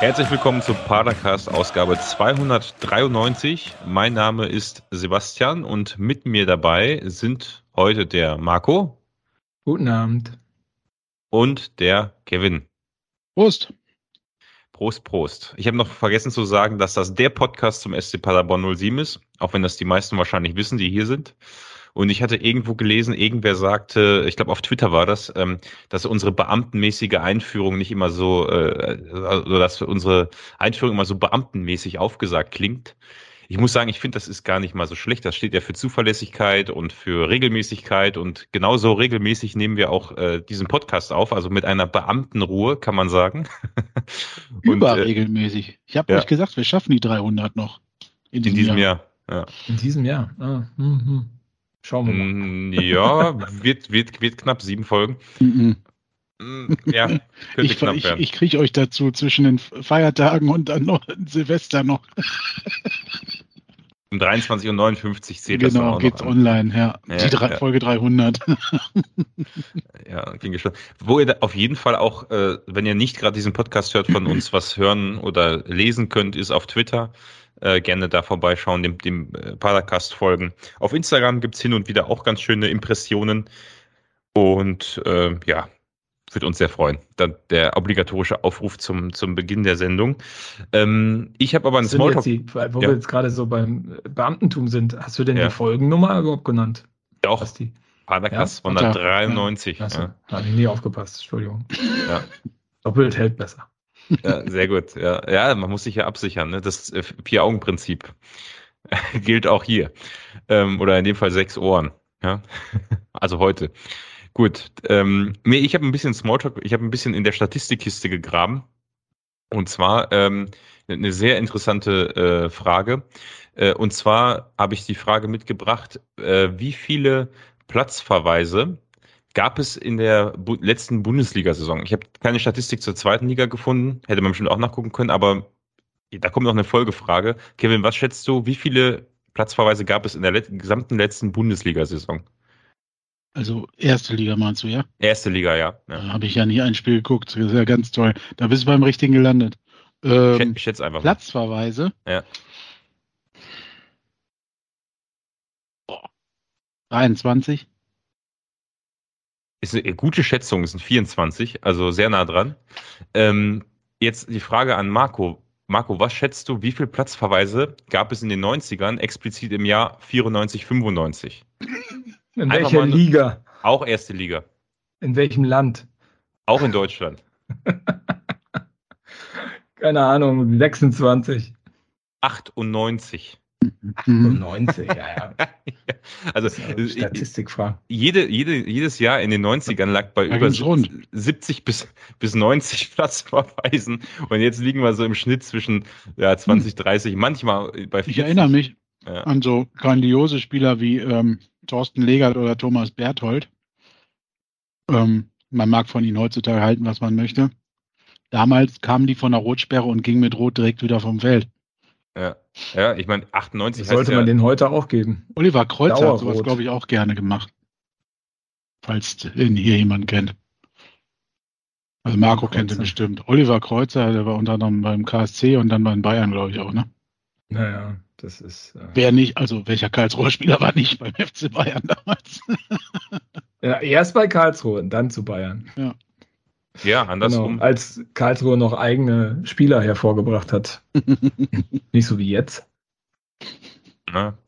Herzlich willkommen zum Padercast Ausgabe 293. Mein Name ist Sebastian und mit mir dabei sind heute der Marco. Guten Abend. Und der Kevin. Prost. Prost, Prost. Ich habe noch vergessen zu sagen, dass das der Podcast zum SC Paderborn 07 ist, auch wenn das die meisten wahrscheinlich wissen, die hier sind. Und ich hatte irgendwo gelesen, irgendwer sagte, ich glaube auf Twitter war das, ähm, dass unsere beamtenmäßige Einführung nicht immer so, äh, also dass unsere Einführung immer so beamtenmäßig aufgesagt klingt. Ich muss sagen, ich finde, das ist gar nicht mal so schlecht. Das steht ja für Zuverlässigkeit und für Regelmäßigkeit und genauso regelmäßig nehmen wir auch äh, diesen Podcast auf, also mit einer Beamtenruhe, kann man sagen. und, Überregelmäßig. Äh, ich habe ja. euch gesagt, wir schaffen die 300 noch. In diesem, in diesem Jahr. Jahr. Ja. In diesem Jahr. Ah, hm, hm. Schauen wir mal. Mm, ja, wird, wird, wird knapp sieben Folgen. Mm, ja, könnte ich, knapp ich, werden. Ich kriege euch dazu zwischen den Feiertagen und dann noch Silvester noch. Um 23 und 59 zählt genau, das Genau, geht's online, ja. ja Die drei, ja. Folge 300. ja, ging gespannt. Wo ihr auf jeden Fall auch, äh, wenn ihr nicht gerade diesen Podcast hört, von uns was hören oder lesen könnt, ist auf Twitter äh, gerne da vorbeischauen, dem, dem äh, Paracast folgen. Auf Instagram gibt es hin und wieder auch ganz schöne Impressionen. Und äh, ja, würde uns sehr freuen. Dann der obligatorische Aufruf zum, zum Beginn der Sendung. Ähm, ich habe aber ein Smalltalk. Die, wo ja. wir jetzt gerade so beim Beamtentum sind, hast du denn ja. die Folgennummer überhaupt genannt? Auch. Was die? Paracast ja? 193. Ja. Ja. Habe ich nie aufgepasst, Entschuldigung. Ja. Doppelt hält besser. Ja, sehr gut. Ja, ja, man muss sich ja absichern. Ne? Das äh, Vier-Augen-Prinzip gilt auch hier. Ähm, oder in dem Fall sechs Ohren. Ja? also heute. Gut. Ähm, nee, ich habe ein bisschen Smalltalk, ich habe ein bisschen in der Statistikkiste gegraben. Und zwar ähm, eine sehr interessante äh, Frage. Äh, und zwar habe ich die Frage mitgebracht, äh, wie viele Platzverweise gab es in der Bu letzten Bundesliga-Saison. Ich habe keine Statistik zur zweiten Liga gefunden, hätte man bestimmt auch nachgucken können, aber da kommt noch eine Folgefrage. Kevin, was schätzt du, wie viele Platzverweise gab es in der let gesamten letzten Bundesliga-Saison? Also erste Liga meinst du, ja? Erste Liga, ja. ja. Habe ich ja nie ein Spiel geguckt. Das ist ja ganz toll. Da bist du beim richtigen gelandet. Ähm, ich schätze einfach. Platzverweise. Ja. 23. Ist eine gute Schätzung, es sind 24, also sehr nah dran. Ähm, jetzt die Frage an Marco. Marco, was schätzt du, wie viele Platzverweise gab es in den 90ern, explizit im Jahr 94, 95? In Einfach welcher Liga? Auch erste Liga. In welchem Land? Auch in Deutschland. Keine Ahnung, 26. 98. 98, ja, ja. also Statistikfrage. Jede, jede, jedes Jahr in den 90ern lag bei über 70 bis, bis 90 Platzverweisen und jetzt liegen wir so im Schnitt zwischen ja, 20, 30, hm. manchmal bei 40. Ich erinnere mich ja. an so grandiose Spieler wie ähm, Thorsten Legert oder Thomas Berthold. Ähm, man mag von ihnen heutzutage halten, was man möchte. Damals kamen die von der Rotsperre und gingen mit Rot direkt wieder vom Feld. Ja, ja ich meine, 98 das sollte man ja, den heute auch geben. Oliver Kreuzer Dauerrot. hat sowas, glaube ich, auch gerne gemacht. Falls ihn hier jemand kennt. Also Marco Kreuzer. kennt ihn bestimmt. Oliver Kreuzer, der war unter anderem beim KSC und dann bei den Bayern, glaube ich, auch, ne? Naja, das ist. Äh Wer nicht, also welcher Karlsruher Spieler war nicht beim FC Bayern damals? ja, erst bei Karlsruhe und dann zu Bayern. Ja. Ja, andersrum. Genau, als Karlsruhe noch eigene Spieler hervorgebracht hat. Nicht so wie jetzt. Na,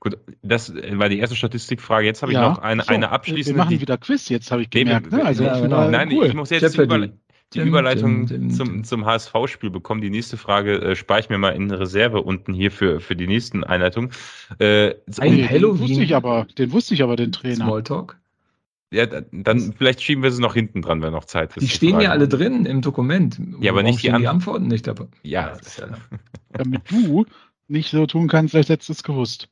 gut, das war die erste Statistikfrage. Jetzt habe ich ja, noch eine, so, eine abschließende. Wir machen die, wieder Quiz, jetzt habe ich gemerkt. Ne? Also ja, genau. Nein, cool. ich muss jetzt die, Überle die Überleitung dim, dim, zum, zum HSV-Spiel bekommen. Die nächste Frage äh, spare ich mir mal in Reserve unten hier für, für die nächsten Einleitungen. Äh, Ein Halloween. Den wusste ich aber, den wusste ich aber, den Trainer. Smalltalk. Ja, dann vielleicht schieben wir sie noch hinten dran, wenn noch Zeit ist. Die stehen ja alle drin im Dokument. Ja, aber nicht die, An die, Antworten nicht dabei. Ja. ja Damit du nicht so tun kannst, als hättest du es gewusst.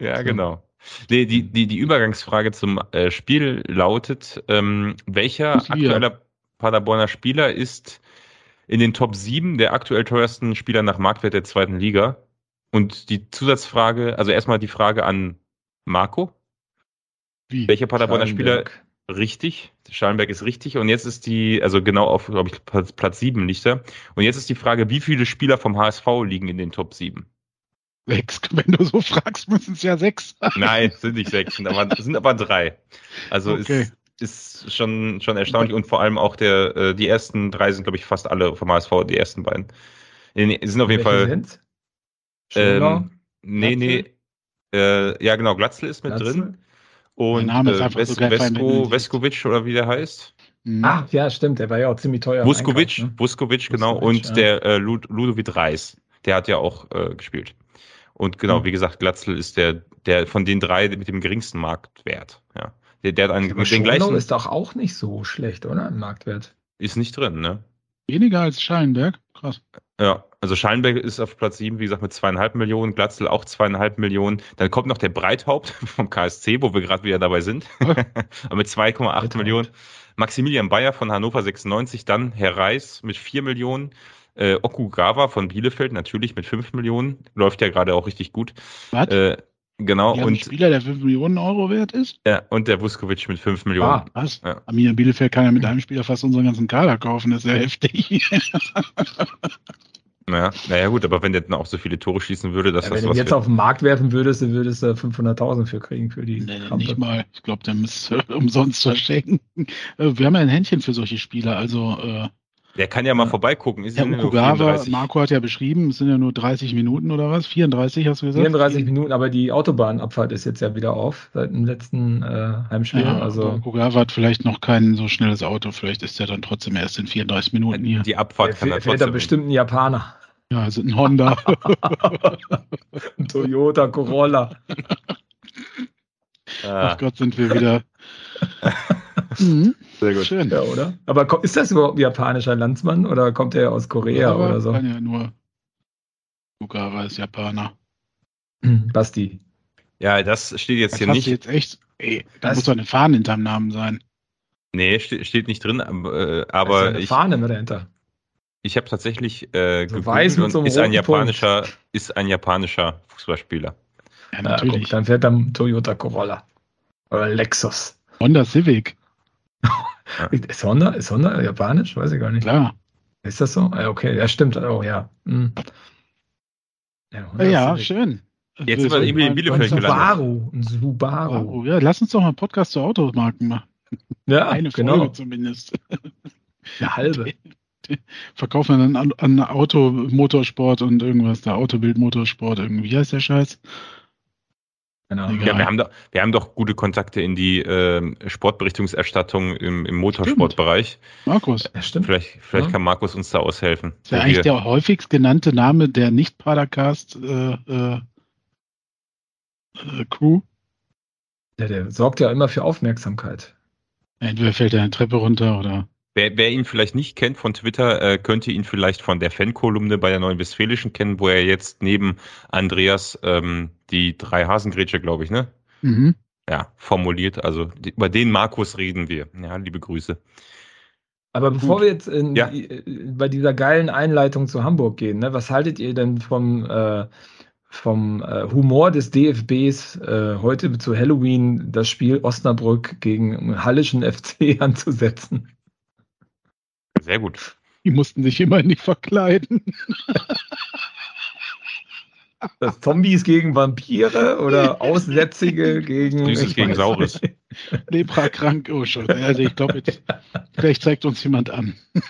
Ja, so. genau. Die, die, die, die Übergangsfrage zum äh, Spiel lautet, ähm, welcher aktueller Paderborner Spieler ist in den Top 7 der aktuell teuersten Spieler nach Marktwert der zweiten Liga? Und die Zusatzfrage, also erstmal die Frage an Marco. Wie? Welcher Paderborner Spieler richtig. Schallenberg ist richtig. Und jetzt ist die, also genau auf, glaube ich, Platz 7 liegt er. Und jetzt ist die Frage, wie viele Spieler vom HSV liegen in den Top 7? Sechs. Wenn du so fragst, müssen es ja sechs sein. Nein, sind nicht sechs, sind aber, sind aber drei. Also okay. ist, ist schon, schon erstaunlich. Und vor allem auch der, äh, die ersten drei sind, glaube ich, fast alle vom HSV, die ersten beiden. In, sind auf jeden Welche Fall. Sind? Ähm, nee, nee. Äh, ja, genau, Glatzel ist mit Glatzel? drin. Und äh, Ves so Vesko, Veskovic oder wie der heißt. Mhm. Ach, ja, stimmt, der war ja auch ziemlich teuer. Vuskovic, ne? Vuskovic, genau, und ja. der äh, Lud Ludovic Reis, der hat ja auch äh, gespielt. Und genau, mhm. wie gesagt, Glatzel ist der, der von den drei mit dem geringsten Marktwert. Ja. Der, der hat einen, Aber den gleichen. ist doch auch nicht so schlecht, oder? Im Marktwert. Ist nicht drin, ne? Weniger als Schallenberg? Krass. Ja, also Schallenberg ist auf Platz 7, wie gesagt, mit zweieinhalb Millionen, Glatzel auch zweieinhalb Millionen. Dann kommt noch der Breithaupt vom KSC, wo wir gerade wieder dabei sind, mit 2,8 Millionen. Maximilian Bayer von Hannover 96, dann Herr Reis mit 4 Millionen. Äh, Okugawa von Bielefeld natürlich mit 5 Millionen. Läuft ja gerade auch richtig gut. Was? Äh, genau. und Spieler, der 5 Millionen Euro wert ist? Ja, und der Vuskovic mit 5 Millionen. Ah, was? Ja. Arminia Bielefeld kann ja mit einem Spieler fast unseren ganzen Kader kaufen. Das ist ja heftig. Ja, naja gut, aber wenn der dann auch so viele Tore schießen würde, dass ja, das wenn du jetzt auf den Markt werfen würdest, dann würdest du 500.000 für kriegen für die nee, Krampe. Nicht mal. Ich glaube, der müsste umsonst verschenken. Äh, wir haben ja ein Händchen für solche Spieler, also äh, der kann ja mal vorbeigucken. Ist ja, Okugawa, Marco hat ja beschrieben, es sind ja nur 30 Minuten oder was? 34 hast du gesagt? 34 Minuten, aber die Autobahnabfahrt ist jetzt ja wieder auf seit dem letzten äh, Heimspiel. Ja, also Okugawa hat vielleicht noch kein so schnelles Auto, vielleicht ist er dann trotzdem erst in 34 Minuten hier. Die Abfahrt der kann er trotzdem. bestimmt ein Japaner. Ja, also ein Honda. ein Toyota Corolla. Ach Gott, sind wir wieder. mhm. Sehr gut. Schön. Ja, oder? Aber ist das überhaupt ein japanischer Landsmann oder kommt er aus Korea ja, oder so? Kann ja nur. Fugawa ist Japaner. Hm, Basti. Ja, das steht jetzt das hier nicht. Jetzt echt, ey, da das muss doch eine Fahne hinterm Namen sein. Nee, steht, steht nicht drin, äh, aber. Ist eine ich, Fahne mit dahinter. Ich habe tatsächlich äh, so weiß mit so ist ein japanischer, Punkt. ist ein japanischer Fußballspieler. Ja, natürlich. Ja, guck, dann fährt er Toyota Corolla. Oder Lexus. Honda Civic. Ist Honda, ist Honda japanisch? Weiß ich gar nicht. Klar. Ist das so? Okay, ja, stimmt. Oh, ja. Hm. Ja, ja schön. Jetzt sind wir irgendwie in Bielefeld ein Subaru, ein Subaru. Subaru. Ja, lass uns doch mal einen Podcast zu Automarken machen. Ja, eine Folge genau. zumindest. Eine halbe. Verkaufen dann an, an Auto, Motorsport und irgendwas, da Autobild, Motorsport, irgendwie. Wie heißt der Scheiß? Genau. Ja, wir haben, doch, wir haben doch gute Kontakte in die äh, Sportberichtungserstattung im, im Motorsportbereich. Markus. Ja, stimmt. Vielleicht, vielleicht ja. kann Markus uns da aushelfen. Das ist ja eigentlich der häufigst genannte Name der Nicht-Padercast äh, äh, äh, Crew. Ja, der sorgt ja immer für Aufmerksamkeit. Entweder fällt er eine Treppe runter oder. Wer, wer ihn vielleicht nicht kennt von Twitter, äh, könnte ihn vielleicht von der Fankolumne bei der Neuen Westfälischen kennen, wo er jetzt neben Andreas ähm, die drei Hasengrätsche, glaube ich, ne? Mhm. Ja, formuliert. Also die, über den Markus reden wir. Ja, liebe Grüße. Aber bevor Gut. wir jetzt in, ja. Äh, bei dieser geilen Einleitung zu Hamburg gehen, ne, was haltet ihr denn vom, äh, vom äh, Humor des DFBs äh, heute zu Halloween das Spiel Osnabrück gegen Hallischen FC anzusetzen? Sehr gut. Die mussten sich immer nicht verkleiden. Das Zombies gegen Vampire oder Aussätzige gegen. Süßes gegen Saures. Leprakrank, oh schon. Also ich glaube, vielleicht zeigt uns jemand an.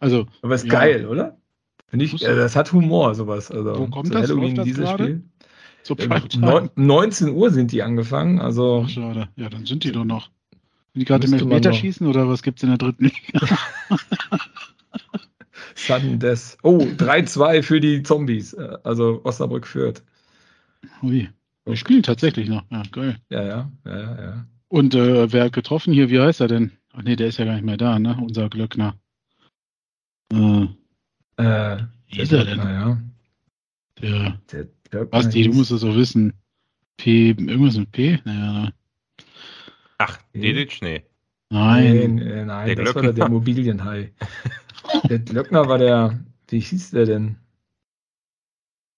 Also, Aber ist ja. geil, oder? Finde ich, äh, das hat Humor, sowas. Also, Wo kommt das? Halloween, das dieses gerade? Spiel. So ähm, 19 Uhr sind die angefangen, also. Ach, schade. Ja, dann sind die doch noch. Die gerade im Elfmeter schießen oder was gibt es in der dritten Liga? Death. Oh, 3-2 für die Zombies. Äh, also Osnabrück führt. Ui. Wir spielen tatsächlich noch. Ja, geil. Ja, ja, ja, ja. Und äh, wer hat getroffen hier? Wie heißt er denn? Ach nee, der ist ja gar nicht mehr da, ne? Unser Glöckner. Äh, äh, wie ist er denn? Ja. Der, der Basti, du musst es so wissen. P, irgendwas mit P? Naja. Ach, Dedic? Nee. Nein, nee, nein, der das Glöckner. war der Immobilienhai. der Glöckner war der, wie hieß der denn?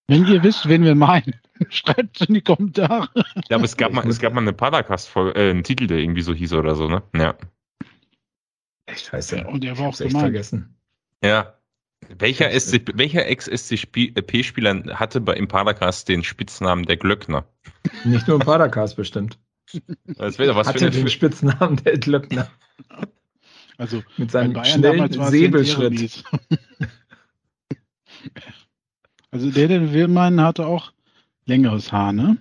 Wenn ihr wisst, wen wir meinen. Schreibt in die Kommentare. Ja, aber es gab mal, es gab mal eine Paracast-Folge, äh, einen Titel, der irgendwie so hieß oder so, ne? Ja. Echt scheiße. Und der war auch echt vergessen. Ja. Welcher, welcher Ex-SCP-Spieler hatte bei Impadacast den Spitznamen der Glöckner? Nicht nur im Impadacast bestimmt. Das wäre was hatte für den Spitznamen der Glöckner. Also mit seinem schnellen Säbelschritt. also der, den wir meinen, hatte auch längeres Haar, ne?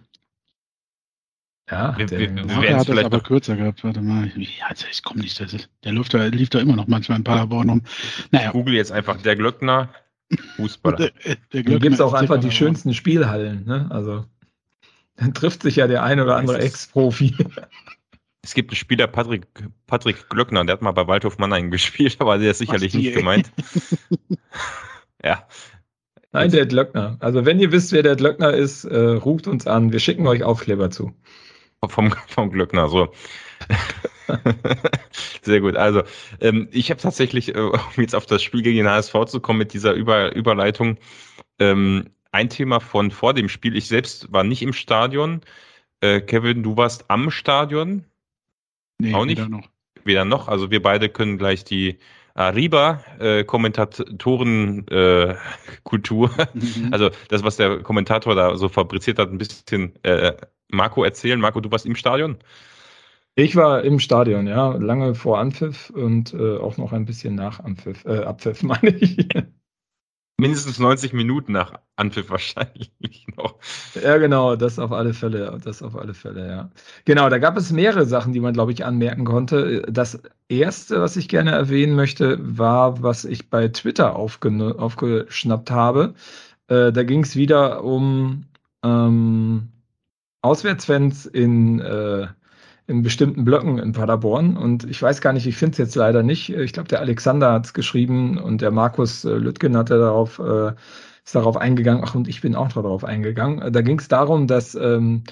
Ja, wir, der, wir, wir der hat das aber kürzer gehabt. Warte mal. Ja, also ich komme nicht. Das ist, der lief da, lief da immer noch manchmal in Paderborn um. Naja. Google jetzt einfach der Glöckner Fußballer. der, der Glöckner gibt es auch einfach die schönsten Spielhallen. Ne? Also dann trifft sich ja der ein oder andere Ex-Profi. Es gibt einen Spieler, Patrick, Patrick Glöckner, der hat mal bei Waldhof Mannheim gespielt, aber der ist sicherlich Ach, nicht gemeint. ja. Nein, der Glöckner. Also wenn ihr wisst, wer der Glöckner ist, äh, ruft uns an. Wir schicken euch Aufkleber zu. Vom, vom Glöckner, so. Sehr gut. Also ähm, ich habe tatsächlich, äh, um jetzt auf das Spiel gegen den HSV zu kommen mit dieser Über Überleitung, ähm, ein Thema von vor dem Spiel. Ich selbst war nicht im Stadion. Äh, Kevin, du warst am Stadion? Nee, auch nicht. Weder noch. Weder noch. Also wir beide können gleich die Arriba-Kommentatoren-Kultur, äh, mhm. also das, was der Kommentator da so fabriziert hat, ein bisschen äh, Marco erzählen. Marco, du warst im Stadion? Ich war im Stadion, ja, lange vor Anpfiff und äh, auch noch ein bisschen nach Anpfiff, äh, Abpfiff, meine ich. Mindestens 90 Minuten nach Anpfiff wahrscheinlich noch. Ja, genau, das auf alle Fälle, das auf alle Fälle, ja. Genau, da gab es mehrere Sachen, die man, glaube ich, anmerken konnte. Das erste, was ich gerne erwähnen möchte, war, was ich bei Twitter aufgeschnappt habe. Äh, da ging es wieder um ähm, Auswärtsfans in äh, in bestimmten Blöcken in Paderborn. Und ich weiß gar nicht, ich finde es jetzt leider nicht. Ich glaube, der Alexander hat es geschrieben und der Markus äh, Lüttgen hatte darauf, äh, ist darauf eingegangen. Ach, und ich bin auch darauf eingegangen. Da ging es darum, dass ähm,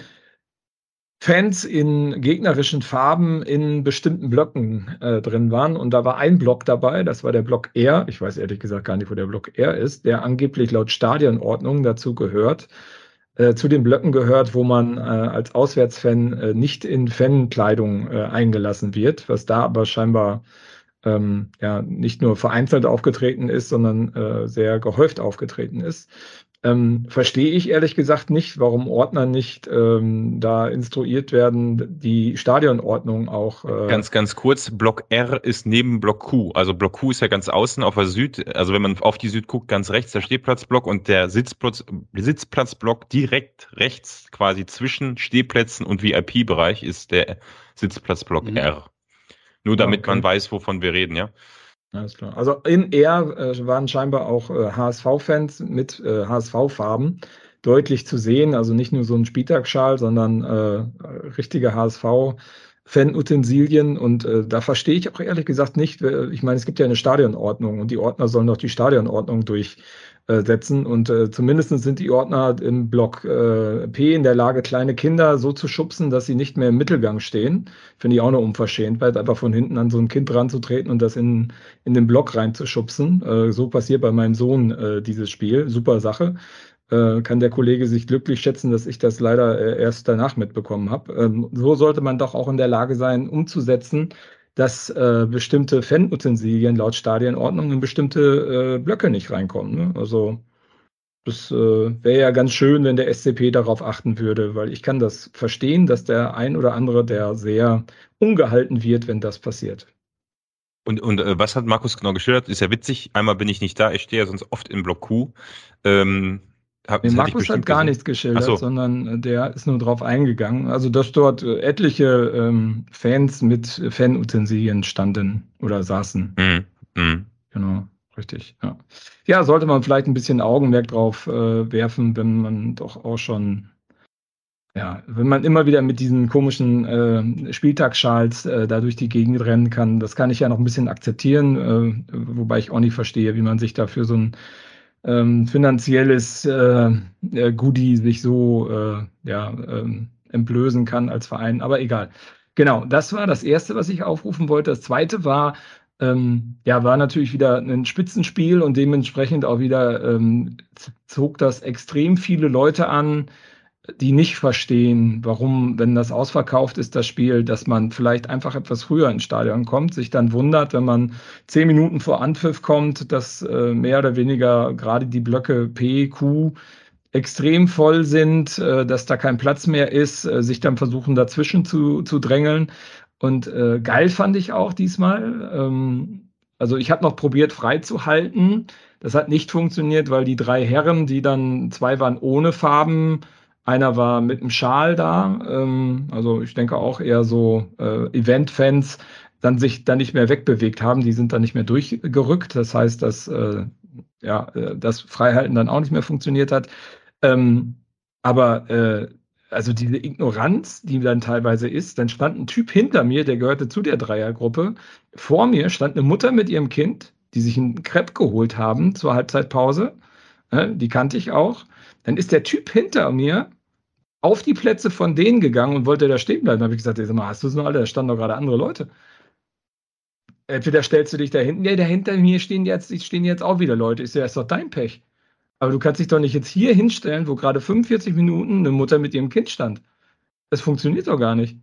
Fans in gegnerischen Farben in bestimmten Blöcken äh, drin waren. Und da war ein Block dabei, das war der Block R. Ich weiß ehrlich gesagt gar nicht, wo der Block R ist, der angeblich laut Stadionordnung dazu gehört äh, zu den Blöcken gehört, wo man äh, als Auswärtsfan äh, nicht in Fankleidung äh, eingelassen wird, was da aber scheinbar ähm, ja nicht nur vereinzelt aufgetreten ist, sondern äh, sehr gehäuft aufgetreten ist. Ähm, verstehe ich ehrlich gesagt nicht, warum Ordner nicht ähm, da instruiert werden, die Stadionordnung auch. Äh ganz, ganz kurz, Block R ist neben Block Q. Also Block Q ist ja ganz außen auf der Süd, also wenn man auf die Süd guckt, ganz rechts der Stehplatzblock und der Sitzplatz, Sitzplatzblock direkt rechts quasi zwischen Stehplätzen und VIP-Bereich ist der Sitzplatzblock mhm. R. Nur damit okay. man weiß, wovon wir reden, ja. Alles klar. Also in R äh, waren scheinbar auch äh, HSV-Fans mit äh, HSV-Farben deutlich zu sehen. Also nicht nur so ein Spieltagsschal, sondern äh, richtige HSV. Fan-Utensilien und äh, da verstehe ich auch ehrlich gesagt nicht. Äh, ich meine, es gibt ja eine Stadionordnung und die Ordner sollen doch die Stadionordnung durch äh, setzen. Und äh, zumindest sind die Ordner im Block äh, P in der Lage, kleine Kinder so zu schubsen, dass sie nicht mehr im Mittelgang stehen. Finde ich auch eine Unverschämtheit, einfach von hinten an so ein Kind ranzutreten und das in, in den Block reinzuschubsen. Äh, so passiert bei meinem Sohn äh, dieses Spiel. Super Sache äh, kann der Kollege sich glücklich schätzen, dass ich das leider äh, erst danach mitbekommen habe. Ähm, so sollte man doch auch in der Lage sein, umzusetzen, dass äh, bestimmte Fanutensilien laut Stadionordnung in bestimmte äh, Blöcke nicht reinkommen. Ne? Also das äh, wäre ja ganz schön, wenn der SCP darauf achten würde, weil ich kann das verstehen, dass der ein oder andere, der sehr ungehalten wird, wenn das passiert. Und, und äh, was hat Markus genau geschildert? Ist ja witzig. Einmal bin ich nicht da, ich stehe ja sonst oft in Block Q. Ähm, hab, nee, Markus hat gar gesehen. nichts geschildert, so. sondern äh, der ist nur drauf eingegangen. Also, dass dort äh, etliche ähm, Fans mit Fanutensilien standen oder saßen. Mhm. Mhm. Genau, richtig. Ja. ja, sollte man vielleicht ein bisschen Augenmerk drauf äh, werfen, wenn man doch auch schon, ja, wenn man immer wieder mit diesen komischen äh, Spieltagsschals äh, da durch die Gegend rennen kann. Das kann ich ja noch ein bisschen akzeptieren, äh, wobei ich auch nicht verstehe, wie man sich dafür so ein ähm, finanzielles äh, äh, Goodie sich so äh, ja, ähm, entblößen kann als Verein. Aber egal. Genau, das war das Erste, was ich aufrufen wollte. Das Zweite war, ähm, ja, war natürlich wieder ein Spitzenspiel und dementsprechend auch wieder ähm, zog das extrem viele Leute an, die nicht verstehen, warum, wenn das ausverkauft ist, das Spiel, dass man vielleicht einfach etwas früher ins Stadion kommt, sich dann wundert, wenn man zehn Minuten vor Anpfiff kommt, dass äh, mehr oder weniger gerade die Blöcke P, Q extrem voll sind, äh, dass da kein Platz mehr ist, äh, sich dann versuchen dazwischen zu, zu drängeln. Und äh, geil fand ich auch diesmal. Ähm, also ich habe noch probiert freizuhalten. Das hat nicht funktioniert, weil die drei Herren, die dann zwei waren ohne Farben, einer war mit einem Schal da. Ähm, also ich denke auch eher so äh, Event-Fans dann sich dann nicht mehr wegbewegt haben. Die sind dann nicht mehr durchgerückt. Das heißt, dass äh, ja, äh, das Freihalten dann auch nicht mehr funktioniert hat. Ähm, aber äh, also diese Ignoranz, die dann teilweise ist, dann stand ein Typ hinter mir, der gehörte zu der Dreiergruppe. Vor mir stand eine Mutter mit ihrem Kind, die sich einen Crepe geholt haben zur Halbzeitpause. Äh, die kannte ich auch. Dann ist der Typ hinter mir auf die Plätze von denen gegangen und wollte da stehen bleiben. Da habe ich gesagt, sag mal, hast du es noch alle? Da standen doch gerade andere Leute. Entweder stellst du dich da hinten, ja, da hinter mir stehen jetzt, stehen jetzt auch wieder Leute. Ist ja, ist doch dein Pech. Aber du kannst dich doch nicht jetzt hier hinstellen, wo gerade 45 Minuten eine Mutter mit ihrem Kind stand. Das funktioniert doch gar nicht.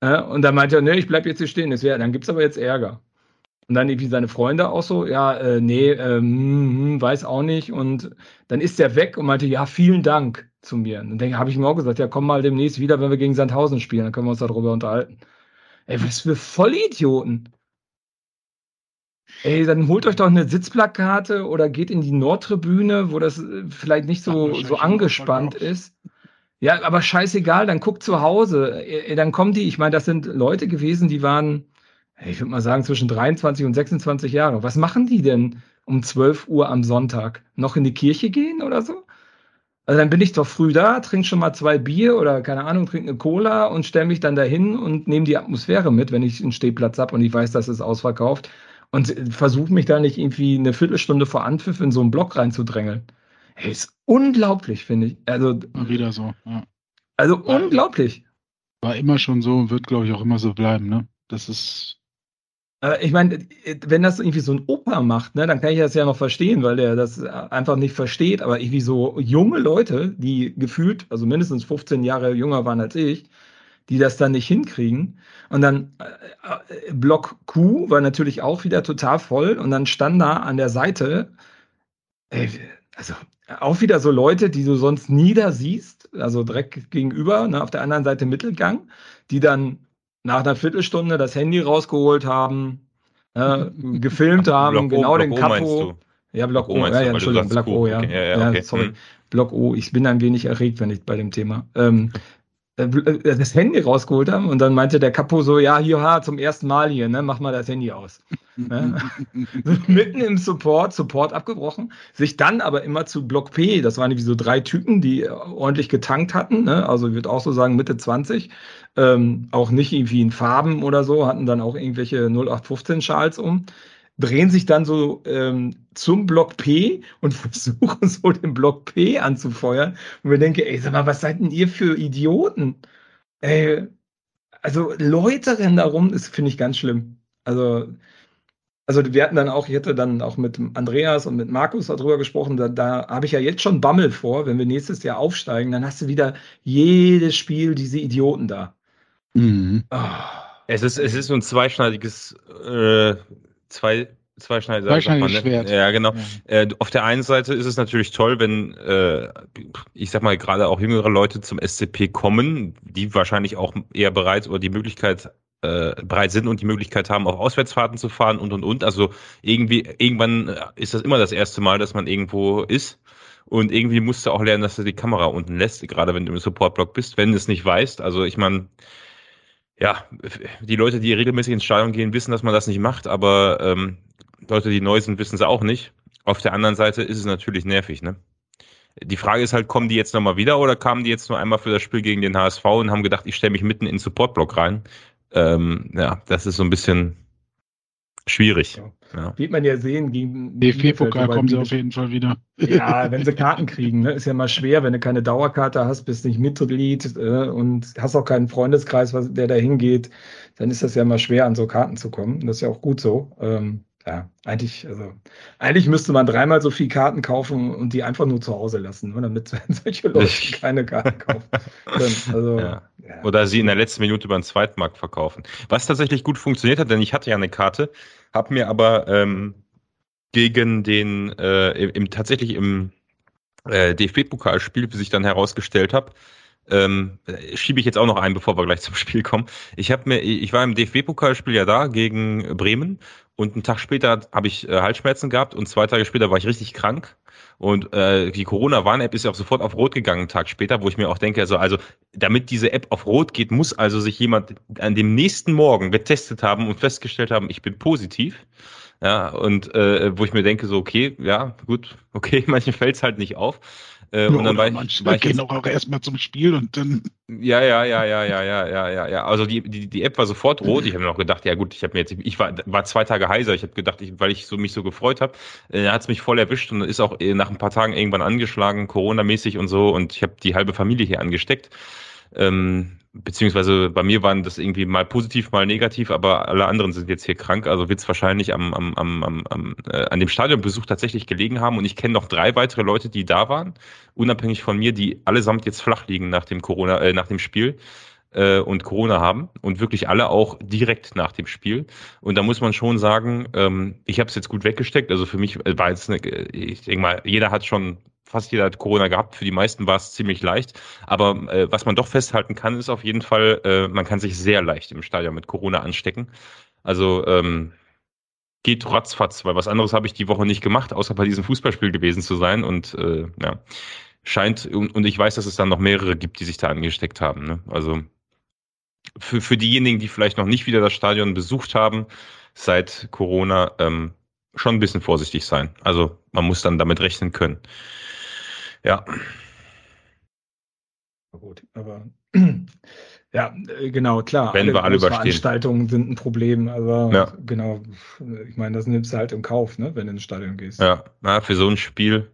Und dann meinte er, nee, ich bleib jetzt hier stehen. Das wär, dann gibt es aber jetzt Ärger. Und dann irgendwie seine Freunde auch so, ja, äh, nee, ähm, weiß auch nicht. Und dann ist der weg und meinte, ja, vielen Dank zu mir. Und dann habe ich ihm auch gesagt, ja, komm mal demnächst wieder, wenn wir gegen Sandhausen spielen, dann können wir uns darüber unterhalten. Ey, was für Vollidioten. Ey, dann holt euch doch eine Sitzplakate oder geht in die Nordtribüne, wo das äh, vielleicht nicht so, so angespannt ist. Ja, aber scheißegal, dann guckt zu Hause. Ey, dann kommen die, ich meine, das sind Leute gewesen, die waren, ich würde mal sagen, zwischen 23 und 26 Jahre. Was machen die denn um 12 Uhr am Sonntag? Noch in die Kirche gehen oder so? Also dann bin ich doch früh da, trinke schon mal zwei Bier oder keine Ahnung, trinke eine Cola und stelle mich dann dahin und nehme die Atmosphäre mit, wenn ich einen Stehplatz habe und ich weiß, dass es ausverkauft und versuche mich da nicht irgendwie eine Viertelstunde vor Anpfiff in so einen Block reinzudrängeln. Hey, ist unglaublich, finde ich. Also, wieder so, ja. Also war, unglaublich. War immer schon so und wird, glaube ich, auch immer so bleiben, ne? Das ist. Ich meine, wenn das irgendwie so ein Opa macht, ne, dann kann ich das ja noch verstehen, weil der das einfach nicht versteht. Aber irgendwie so junge Leute, die gefühlt, also mindestens 15 Jahre jünger waren als ich, die das dann nicht hinkriegen. Und dann äh, Block Q war natürlich auch wieder total voll und dann stand da an der Seite, ey, also auch wieder so Leute, die du sonst nie da siehst, also direkt gegenüber, ne, auf der anderen Seite Mittelgang, die dann nach einer Viertelstunde das Handy rausgeholt haben, äh, gefilmt haben, Block genau o, den Capo. Ja, Block O, O ja, ja, Entschuldigung, Block O, ja. Okay, ja, ja, okay. sorry. Hm. Block O, ich bin ein wenig erregt, wenn ich bei dem Thema. Ähm, äh, äh, das Handy rausgeholt haben und dann meinte der Kapo so, ja, hier, zum ersten Mal hier, ne, mach mal das Handy aus. ne? Mitten im Support, Support abgebrochen, sich dann aber immer zu Block P, das waren wie so drei Typen, die ordentlich getankt hatten, ne? also ich würde auch so sagen Mitte 20, ähm, auch nicht irgendwie in Farben oder so, hatten dann auch irgendwelche 0815 Schals um drehen sich dann so ähm, zum Block P und versuchen so den Block P anzufeuern. Und wir denken, ey, sag mal, was seid denn ihr für Idioten? Ey, also Leute rennen da rum, das finde ich ganz schlimm. Also, also wir hatten dann auch, ich hätte dann auch mit Andreas und mit Markus darüber gesprochen, da, da habe ich ja jetzt schon Bammel vor, wenn wir nächstes Jahr aufsteigen, dann hast du wieder jedes Spiel diese Idioten da. Mhm. Oh. Es ist, es ist so ein zweischneidiges äh, zwei zweischneidiges Zweischneidiges ne? Schwert. Ja, genau. Ja. Äh, auf der einen Seite ist es natürlich toll, wenn, äh, ich sag mal, gerade auch jüngere Leute zum SCP kommen, die wahrscheinlich auch eher bereit oder die Möglichkeit äh, bereit sind und die Möglichkeit haben, auf Auswärtsfahrten zu fahren und und und. Also irgendwie, irgendwann äh, ist das immer das erste Mal, dass man irgendwo ist. Und irgendwie musst du auch lernen, dass du die Kamera unten lässt, gerade wenn du im Supportblock bist, wenn du es nicht weißt. Also ich meine, ja, die Leute, die regelmäßig ins Stadion gehen, wissen, dass man das nicht macht, aber ähm, Leute, die neu sind, wissen es auch nicht. Auf der anderen Seite ist es natürlich nervig, ne? Die Frage ist halt, kommen die jetzt nochmal wieder oder kamen die jetzt nur einmal für das Spiel gegen den HSV und haben gedacht, ich stelle mich mitten in den Supportblock rein? Ähm, ja, das ist so ein bisschen schwierig. Ja. Wird man ja sehen gegen. DFB-Pokal kommen sie auf jeden Fall wieder. Ja, wenn sie Karten kriegen, ne? ist ja mal schwer, wenn du keine Dauerkarte hast, bist nicht Mitglied äh, und hast auch keinen Freundeskreis, was, der da hingeht, dann ist das ja mal schwer, an so Karten zu kommen. Das ist ja auch gut so. Ähm, ja, eigentlich, also eigentlich müsste man dreimal so viel Karten kaufen und die einfach nur zu Hause lassen, ne, damit solche Leute keine Karten kaufen können. Also, ja. Ja. Oder sie in der letzten Minute über den Zweitmarkt verkaufen. Was tatsächlich gut funktioniert hat, denn ich hatte ja eine Karte, habe mir aber ähm, gegen den äh, im, tatsächlich im äh, DFB-Pokalspiel, wie sich dann herausgestellt habe, ähm, schiebe ich jetzt auch noch ein, bevor wir gleich zum Spiel kommen. Ich habe mir, ich war im DFB-Pokalspiel ja da gegen Bremen und einen Tag später habe ich äh, Halsschmerzen gehabt und zwei Tage später war ich richtig krank. Und äh, die Corona-Warn-App ist ja auch sofort auf Rot gegangen, einen Tag später, wo ich mir auch denke, also, also damit diese App auf Rot geht, muss also sich jemand an dem nächsten Morgen getestet haben und festgestellt haben, ich bin positiv. Ja, und äh, wo ich mir denke, so, okay, ja, gut, okay, manchen fällt es halt nicht auf. Äh, ja, und dann war ich, manche war ich gehen auch erstmal zum Spiel und dann. Ja, ja, ja, ja, ja, ja, ja, ja, ja. Also die, die, die App war sofort rot. Ich habe mir noch gedacht, ja gut, ich habe mir jetzt, ich war, war zwei Tage heiser. Ich habe gedacht, ich, weil ich so mich so gefreut habe, äh, hat es mich voll erwischt und ist auch äh, nach ein paar Tagen irgendwann angeschlagen, Corona-mäßig und so. Und ich habe die halbe Familie hier angesteckt. Ähm, beziehungsweise bei mir waren das irgendwie mal positiv, mal negativ, aber alle anderen sind jetzt hier krank. Also wird es wahrscheinlich am, am, am, am, äh, an dem Stadionbesuch tatsächlich gelegen haben. Und ich kenne noch drei weitere Leute, die da waren, unabhängig von mir, die allesamt jetzt flach liegen nach dem Corona, äh, nach dem Spiel äh, und Corona haben und wirklich alle auch direkt nach dem Spiel. Und da muss man schon sagen, ähm, ich habe es jetzt gut weggesteckt. Also für mich äh, war jetzt eine, äh, ich denke mal, jeder hat schon fast jeder hat Corona gehabt. Für die meisten war es ziemlich leicht. Aber äh, was man doch festhalten kann, ist auf jeden Fall, äh, man kann sich sehr leicht im Stadion mit Corona anstecken. Also ähm, geht ratzfatz, weil was anderes habe ich die Woche nicht gemacht, außer bei diesem Fußballspiel gewesen zu sein. Und äh, ja, scheint, und, und ich weiß, dass es dann noch mehrere gibt, die sich da angesteckt haben. Ne? Also für, für diejenigen, die vielleicht noch nicht wieder das Stadion besucht haben, seit Corona, ähm, schon ein bisschen vorsichtig sein. Also man muss dann damit rechnen können. Ja. Gut, aber ja, äh, genau, klar. Wenn alle wir alle überstehen. Veranstaltungen sind ein Problem, aber ja. genau, ich meine, das nimmst du halt im Kauf, ne, wenn du ins Stadion gehst. Ja, na, für so ein Spiel.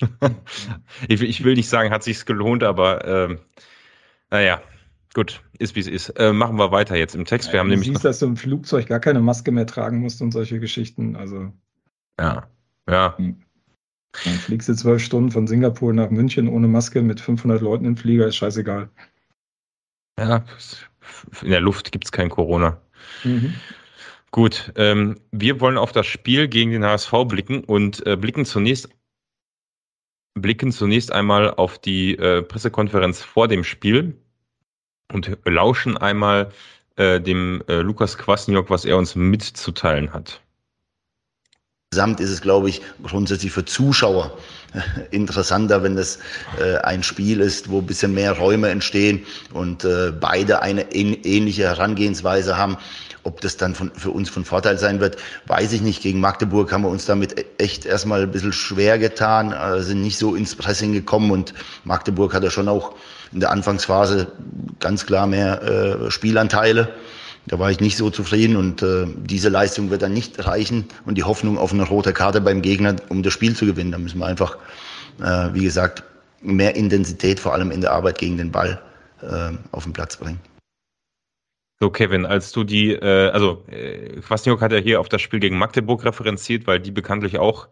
ich, ich, will nicht sagen, hat sich's gelohnt, aber ähm, naja, gut, ist wie es ist. Äh, machen wir weiter jetzt im Text. Ja, wir haben du nämlich siehst, dass du im Flugzeug gar keine Maske mehr tragen musst und solche Geschichten. Also. Ja, ja. Hm. Dann fliegst du zwölf Stunden von Singapur nach München ohne Maske mit 500 Leuten im Flieger, ist scheißegal. Ja, in der Luft gibt es kein Corona. Mhm. Gut, ähm, wir wollen auf das Spiel gegen den HSV blicken und äh, blicken zunächst blicken zunächst einmal auf die äh, Pressekonferenz vor dem Spiel und lauschen einmal äh, dem äh, Lukas Kwasniok, was er uns mitzuteilen hat. Insgesamt ist es, glaube ich, grundsätzlich für Zuschauer interessanter, wenn das äh, ein Spiel ist, wo ein bisschen mehr Räume entstehen und äh, beide eine ähnliche Herangehensweise haben. Ob das dann von, für uns von Vorteil sein wird, weiß ich nicht. Gegen Magdeburg haben wir uns damit e-, echt erstmal ein bisschen schwer getan, äh, sind nicht so ins Pressing gekommen und Magdeburg hat ja schon auch in der Anfangsphase ganz klar mehr äh, Spielanteile. Da war ich nicht so zufrieden und äh, diese Leistung wird dann nicht reichen und die Hoffnung auf eine rote Karte beim Gegner, um das Spiel zu gewinnen. Da müssen wir einfach, äh, wie gesagt, mehr Intensität, vor allem in der Arbeit gegen den Ball, äh, auf den Platz bringen. So, Kevin, als du die, äh, also äh, Kwasniok hat ja hier auf das Spiel gegen Magdeburg referenziert, weil die bekanntlich auch,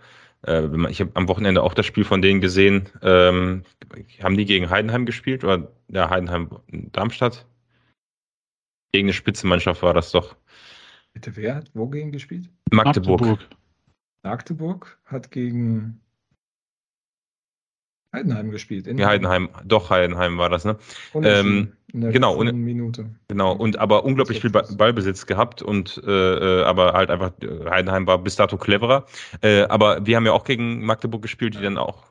äh, ich habe am Wochenende auch das Spiel von denen gesehen, ähm, haben die gegen Heidenheim gespielt oder ja, Heidenheim Darmstadt? Gegen eine Spitzenmannschaft war das doch. Bitte, wer hat wogegen gespielt? Magdeburg. Magdeburg. Magdeburg hat gegen Heidenheim gespielt. ja, Heidenheim, doch Heidenheim war das, ne? Ähm, genau, und, Minute. genau, und aber unglaublich viel Ballbesitz gehabt und äh, äh, aber halt einfach äh, Heidenheim war bis dato cleverer. Äh, aber wir haben ja auch gegen Magdeburg gespielt, die ja. dann auch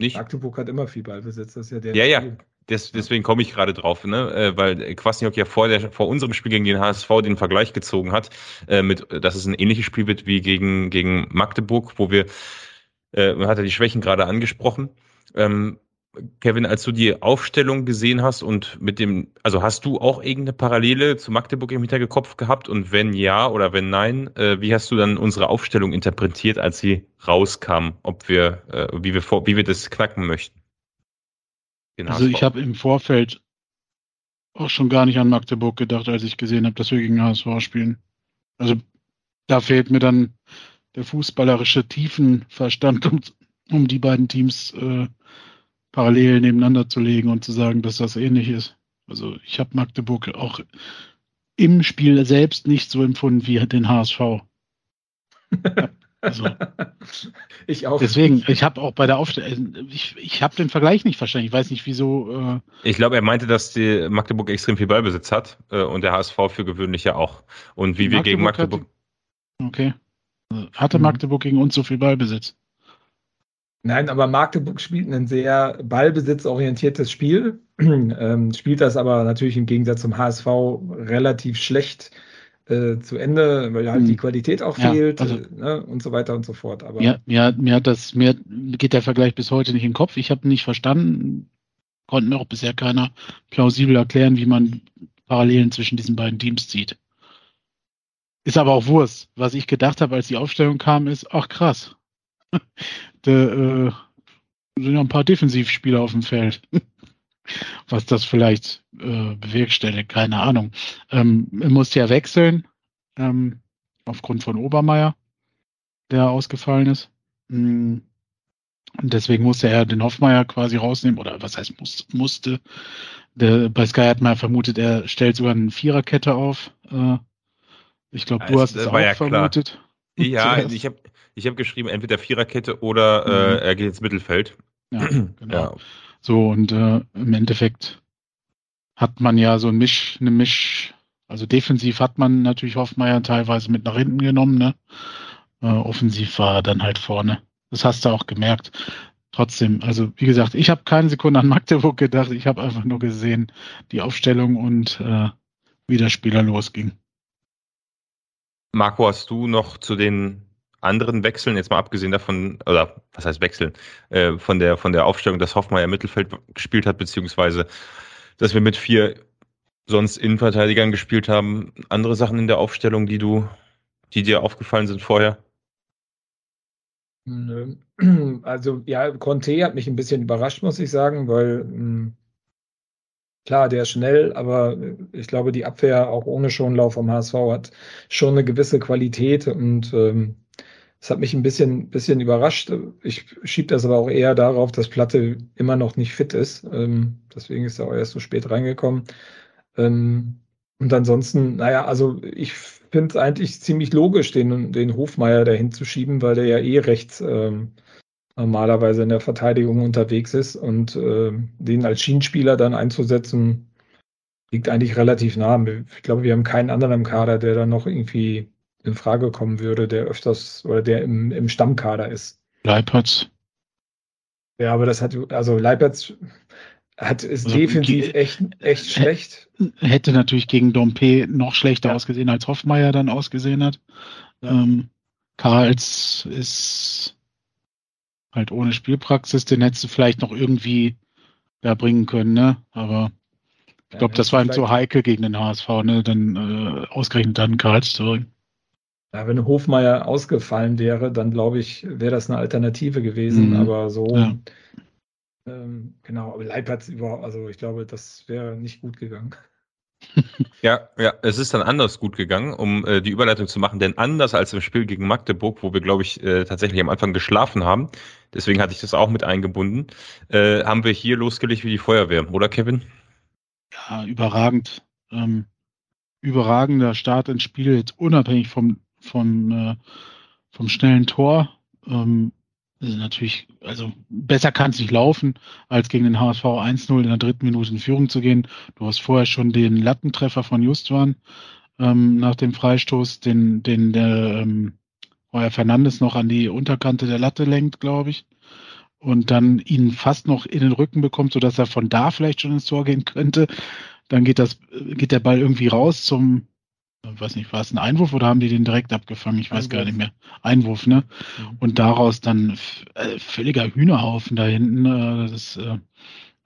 nicht. Magdeburg hat immer viel Ballbesitz, das ist ja der. Ja, ja, des, deswegen komme ich gerade drauf, ne? Äh, weil Kwasniok ja vor, der, vor unserem Spiel gegen den HSV den Vergleich gezogen hat, äh, mit, dass es ein ähnliches Spiel wird wie gegen, gegen Magdeburg, wo wir, äh, hat er die Schwächen gerade angesprochen. Ähm, Kevin, als du die Aufstellung gesehen hast und mit dem, also hast du auch irgendeine Parallele zu Magdeburg im Hinterkopf gehabt? Und wenn ja oder wenn nein, äh, wie hast du dann unsere Aufstellung interpretiert, als sie rauskam, ob wir, äh, wie wir vor, wie wir das knacken möchten? Also ich habe im Vorfeld auch schon gar nicht an Magdeburg gedacht, als ich gesehen habe, dass wir gegen HSV spielen. Also da fehlt mir dann der fußballerische Tiefenverstand, um, um die beiden Teams äh, parallel nebeneinander zu legen und zu sagen, dass das ähnlich ist. Also ich habe Magdeburg auch im Spiel selbst nicht so empfunden wie den HSV. Also, ich auch. Deswegen, ich habe auch bei der Aufstellung, ich, ich habe den Vergleich nicht verstanden. Ich weiß nicht, wieso. Äh ich glaube, er meinte, dass die Magdeburg extrem viel Ballbesitz hat äh, und der HSV für gewöhnlich ja auch. Und wie wir gegen Magdeburg. Hatte, okay. Hatte mhm. Magdeburg gegen uns so viel Ballbesitz? Nein, aber Magdeburg spielt ein sehr ballbesitzorientiertes Spiel, ähm, spielt das aber natürlich im Gegensatz zum HSV relativ schlecht äh, zu Ende, weil halt hm. die Qualität auch ja, fehlt also, ne, und so weiter und so fort. Aber ja, mir, mir hat das, mir geht der Vergleich bis heute nicht in den Kopf. Ich habe nicht verstanden, konnte mir auch bisher keiner plausibel erklären, wie man Parallelen zwischen diesen beiden Teams zieht. Ist aber auch Wurst. Was ich gedacht habe, als die Aufstellung kam, ist, ach krass. da äh, sind ja ein paar Defensivspieler auf dem Feld. was das vielleicht äh, bewerkstelligt, keine Ahnung. Ähm, er musste ja wechseln, ähm, aufgrund von Obermeier, der ausgefallen ist. Mm. Und deswegen musste er den Hoffmeier quasi rausnehmen, oder was heißt muss, musste. Der, bei Sky hat man vermutet, er stellt sogar eine Viererkette auf. Äh, ich glaube, du hast es auch ja vermutet. Ja, ich habe ich hab geschrieben, entweder Viererkette oder äh, mhm. er geht ins Mittelfeld. Ja, genau. Ja. So, und äh, im Endeffekt hat man ja so ein Misch, eine Misch, also defensiv hat man natürlich Hoffmeier teilweise mit nach hinten genommen, ne? Äh, offensiv war er dann halt vorne. Das hast du auch gemerkt. Trotzdem, also wie gesagt, ich habe keine Sekunde an Magdeburg gedacht, ich habe einfach nur gesehen, die Aufstellung und äh, wie der Spieler losging. Marco, hast du noch zu den anderen Wechseln, jetzt mal abgesehen davon, oder was heißt Wechseln, äh, von der von der Aufstellung, dass Hoffmeier Mittelfeld gespielt hat, beziehungsweise dass wir mit vier sonst Innenverteidigern gespielt haben. Andere Sachen in der Aufstellung, die du, die dir aufgefallen sind vorher? Also ja, Conte hat mich ein bisschen überrascht, muss ich sagen, weil hm, klar, der ist schnell, aber ich glaube, die Abwehr auch ohne Schonlauf vom HSV hat schon eine gewisse Qualität und ähm, das hat mich ein bisschen, bisschen überrascht. Ich schiebe das aber auch eher darauf, dass Platte immer noch nicht fit ist. Ähm, deswegen ist er auch erst so spät reingekommen. Ähm, und ansonsten, naja, also ich finde es eigentlich ziemlich logisch, den, den Hofmeier dahin zu schieben, weil der ja eh rechts ähm, normalerweise in der Verteidigung unterwegs ist und äh, den als Schienenspieler dann einzusetzen, liegt eigentlich relativ nah. Ich glaube, wir haben keinen anderen im Kader, der dann noch irgendwie in Frage kommen würde, der öfters oder der im, im Stammkader ist. Leipertz. Ja, aber das hat, also Leipertz hat, ist also, defensiv echt, echt schlecht. Hätte natürlich gegen Dompe noch schlechter ja. ausgesehen, als Hoffmeier dann ausgesehen hat. Ja. Ähm, Karls ist halt ohne Spielpraxis, den hättest du vielleicht noch irgendwie da bringen können, ne? Aber ich glaube, das war ihm zu heikel gegen den HSV, ne? Dann äh, ausgerechnet dann Karls zu bringen. Ja, wenn Hofmeier ausgefallen wäre, dann glaube ich, wäre das eine Alternative gewesen. Mhm. Aber so, ja. ähm, genau, aber Leipertz überhaupt, also ich glaube, das wäre nicht gut gegangen. Ja, ja, es ist dann anders gut gegangen, um äh, die Überleitung zu machen, denn anders als im Spiel gegen Magdeburg, wo wir, glaube ich, äh, tatsächlich am Anfang geschlafen haben, deswegen hatte ich das auch mit eingebunden, äh, haben wir hier losgelegt wie die Feuerwehr, oder Kevin? Ja, überragend. Ähm, überragender Start ins Spiel, jetzt unabhängig vom vom, äh, vom schnellen Tor. Ähm, natürlich, also besser kann es nicht laufen, als gegen den HSV 1-0 in der dritten Minute in Führung zu gehen. Du hast vorher schon den Lattentreffer von Justwan ähm, nach dem Freistoß, den, den der ähm, Heuer Fernandes noch an die Unterkante der Latte lenkt, glaube ich. Und dann ihn fast noch in den Rücken bekommt, sodass er von da vielleicht schon ins Tor gehen könnte. Dann geht das, geht der Ball irgendwie raus zum weiß nicht, war es ein Einwurf oder haben die den direkt abgefangen? Ich weiß Einwurf. gar nicht mehr. Einwurf, ne? Mhm. Und daraus dann äh, völliger Hühnerhaufen da hinten. Äh, das, äh,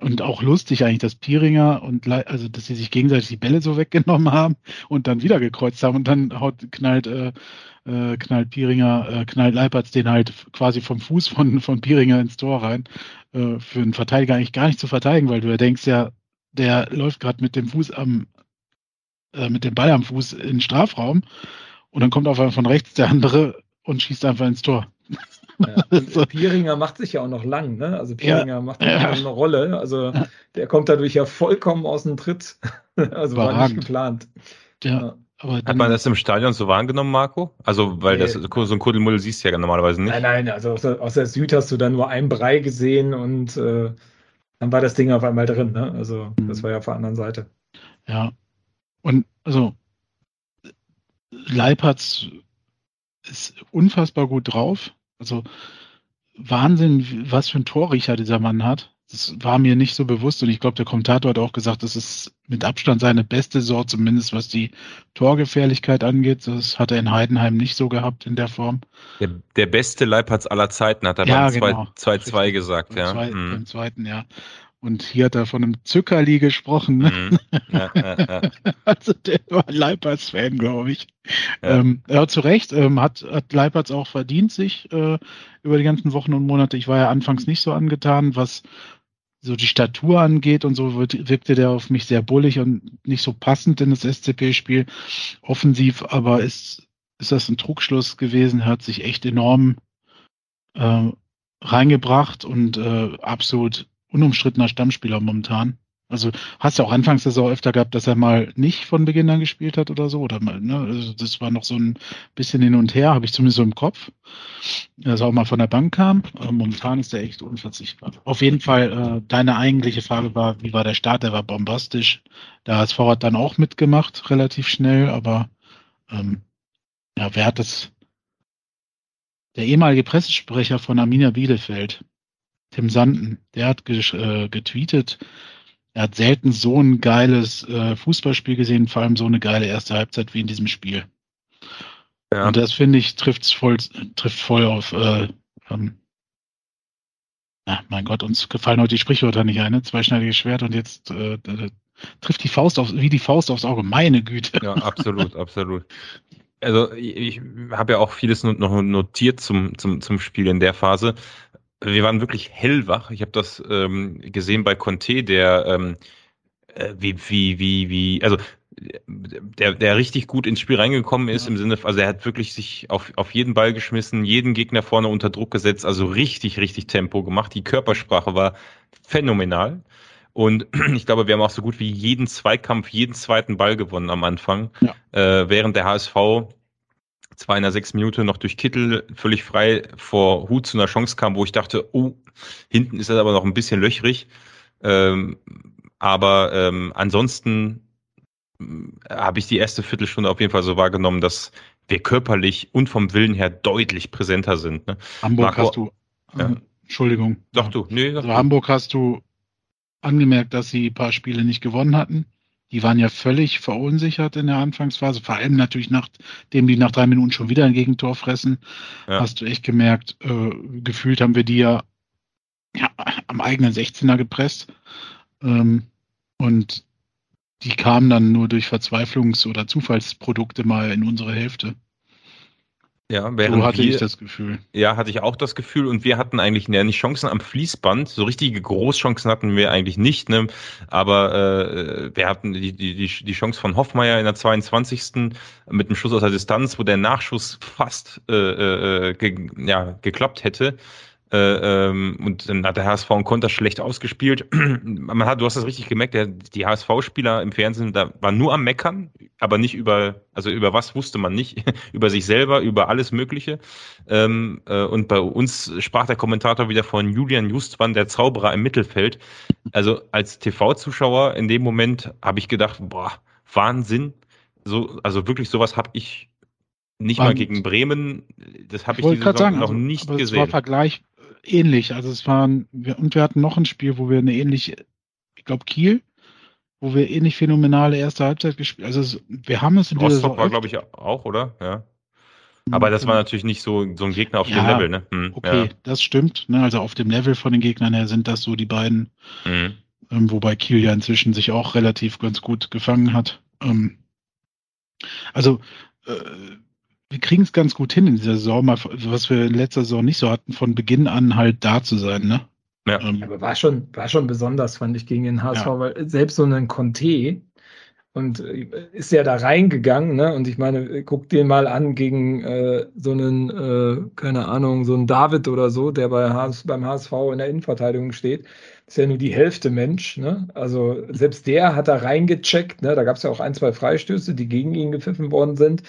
und auch lustig eigentlich, dass Piringer und also dass sie sich gegenseitig die Bälle so weggenommen haben und dann wieder gekreuzt haben und dann haut, knallt, äh, äh, knallt Piringer, äh, knallt Leipertz den halt quasi vom Fuß von, von Piringer ins Tor rein. Äh, für einen Verteidiger eigentlich gar nicht zu verteidigen, weil du ja denkst ja, der läuft gerade mit dem Fuß am, äh, mit dem Ball am Fuß in den Strafraum und dann kommt auf einmal von rechts der andere und schießt einfach ins Tor. Ja. so. Pieringer macht sich ja auch noch lang, ne? Also Pieringer ja. macht ja. eine Rolle. Also der kommt dadurch ja vollkommen aus dem Tritt. also Überragend. war nicht geplant. Ja. Aber Hat man das im Stadion so wahrgenommen, Marco? Also, weil nee. das so ein Kuddelmuddel siehst du ja normalerweise nicht. Nein, nein, also aus der, aus der Süd hast du dann nur einen Brei gesehen und äh, dann war das Ding auf einmal drin. Ne? Also, das mhm. war ja auf der anderen Seite. Ja. Und also, Leipertz ist unfassbar gut drauf. Also, Wahnsinn, was für ein Torriecher dieser Mann hat. Das war mir nicht so bewusst und ich glaube, der Kommentator hat auch gesagt, das ist mit Abstand seine beste Saison, zumindest was die Torgefährlichkeit angeht. Das hat er in Heidenheim nicht so gehabt in der Form. Der, der beste Leipatz aller Zeiten, hat er ja, beim 2-2 genau. gesagt. Ja. Zwei, mhm. Beim zweiten, ja. Und hier hat er von einem Zückerli gesprochen. Mhm. Ja, ja, ja. also der war Leipertz-Fan, glaube ich. Ja. Ähm, ja, zu Recht. Ähm, hat, hat Leipertz auch verdient sich äh, über die ganzen Wochen und Monate. Ich war ja anfangs nicht so angetan, was so die Statur angeht und so wirkte der auf mich sehr bullig und nicht so passend in das SCP-Spiel. Offensiv aber ist, ist das ein Trugschluss gewesen, hat sich echt enorm äh, reingebracht und äh, absolut unumstrittener Stammspieler momentan. Also hast du auch anfangs der Saison öfter gehabt, dass er mal nicht von Beginn an gespielt hat oder so. Oder mal, ne? Also das war noch so ein bisschen hin und her, habe ich zumindest so im Kopf. Dass er auch mal von der Bank kam. Aber momentan ist er echt unverzichtbar. Auf jeden Fall, äh, deine eigentliche Frage war, wie war der Start? Der war bombastisch. Da hat Vorrat dann auch mitgemacht, relativ schnell, aber ähm, ja, wer hat das? Der ehemalige Pressesprecher von Arminia Bielefeld, Tim Sanden, der hat äh, getweetet, er hat selten so ein geiles äh, Fußballspiel gesehen, vor allem so eine geile erste Halbzeit wie in diesem Spiel. Ja. Und das finde ich trifft voll, trifft voll auf. Äh, ähm, ja, mein Gott, uns gefallen heute die Sprichwörter nicht ein, ne? zweischneidiges Schwert und jetzt äh, trifft die Faust auf, wie die Faust aufs Auge. Meine Güte. Ja, absolut, absolut. Also ich, ich habe ja auch vieles noch notiert zum, zum, zum Spiel in der Phase wir waren wirklich hellwach. Ich habe das ähm, gesehen bei Conte, der ähm, äh, wie, wie, wie, wie, also der, der richtig gut ins Spiel reingekommen ist, ja. im Sinne, also er hat wirklich sich auf, auf jeden Ball geschmissen, jeden Gegner vorne unter Druck gesetzt, also richtig, richtig Tempo gemacht. Die Körpersprache war phänomenal. Und ich glaube, wir haben auch so gut wie jeden Zweikampf, jeden zweiten Ball gewonnen am Anfang, ja. äh, während der HSV zwar in der sechs Minute noch durch Kittel völlig frei vor Hut zu einer Chance kam, wo ich dachte, oh, hinten ist das aber noch ein bisschen löchrig. Ähm, aber ähm, ansonsten äh, habe ich die erste Viertelstunde auf jeden Fall so wahrgenommen, dass wir körperlich und vom Willen her deutlich präsenter sind. Ne? Hamburg Marco, hast du, ja. Entschuldigung. Doch du, nee. Also Hamburg hast du angemerkt, dass sie ein paar Spiele nicht gewonnen hatten. Die waren ja völlig verunsichert in der Anfangsphase, vor allem natürlich nachdem die nach drei Minuten schon wieder ein Gegentor fressen, ja. hast du echt gemerkt, äh, gefühlt haben wir die ja, ja am eigenen 16er gepresst. Ähm, und die kamen dann nur durch Verzweiflungs- oder Zufallsprodukte mal in unsere Hälfte. Ja, während so hatte wir, ich das Gefühl. Ja, hatte ich auch das Gefühl und wir hatten eigentlich ja, nicht Chancen am Fließband. So richtige Großchancen hatten wir eigentlich nicht, ne? Aber äh, wir hatten die, die, die Chance von Hoffmeier in der 22. mit dem Schuss aus der Distanz, wo der Nachschuss fast äh, äh, ge, ja, geklappt hätte. Äh, ähm, und dann hat der HSV einen Konter schlecht ausgespielt. Man hat, du hast das richtig gemerkt, der, die HSV-Spieler im Fernsehen, da waren nur am Meckern, aber nicht über, also über was wusste man nicht, über sich selber, über alles Mögliche. Ähm, äh, und bei uns sprach der Kommentator wieder von Julian Justwan, der Zauberer im Mittelfeld. Also als TV-Zuschauer in dem Moment habe ich gedacht, boah, Wahnsinn. So, also wirklich sowas habe ich nicht War, mal gegen Bremen, das habe ich diese Saison sagen, noch also, nicht gesehen. Es war Vergleich, ähnlich. Also es waren, wir, und wir hatten noch ein Spiel, wo wir eine ähnliche, ich glaube Kiel, wo wir ähnlich phänomenale erste Halbzeit gespielt Also es, wir haben es in Rostock war, glaube ich, auch, oder? Ja. Hm, Aber das war genau. natürlich nicht so, so ein Gegner auf ja, dem Level, ne? Hm, okay, ja. das stimmt. Ne? Also auf dem Level von den Gegnern her sind das so die beiden. Mhm. Ähm, wobei Kiel ja inzwischen sich auch relativ ganz gut gefangen hat. Ähm, also äh, wir kriegen es ganz gut hin in dieser Saison, mal, was wir in letzter Saison nicht so hatten, von Beginn an halt da zu sein, ne? Ja. Ähm, aber war schon, war schon besonders, fand ich, gegen den HSV, ja. weil selbst so ein Conte und äh, ist ja da reingegangen, ne? Und ich meine, guck den mal an gegen äh, so einen, äh, keine Ahnung, so einen David oder so, der bei HS, beim HSV in der Innenverteidigung steht. Ist ja nur die Hälfte Mensch, ne? Also selbst der hat da reingecheckt, ne? Da gab es ja auch ein, zwei Freistöße, die gegen ihn gepfiffen worden sind.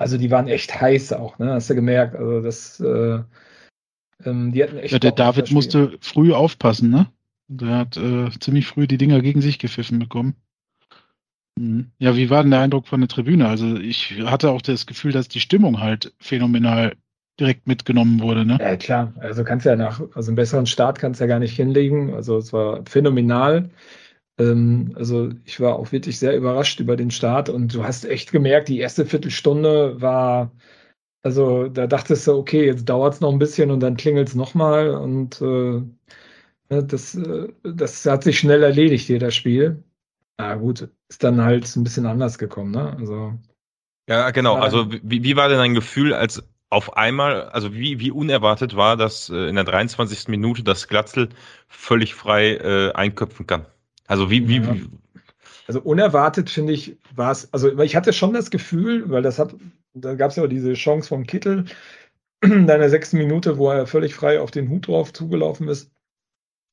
Also die waren echt heiß auch, ne? Hast du gemerkt. Also das, äh, ähm, die hatten echt. Ja, der David musste früh aufpassen, ne? Der hat äh, ziemlich früh die Dinger gegen sich gepfiffen bekommen. Mhm. Ja, wie war denn der Eindruck von der Tribüne? Also ich hatte auch das Gefühl, dass die Stimmung halt phänomenal direkt mitgenommen wurde, ne? Ja, klar. Also kannst ja nach, also einen besseren Start kannst du ja gar nicht hinlegen. Also es war phänomenal. Ähm, also ich war auch wirklich sehr überrascht über den Start und du hast echt gemerkt, die erste Viertelstunde war, also da dachtest du, okay, jetzt dauert es noch ein bisschen und dann klingelt es nochmal und äh, ne, das, äh, das hat sich schnell erledigt, hier das Spiel. Ja, gut, ist dann halt ein bisschen anders gekommen, ne? Also. Ja, genau. Also, wie, wie war denn dein Gefühl, als auf einmal, also wie, wie unerwartet war, dass äh, in der 23. Minute das Glatzel völlig frei äh, einköpfen kann? Also, wie, wie, ja. wie also unerwartet finde ich, war es, also ich hatte schon das Gefühl, weil das hat, da gab es ja auch diese Chance vom Kittel in der sechsten Minute, wo er völlig frei auf den Hut drauf zugelaufen ist.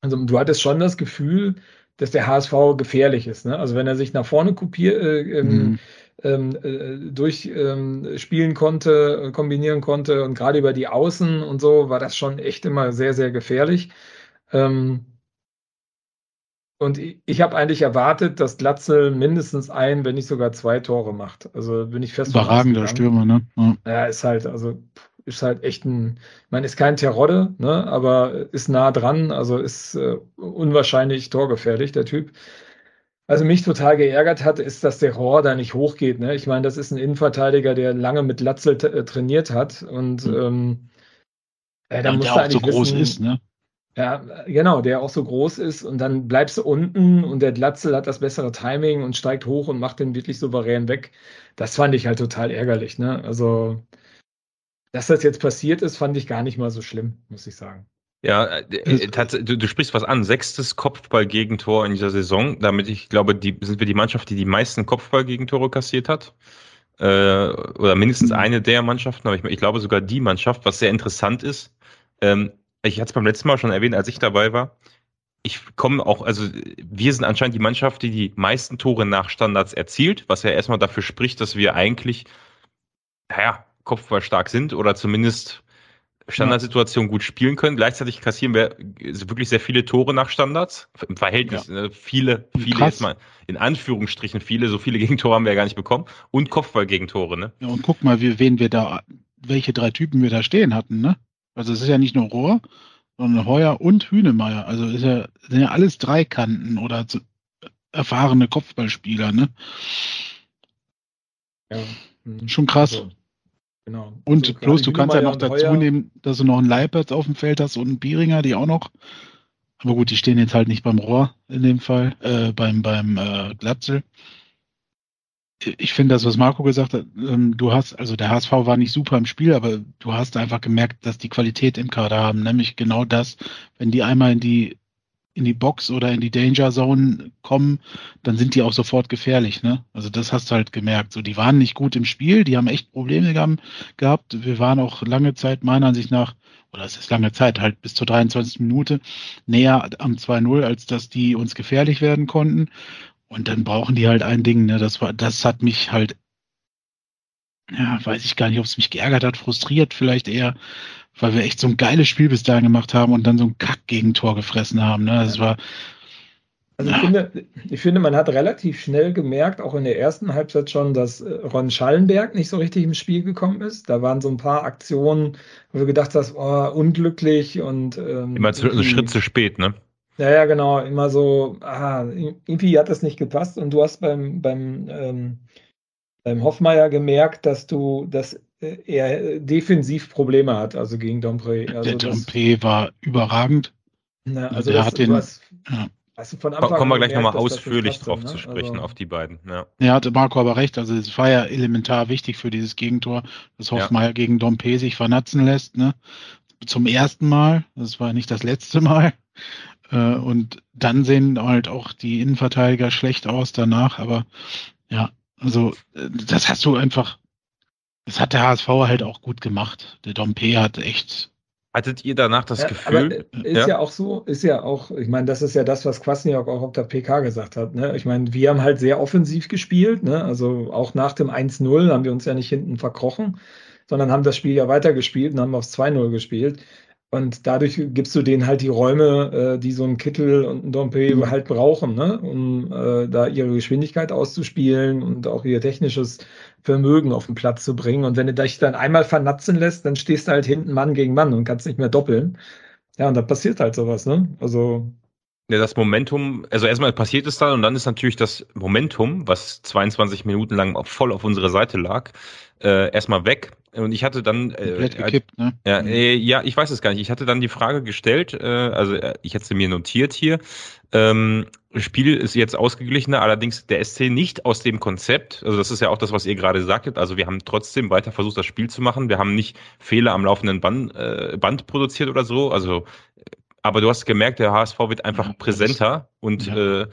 Also du hattest schon das Gefühl, dass der HSV gefährlich ist. Ne? Also wenn er sich nach vorne kopier, äh, ähm, mhm. ähm, äh, durchspielen ähm, konnte, kombinieren konnte und gerade über die Außen und so, war das schon echt immer sehr, sehr gefährlich. Ähm, und ich, ich habe eigentlich erwartet, dass Glatzel mindestens ein, wenn nicht sogar zwei Tore macht. Also bin ich fest. Überragender Stürmer, ne? Ja. ja, ist halt, also ist halt echt ein, ich meine, ist kein Terodde, ne, aber ist nah dran, also ist äh, unwahrscheinlich torgefährlich, der Typ. Also mich total geärgert hat, ist, dass der Rohr da nicht hochgeht. Ne? Ich meine, das ist ein Innenverteidiger, der lange mit Latzel äh, trainiert hat und mhm. ähm, äh, da ja, muss der auch so groß wissen, ist, ne? Ja, genau, der auch so groß ist und dann bleibst du unten und der Glatzel hat das bessere Timing und steigt hoch und macht den wirklich souverän weg. Das fand ich halt total ärgerlich, ne? Also dass das jetzt passiert ist, fand ich gar nicht mal so schlimm, muss ich sagen. Ja, äh, äh du, du, sprichst was an. Sechstes Kopfball-Gegentor in dieser Saison. Damit ich glaube, die, sind wir die Mannschaft, die die meisten Kopfball-Gegentore kassiert hat. Äh, oder mindestens mhm. eine der Mannschaften, aber ich, ich, glaube sogar die Mannschaft, was sehr interessant ist. Ähm, ich hatte es beim letzten Mal schon erwähnt, als ich dabei war. Ich komme auch, also wir sind anscheinend die Mannschaft, die die meisten Tore nach Standards erzielt, was ja erstmal dafür spricht, dass wir eigentlich, naja, Kopfball stark sind oder zumindest Standardsituationen gut spielen können. Gleichzeitig kassieren wir wirklich sehr viele Tore nach Standards. Im Verhältnis ja. Ne, viele, viele jetzt mal in Anführungsstrichen viele, so viele Gegentore haben wir ja gar nicht bekommen. Und Kopfball-Gegentore, ne? Ja, und guck mal, wie, wen wir da, welche drei Typen wir da stehen hatten, ne? Also es ist ja nicht nur Rohr, sondern Heuer und Hünemeyer. Also ist ja, sind ja alles Dreikanten oder erfahrene Kopfballspieler, ne? Ja. Schon krass. Also. Genau. Und also bloß, du kannst ja noch dazu Heuer. nehmen, dass du noch einen Leipert auf dem Feld hast und einen Bieringer, die auch noch. Aber gut, die stehen jetzt halt nicht beim Rohr in dem Fall, äh, beim, beim äh, Glatzel. Ich finde das, was Marco gesagt hat, ähm, du hast, also der HSV war nicht super im Spiel, aber du hast einfach gemerkt, dass die Qualität im Kader haben, nämlich genau das, wenn die einmal in die in die Box oder in die Danger Zone kommen, dann sind die auch sofort gefährlich. Ne? Also das hast du halt gemerkt. So, die waren nicht gut im Spiel, die haben echt Probleme gehabt. Wir waren auch lange Zeit meiner Ansicht nach, oder es ist lange Zeit, halt bis zur 23. Minute näher am 2-0, als dass die uns gefährlich werden konnten. Und dann brauchen die halt ein Ding. Ne? Das war, das hat mich halt ja, weiß ich gar nicht, ob es mich geärgert hat, frustriert vielleicht eher, weil wir echt so ein geiles Spiel bis dahin gemacht haben und dann so ein Kack-Gegentor gefressen haben. Ne? Das war. Also ich, ja. finde, ich finde, man hat relativ schnell gemerkt, auch in der ersten Halbzeit schon, dass äh, Ron Schallenberg nicht so richtig im Spiel gekommen ist. Da waren so ein paar Aktionen, wo du gedacht hast, oh, unglücklich und ähm, immer zu, einen Schritt zu spät, ne? Ja, ja, genau. Immer so, ah, irgendwie hat das nicht gepasst. Und du hast beim, beim, ähm, beim Hoffmeier gemerkt, dass du, dass er defensiv Probleme hat, also gegen Dompré. Also der Dompré war überragend. Na, also der das, hat den, hast, ja. hast von Anfang Kommen wir gleich nochmal ausführlich drauf ne? zu sprechen, also, auf die beiden. Ja. ja, hatte Marco aber recht. Also es war ja elementar wichtig für dieses Gegentor, dass Hoffmeier ja. gegen Dompe sich vernatzen lässt. Ne? Zum ersten Mal. Das war nicht das letzte Mal. Äh, und dann sehen halt auch die Innenverteidiger schlecht aus danach, aber Ja, also das hast du einfach, das hat der HSV halt auch gut gemacht. Der Dompe hat echt Hattet ihr danach das ja, Gefühl? ist ja. ja. auch so, ist ja auch, ich meine, das ist ja das, was Kwasniok auch auf der PK gesagt hat. Ne? Ich meine, wir haben halt sehr offensiv gespielt, ne? also auch nach dem 1-0 haben wir uns ja nicht hinten verkrochen, sondern haben das Spiel ja weitergespielt und haben aufs 2-0 gespielt. Und dadurch gibst du denen halt die Räume, äh, die so ein Kittel und ein Dompe mhm. halt brauchen, ne? um äh, da ihre Geschwindigkeit auszuspielen und auch ihr technisches Vermögen auf den Platz zu bringen. Und wenn du dich dann einmal vernatzen lässt, dann stehst du halt hinten Mann gegen Mann und kannst nicht mehr doppeln. Ja, und da passiert halt sowas, ne? Also. Ja, das Momentum, also erstmal passiert es dann und dann ist natürlich das Momentum, was 22 Minuten lang voll auf unserer Seite lag, äh, erstmal weg. Und ich hatte dann. Äh, gekippt, ne? Ja, mhm. äh, ja, ich weiß es gar nicht. Ich hatte dann die Frage gestellt, äh, also äh, ich hatte sie mir notiert hier. Ähm, Spiel ist jetzt ausgeglichener, allerdings der SC nicht aus dem Konzept. Also das ist ja auch das, was ihr gerade sagtet. Also wir haben trotzdem weiter versucht, das Spiel zu machen. Wir haben nicht Fehler am laufenden Band, äh, Band produziert oder so. Also aber du hast gemerkt, der HSV wird einfach präsenter und ja. äh,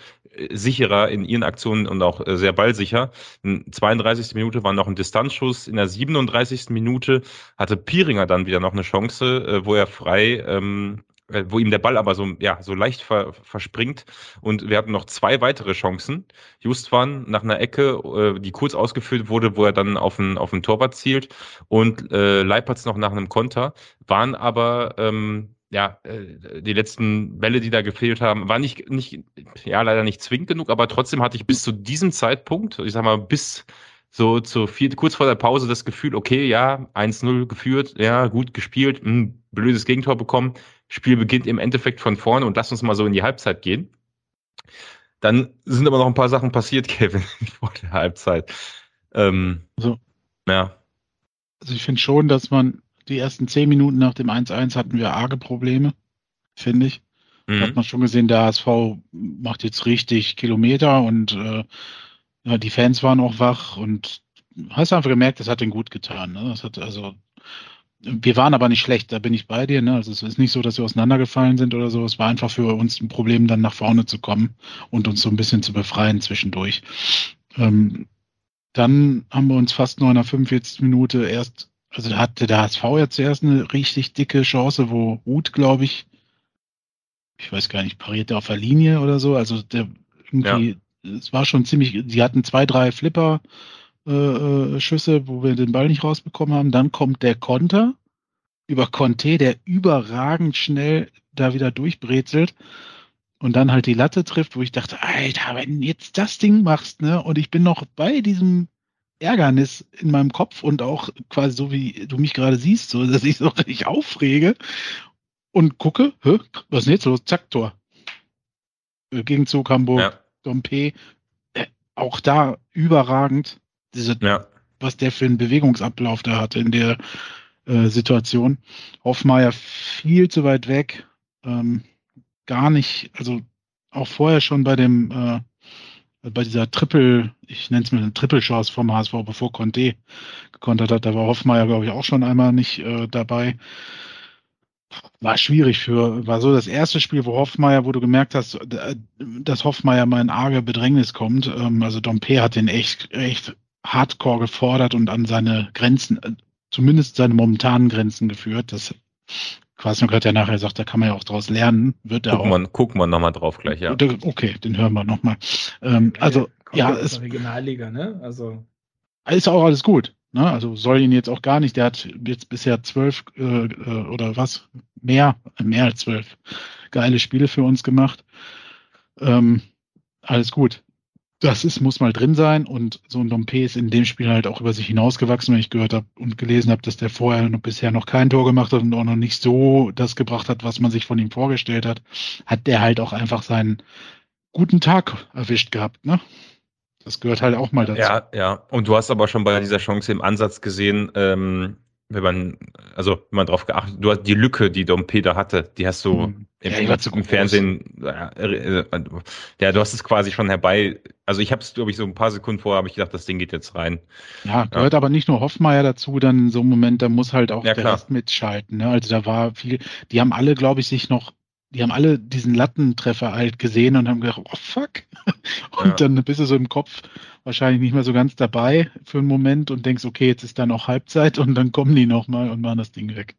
sicherer in ihren Aktionen und auch äh, sehr ballsicher. In 32. Minute war noch ein Distanzschuss. In der 37. Minute hatte Pieringer dann wieder noch eine Chance, äh, wo er frei, ähm, äh, wo ihm der Ball aber so, ja, so leicht ver, verspringt. Und wir hatten noch zwei weitere Chancen. Justwan nach einer Ecke, äh, die kurz ausgeführt wurde, wo er dann auf den, auf den Torwart zielt. Und äh, Leipertz noch nach einem Konter, waren aber ähm, ja, äh, die letzten Bälle, die da gefehlt haben, war nicht, nicht, ja, leider nicht zwingend genug, aber trotzdem hatte ich bis zu diesem Zeitpunkt, ich sag mal, bis so zu vier, kurz vor der Pause das Gefühl, okay, ja, 1-0 geführt, ja, gut gespielt, ein hm, blödes Gegentor bekommen, Spiel beginnt im Endeffekt von vorne und lass uns mal so in die Halbzeit gehen. Dann sind aber noch ein paar Sachen passiert, Kevin, vor der Halbzeit. Ähm, also, ja. Also ich finde schon, dass man die ersten zehn Minuten nach dem 1-1 hatten wir arge Probleme, finde ich. Mhm. Hat man schon gesehen, der HSV macht jetzt richtig Kilometer und äh, ja, die Fans waren auch wach und hast einfach gemerkt, das hat den gut getan. Ne? Das hat also wir waren aber nicht schlecht, da bin ich bei dir. Ne? Also es ist nicht so, dass wir auseinandergefallen sind oder so. Es war einfach für uns ein Problem, dann nach vorne zu kommen und uns so ein bisschen zu befreien zwischendurch. Ähm, dann haben wir uns fast nur in der 45. Minute erst also da hatte der HSV ja zuerst eine richtig dicke Chance, wo Ruth, glaube ich, ich weiß gar nicht, parierte auf der Linie oder so. Also der irgendwie, ja. es war schon ziemlich, sie hatten zwei, drei Flipper äh, äh, Schüsse, wo wir den Ball nicht rausbekommen haben. Dann kommt der Konter über Conte, der überragend schnell da wieder durchbrezelt und dann halt die Latte trifft, wo ich dachte, Alter, wenn jetzt das Ding machst, ne, und ich bin noch bei diesem Ärgernis in meinem Kopf und auch quasi so, wie du mich gerade siehst, so, dass ich so richtig aufrege und gucke, Hä, was ist denn jetzt los? Zack, Tor. Äh, Gegenzug Hamburg, ja. Dompe, äh, auch da überragend, diese, ja. was der für einen Bewegungsablauf da hatte in der äh, Situation. Hoffmeier viel zu weit weg, ähm, gar nicht, also auch vorher schon bei dem äh, bei dieser Triple, ich nenne es mal eine Triple-Chance vom HSV, bevor Conte gekontert hat, da war Hoffmeier, glaube ich, auch schon einmal nicht äh, dabei. War schwierig für, war so das erste Spiel, wo Hoffmeier, wo du gemerkt hast, äh, dass Hoffmeier mal in arge Bedrängnis kommt. Ähm, also Dompe hat den echt, echt hardcore gefordert und an seine Grenzen, äh, zumindest seine momentanen Grenzen geführt. Das Quasniok hat ja nachher gesagt, da kann man ja auch draus lernen. Wird gucken, wir, gucken wir nochmal drauf gleich, ja. Okay, den hören wir nochmal. Ähm, also, ja, es Regionalliga, ne? Also. Ist auch alles gut. Ne? Also soll ihn jetzt auch gar nicht. Der hat jetzt bisher zwölf äh, äh oder was? Mehr, mehr als zwölf geile Spiele für uns gemacht. Ähm, alles gut das ist, muss mal drin sein und so ein Dompe ist in dem Spiel halt auch über sich hinausgewachsen, wenn ich gehört habe und gelesen habe, dass der vorher noch, bisher noch kein Tor gemacht hat und auch noch nicht so das gebracht hat, was man sich von ihm vorgestellt hat, hat der halt auch einfach seinen guten Tag erwischt gehabt, ne? Das gehört halt auch mal dazu. Ja, ja. Und du hast aber schon bei dieser Chance im Ansatz gesehen, ähm, wenn man, also wenn man drauf geachtet, du hast die Lücke, die Dompe da hatte, die hast du hm. im, ja, im Fernsehen, ja, äh, ja, du hast es quasi schon herbei, also ich habe es, glaube ich, so ein paar Sekunden vorher habe ich gedacht, das Ding geht jetzt rein. Ja, gehört ja. aber nicht nur Hoffmeier dazu, dann in so einem Moment, da muss halt auch ja, der klar. Rest mitschalten. Ne? Also da war viel, die haben alle, glaube ich, sich noch die haben alle diesen Lattentreffer halt gesehen und haben gedacht, oh fuck. Und ja. dann bist du so im Kopf wahrscheinlich nicht mehr so ganz dabei für einen Moment und denkst, okay, jetzt ist da noch Halbzeit und dann kommen die nochmal und machen das Ding weg.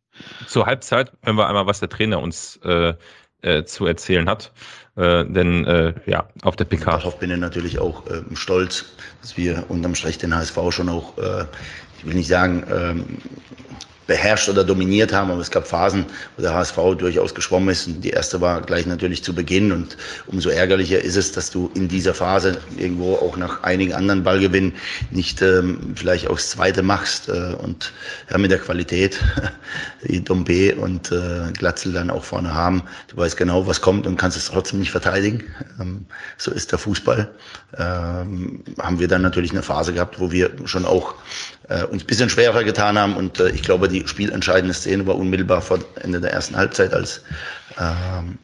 Zur Halbzeit hören wir einmal, was der Trainer uns äh, äh, zu erzählen hat. Äh, denn äh, ja, auf der PK. Darauf bin ich natürlich auch äh, stolz, dass wir unterm Strich den HSV schon auch, äh, ich will nicht sagen, ähm, beherrscht oder dominiert haben, aber es gab Phasen, wo der HSV durchaus geschwommen ist. Und die erste war gleich natürlich zu Beginn und umso ärgerlicher ist es, dass du in dieser Phase irgendwo auch nach einigen anderen Ballgewinnen nicht ähm, vielleicht aufs Zweite machst äh, und ja, mit der Qualität, die Dombe und äh, Glatzel dann auch vorne haben. Du weißt genau, was kommt und kannst es trotzdem nicht verteidigen. Ähm, so ist der Fußball. Ähm, haben wir dann natürlich eine Phase gehabt, wo wir schon auch äh, uns ein bisschen schwerer getan haben. Und äh, ich glaube, die spielentscheidende Szene war unmittelbar vor Ende der ersten Halbzeit, als ähm,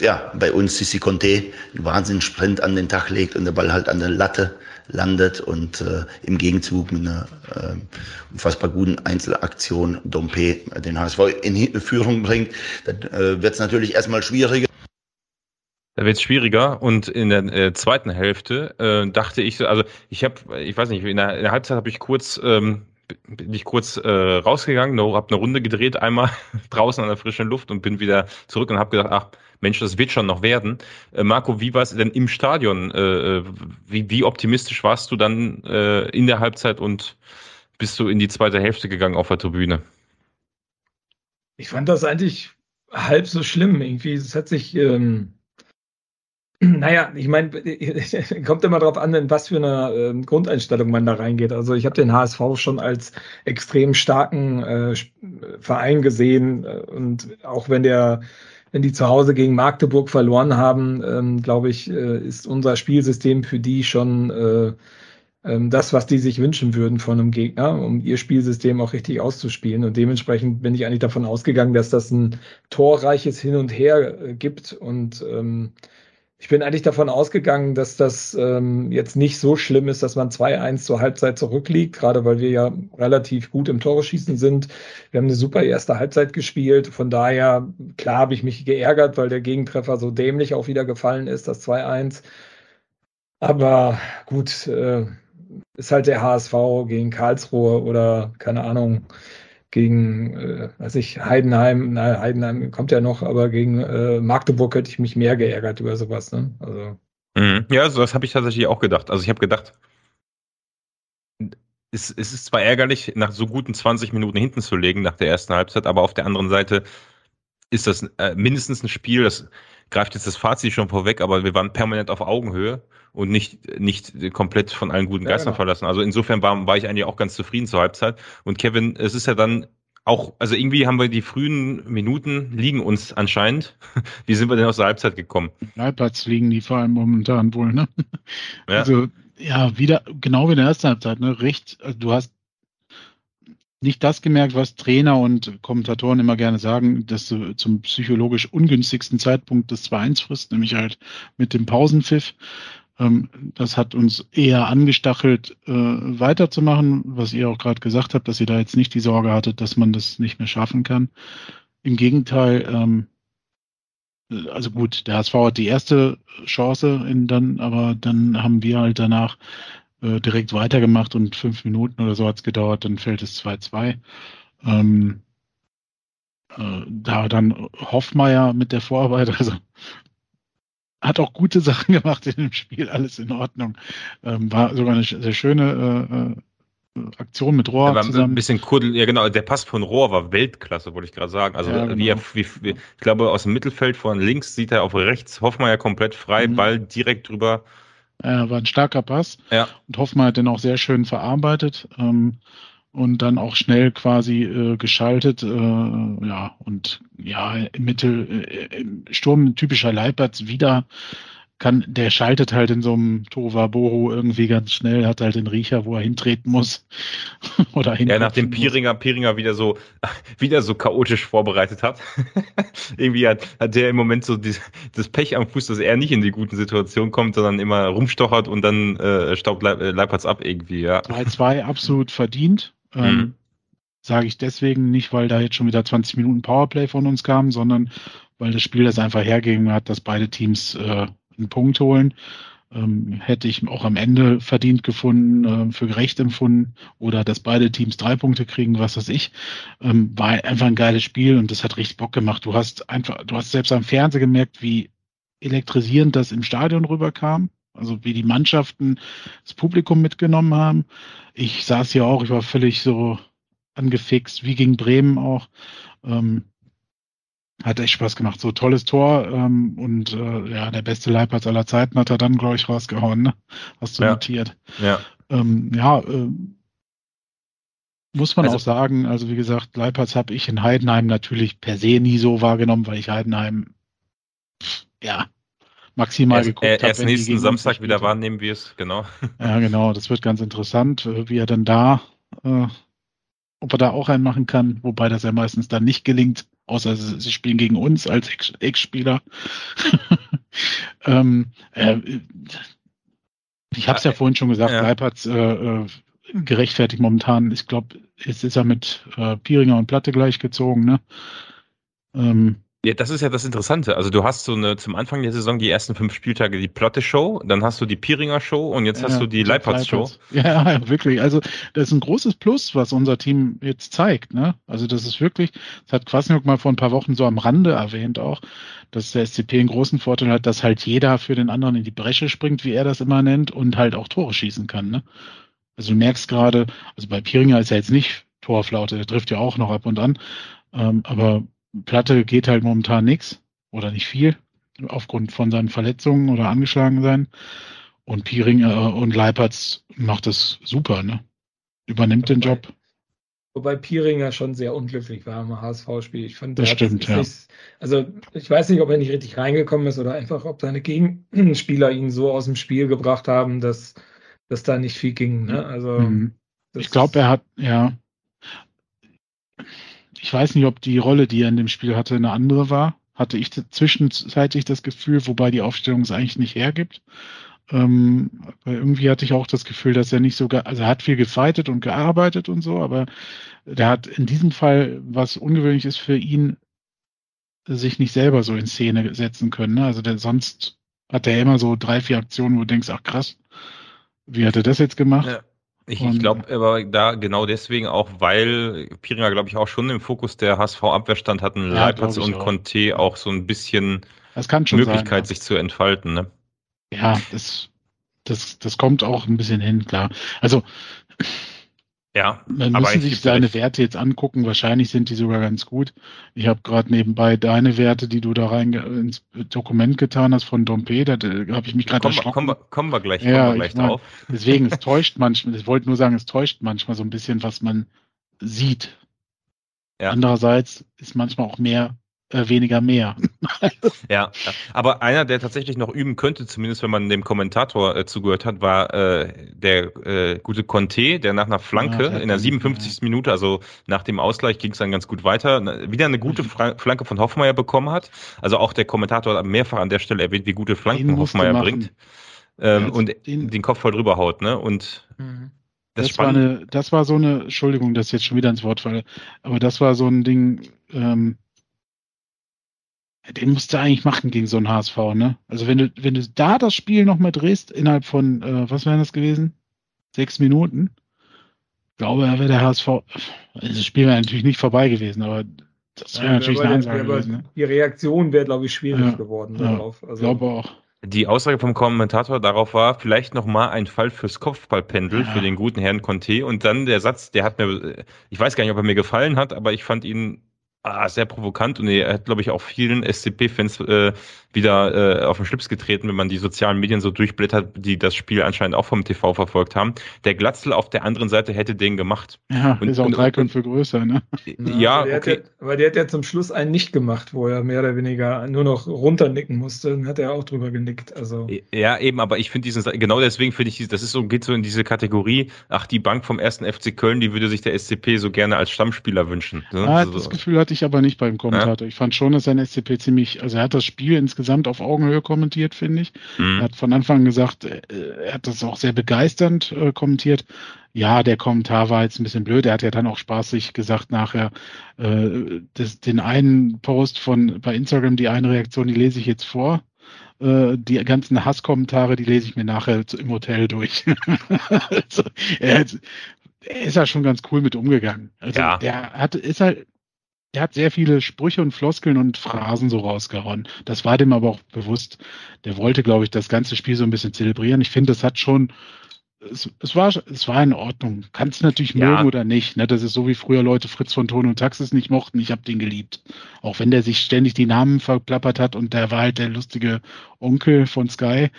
ja, bei uns Sissi Conte einen Wahnsinnssprint an den Tag legt und der Ball halt an der Latte landet und äh, im Gegenzug mit einer äh, unfassbar guten Einzelaktion Dompe den HSV in Führung bringt, dann äh, wird es natürlich erstmal schwieriger. Da wird es schwieriger und in der äh, zweiten Hälfte äh, dachte ich, also ich habe, ich weiß nicht, in der, in der Halbzeit habe ich kurz, ähm, bin ich kurz äh, rausgegangen, habe eine Runde gedreht, einmal draußen an der frischen Luft und bin wieder zurück und habe gedacht, ach Mensch, das wird schon noch werden. Äh, Marco, wie war es denn im Stadion? Äh, äh, wie, wie optimistisch warst du dann äh, in der Halbzeit und bist du in die zweite Hälfte gegangen auf der Tribüne? Ich fand das eigentlich halb so schlimm. Irgendwie, es hat sich ähm, naja, ich meine, kommt immer darauf an, in was für eine äh, Grundeinstellung man da reingeht. Also ich habe den HSV schon als extrem starken äh, Verein gesehen äh, und auch wenn der wenn die zu Hause gegen Magdeburg verloren haben, ähm, glaube ich, äh, ist unser Spielsystem für die schon äh, ähm, das, was die sich wünschen würden von einem Gegner, um ihr Spielsystem auch richtig auszuspielen. Und dementsprechend bin ich eigentlich davon ausgegangen, dass das ein torreiches Hin und Her äh, gibt und ähm, ich bin eigentlich davon ausgegangen, dass das ähm, jetzt nicht so schlimm ist, dass man 2-1 zur Halbzeit zurückliegt, gerade weil wir ja relativ gut im Tore schießen sind. Wir haben eine super erste Halbzeit gespielt. Von daher, klar habe ich mich geärgert, weil der Gegentreffer so dämlich auch wieder gefallen ist, das 2-1. Aber gut, äh, ist halt der HSV gegen Karlsruhe oder keine Ahnung gegen, äh, weiß ich, Heidenheim, na, Heidenheim kommt ja noch, aber gegen äh, Magdeburg hätte ich mich mehr geärgert über sowas. Ne? Also. Mhm. Ja, so das habe ich tatsächlich auch gedacht. Also ich habe gedacht, es, es ist zwar ärgerlich, nach so guten 20 Minuten hinten zu legen nach der ersten Halbzeit, aber auf der anderen Seite ist das äh, mindestens ein Spiel, das greift jetzt das Fazit schon vorweg, aber wir waren permanent auf Augenhöhe und nicht, nicht komplett von allen guten Geistern ja, genau. verlassen. Also insofern war, war ich eigentlich auch ganz zufrieden zur Halbzeit. Und Kevin, es ist ja dann auch, also irgendwie haben wir die frühen Minuten liegen uns anscheinend. Wie sind wir denn aus der Halbzeit gekommen? Leitplatz liegen die vor allem momentan wohl, ne? Ja. Also, ja, wieder, genau wie in der ersten Halbzeit, ne? Recht, also du hast nicht das gemerkt, was Trainer und Kommentatoren immer gerne sagen, dass du zum psychologisch ungünstigsten Zeitpunkt des 2-1 frisst, nämlich halt mit dem Pausenpfiff. Ähm, das hat uns eher angestachelt, äh, weiterzumachen, was ihr auch gerade gesagt habt, dass ihr da jetzt nicht die Sorge hattet, dass man das nicht mehr schaffen kann. Im Gegenteil, ähm, also gut, der HSV hat die erste Chance, in dann, aber dann haben wir halt danach äh, direkt weitergemacht und fünf Minuten oder so hat es gedauert, dann fällt es 2-2. Ähm, äh, da dann Hoffmeier mit der Vorarbeit, also hat auch gute Sachen gemacht in dem Spiel, alles in Ordnung. Ähm, war sogar eine sehr schöne äh, äh, Aktion mit Rohr. war zusammen. ein bisschen kuddel, ja genau, der Pass von Rohr war Weltklasse, wollte ich gerade sagen. Also ja, genau. wie, er, wie, wie, ich glaube, aus dem Mittelfeld von links sieht er auf rechts Hoffmeier komplett frei, mhm. Ball direkt drüber äh, war ein starker Pass. Ja. Und Hoffmann hat den auch sehr schön verarbeitet ähm, und dann auch schnell quasi äh, geschaltet. Äh, ja, und ja, im Mittel, äh, im Sturm typischer Leipertz wieder kann, der schaltet halt in so einem Tohuwabohu irgendwie ganz schnell, hat halt den Riecher, wo er hintreten muss. Oder Ja, nachdem Piringer, Piringer wieder so, wieder so chaotisch vorbereitet hat. irgendwie hat, hat der im Moment so die, das Pech am Fuß, dass er nicht in die guten Situationen kommt, sondern immer rumstochert und dann äh, staubt Leip, äh, Leipertz ab irgendwie, ja. 2-2 absolut verdient. Ähm, mhm. Sage ich deswegen nicht, weil da jetzt schon wieder 20 Minuten Powerplay von uns kam, sondern weil das Spiel das einfach hergegeben hat, dass beide Teams äh, einen Punkt holen. Ähm, hätte ich auch am Ende verdient gefunden, äh, für gerecht empfunden oder dass beide Teams drei Punkte kriegen, was weiß ich. Ähm, war einfach ein geiles Spiel und das hat richtig Bock gemacht. Du hast einfach, du hast selbst am Fernseher gemerkt, wie elektrisierend das im Stadion rüberkam. Also wie die Mannschaften das Publikum mitgenommen haben. Ich saß hier auch, ich war völlig so angefixt, wie gegen Bremen auch. Ähm, hat echt Spaß gemacht. So tolles Tor ähm, und äh, ja, der beste Leipatz aller Zeiten hat er dann, glaube ich, rausgehauen. Ne? Hast du ja. notiert. Ja. Ähm, ja, äh, muss man also, auch sagen, also wie gesagt, Leipatz habe ich in Heidenheim natürlich per se nie so wahrgenommen, weil ich Heidenheim ja maximal erst, geguckt habe. Erst nächsten Samstag wieder wahrnehmen wir es, genau. Ja, genau, das wird ganz interessant, äh, wie er dann da, äh, ob er da auch einen machen kann, wobei das ja meistens dann nicht gelingt außer sie, spielen gegen uns als Ex-Spieler. ähm, äh, ich habe es ja vorhin schon gesagt, ja. Leipatz äh, äh, gerechtfertigt momentan. Ich glaube, jetzt ist er mit äh, Pieringer und Platte gleichgezogen. Ne? Ähm, ja, das ist ja das Interessante. Also du hast so eine zum Anfang der Saison die ersten fünf Spieltage die Plotte-Show, dann hast du die Pieringer Show und jetzt ja, hast du die Leipertz-Show. Ja, wirklich. Also das ist ein großes Plus, was unser Team jetzt zeigt. Ne? Also das ist wirklich, das hat Kwasniok mal vor ein paar Wochen so am Rande erwähnt auch, dass der SCP einen großen Vorteil hat, dass halt jeder für den anderen in die Bresche springt, wie er das immer nennt, und halt auch Tore schießen kann. Ne? Also du merkst gerade, also bei Pieringer ist er jetzt nicht Torflaute, der trifft ja auch noch ab und an, ähm, aber Platte geht halt momentan nichts oder nicht viel aufgrund von seinen Verletzungen oder angeschlagen sein. Und Piering äh, und Leipertz macht das super, ne? Übernimmt den Job. Wobei Pieringer schon sehr unglücklich war im HSV-Spiel. Ich fand, das stimmt, ja. Nicht, also ich weiß nicht, ob er nicht richtig reingekommen ist oder einfach, ob seine Gegenspieler ihn so aus dem Spiel gebracht haben, dass, dass da nicht viel ging. Ne? Also mhm. ich glaube, er hat, ja, ich weiß nicht, ob die Rolle, die er in dem Spiel hatte, eine andere war. Hatte ich zwischenzeitlich das Gefühl, wobei die Aufstellung es eigentlich nicht hergibt. Ähm, weil irgendwie hatte ich auch das Gefühl, dass er nicht so, also er hat viel gefeitet und gearbeitet und so, aber der hat in diesem Fall, was ungewöhnlich ist für ihn, sich nicht selber so in Szene setzen können. Ne? Also der, sonst hat er immer so drei, vier Aktionen, wo du denkst, ach krass, wie hat er das jetzt gemacht? Ja. Ich, ich glaube aber da genau deswegen auch, weil Piringer, glaube ich, auch schon im Fokus der HSV-Abwehr stand, hatten ja, Leipzig und auch. Conte auch so ein bisschen Möglichkeit, sein, ja. sich zu entfalten. Ne? Ja, das, das, das kommt auch ein bisschen hin, klar. Also ja, man müssen sich seine Werte jetzt angucken. Wahrscheinlich sind die sogar ganz gut. Ich habe gerade nebenbei deine Werte, die du da rein ins Dokument getan hast von Dompe, da, da habe ich mich gerade erschrocken. Kommen wir, kommen wir gleich, ja, kommen wir gleich mein, drauf. Deswegen, es täuscht manchmal, ich wollte nur sagen, es täuscht manchmal so ein bisschen, was man sieht. Ja. Andererseits ist manchmal auch mehr äh, weniger mehr. ja, aber einer, der tatsächlich noch üben könnte, zumindest wenn man dem Kommentator äh, zugehört hat, war äh, der äh, gute Conte, der nach einer Flanke ja, in der 57. Ja. Minute, also nach dem Ausgleich ging es dann ganz gut weiter, wieder eine gute Fra Flanke von Hoffmeier bekommen hat. Also auch der Kommentator hat mehrfach an der Stelle erwähnt, wie gute Flanken Hoffmeier bringt. Ähm, und den, den, Kopf voll drüber haut, ne? Und mhm. Das, das war eine, das war so eine, Entschuldigung, dass ich jetzt schon wieder ins Wort falle, aber das war so ein Ding, ähm, den musst du eigentlich machen gegen so einen HSV, ne? Also wenn du, wenn du da das Spiel noch mal drehst, innerhalb von, äh, was wären das gewesen? Sechs Minuten? Ich glaube, da wäre der HSV, also das Spiel wäre natürlich nicht vorbei gewesen, aber das wäre ja, natürlich eine Ansage gewesen. Ne? Die Reaktion wäre, glaube ich, schwierig ja, geworden darauf. Also, glaube auch. Die Aussage vom Kommentator darauf war, vielleicht nochmal ein Fall fürs Kopfballpendel ja. für den guten Herrn Conte. Und dann der Satz, der hat mir, ich weiß gar nicht, ob er mir gefallen hat, aber ich fand ihn ah, sehr provokant und er hat, glaube ich, auch vielen SCP-Fans äh, wieder äh, auf den Schlips getreten, wenn man die sozialen Medien so durchblättert, die das Spiel anscheinend auch vom TV verfolgt haben. Der Glatzel auf der anderen Seite hätte den gemacht. Ja, und, ist auch drei Köpfe größer, ne? Ja, aber okay. Ja, aber der hat ja zum Schluss einen nicht gemacht, wo er mehr oder weniger nur noch runternicken musste. Dann hat er auch drüber genickt. Also. Ja, eben, aber ich finde diesen, genau deswegen finde ich, das ist so, geht so in diese Kategorie, ach, die Bank vom ersten FC Köln, die würde sich der SCP so gerne als Stammspieler wünschen. Ne? Ah, also, das Gefühl hatte hatte ich aber nicht beim Kommentator. Ja. Ich fand schon, dass sein SCP ziemlich, also er hat das Spiel insgesamt auf Augenhöhe kommentiert, finde ich. Mhm. Er hat von Anfang gesagt, äh, er hat das auch sehr begeisternd äh, kommentiert. Ja, der Kommentar war jetzt ein bisschen blöd. Er hat ja dann auch spaßig gesagt nachher, äh, das, den einen Post von bei Instagram, die eine Reaktion, die lese ich jetzt vor äh, die ganzen Hasskommentare, die lese ich mir nachher im Hotel durch. also, er, er ist ja schon ganz cool mit umgegangen. Also ja. der hat, ist halt, der hat sehr viele Sprüche und Floskeln und Phrasen so rausgehauen. Das war dem aber auch bewusst. Der wollte, glaube ich, das ganze Spiel so ein bisschen zelebrieren. Ich finde, das hat schon, es, es, war, es war in Ordnung. Kannst natürlich ja. mögen oder nicht. Ne? Das ist so wie früher Leute Fritz von Ton und Taxis nicht mochten. Ich habe den geliebt. Auch wenn der sich ständig die Namen verplappert hat und der war halt der lustige Onkel von Sky,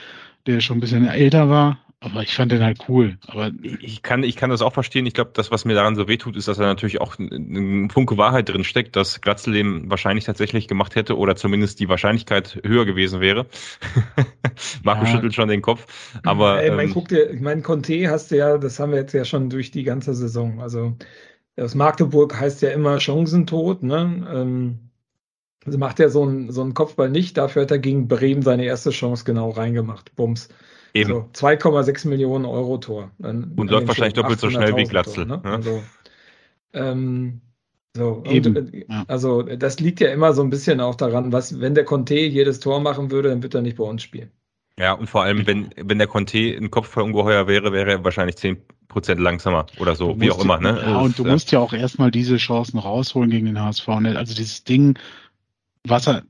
der schon ein bisschen älter war. Aber ich fand den halt cool. Aber ich kann, ich kann das auch verstehen. Ich glaube, das, was mir daran so wehtut, ist, dass da natürlich auch ein Funke Wahrheit drin steckt, dass Glatzel den wahrscheinlich tatsächlich gemacht hätte oder zumindest die Wahrscheinlichkeit höher gewesen wäre. Marco ja. schüttelt schon den Kopf. Aber Ey, mein, ähm, guck dir, ich meine, Conte hast du ja, das haben wir jetzt ja schon durch die ganze Saison. Also das Magdeburg heißt ja immer Chancentod, ne? Ähm, also macht er so einen, so einen Kopfball nicht, dafür hat er gegen Bremen seine erste Chance genau reingemacht. Bums. Eben. So, 2,6 Millionen Euro Tor. An, und läuft wahrscheinlich doppelt so schnell wie Glatzel. Tor, ne? ja? also, ähm, so. Und, äh, ja. Also das liegt ja immer so ein bisschen auch daran, was, wenn der Conte jedes Tor machen würde, dann wird er nicht bei uns spielen. Ja, und vor allem, wenn, wenn der Conte ein Kopfballungeheuer wäre, wäre er wahrscheinlich 10% langsamer oder so, musst, wie auch immer. Ne? Ja, und du ja. musst ja auch erstmal diese Chancen rausholen gegen den HSV. Ne? Also dieses Ding, was er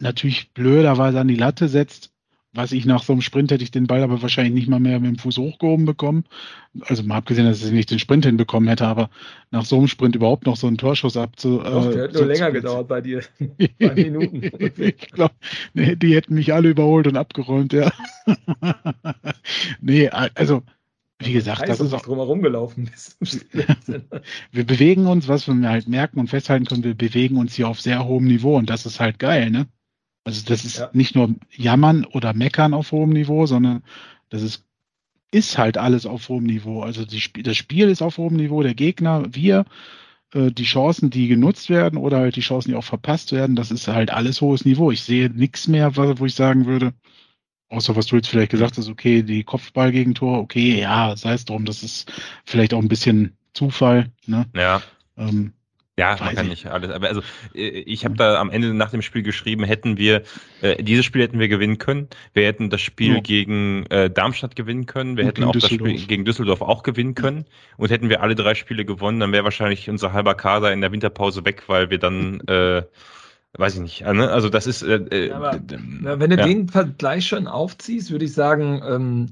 natürlich blöderweise an die Latte setzt, was ich nach so einem Sprint hätte ich den Ball aber wahrscheinlich nicht mal mehr mit dem Fuß hochgehoben bekommen. Also mal abgesehen, dass ich nicht den Sprint hinbekommen hätte, aber nach so einem Sprint überhaupt noch so einen Torschuss abzu. Doch, der äh, hat nur länger gedauert bei dir. Zwei Minuten. ich glaube, nee, die hätten mich alle überholt und abgeräumt, ja. nee, also wie gesagt, das, das ist auch drumherum gelaufen. wir bewegen uns, was wir halt merken und festhalten können, wir bewegen uns hier auf sehr hohem Niveau und das ist halt geil, ne? Also das ist ja. nicht nur Jammern oder Meckern auf hohem Niveau, sondern das ist, ist halt alles auf hohem Niveau. Also die, das Spiel ist auf hohem Niveau, der Gegner, wir, äh, die Chancen, die genutzt werden oder halt die Chancen, die auch verpasst werden, das ist halt alles hohes Niveau. Ich sehe nichts mehr, wo ich sagen würde, außer was du jetzt vielleicht gesagt hast, okay, die Kopfballgegentor, okay, ja, sei es drum, das ist vielleicht auch ein bisschen Zufall. Ne? Ja. Ähm, ja, man kann nicht alles. Aber also äh, ich habe da am Ende nach dem Spiel geschrieben, hätten wir äh, dieses Spiel hätten wir gewinnen können. Wir hätten das Spiel ja. gegen äh, Darmstadt gewinnen können. Wir und hätten auch das Spiel gegen Düsseldorf auch gewinnen können. Und hätten wir alle drei Spiele gewonnen, dann wäre wahrscheinlich unser halber Kader in der Winterpause weg, weil wir dann äh, weiß ich nicht. Ne? Also das ist. Äh, äh aber, wenn du ja. den Vergleich schon aufziehst, würde ich sagen, ähm,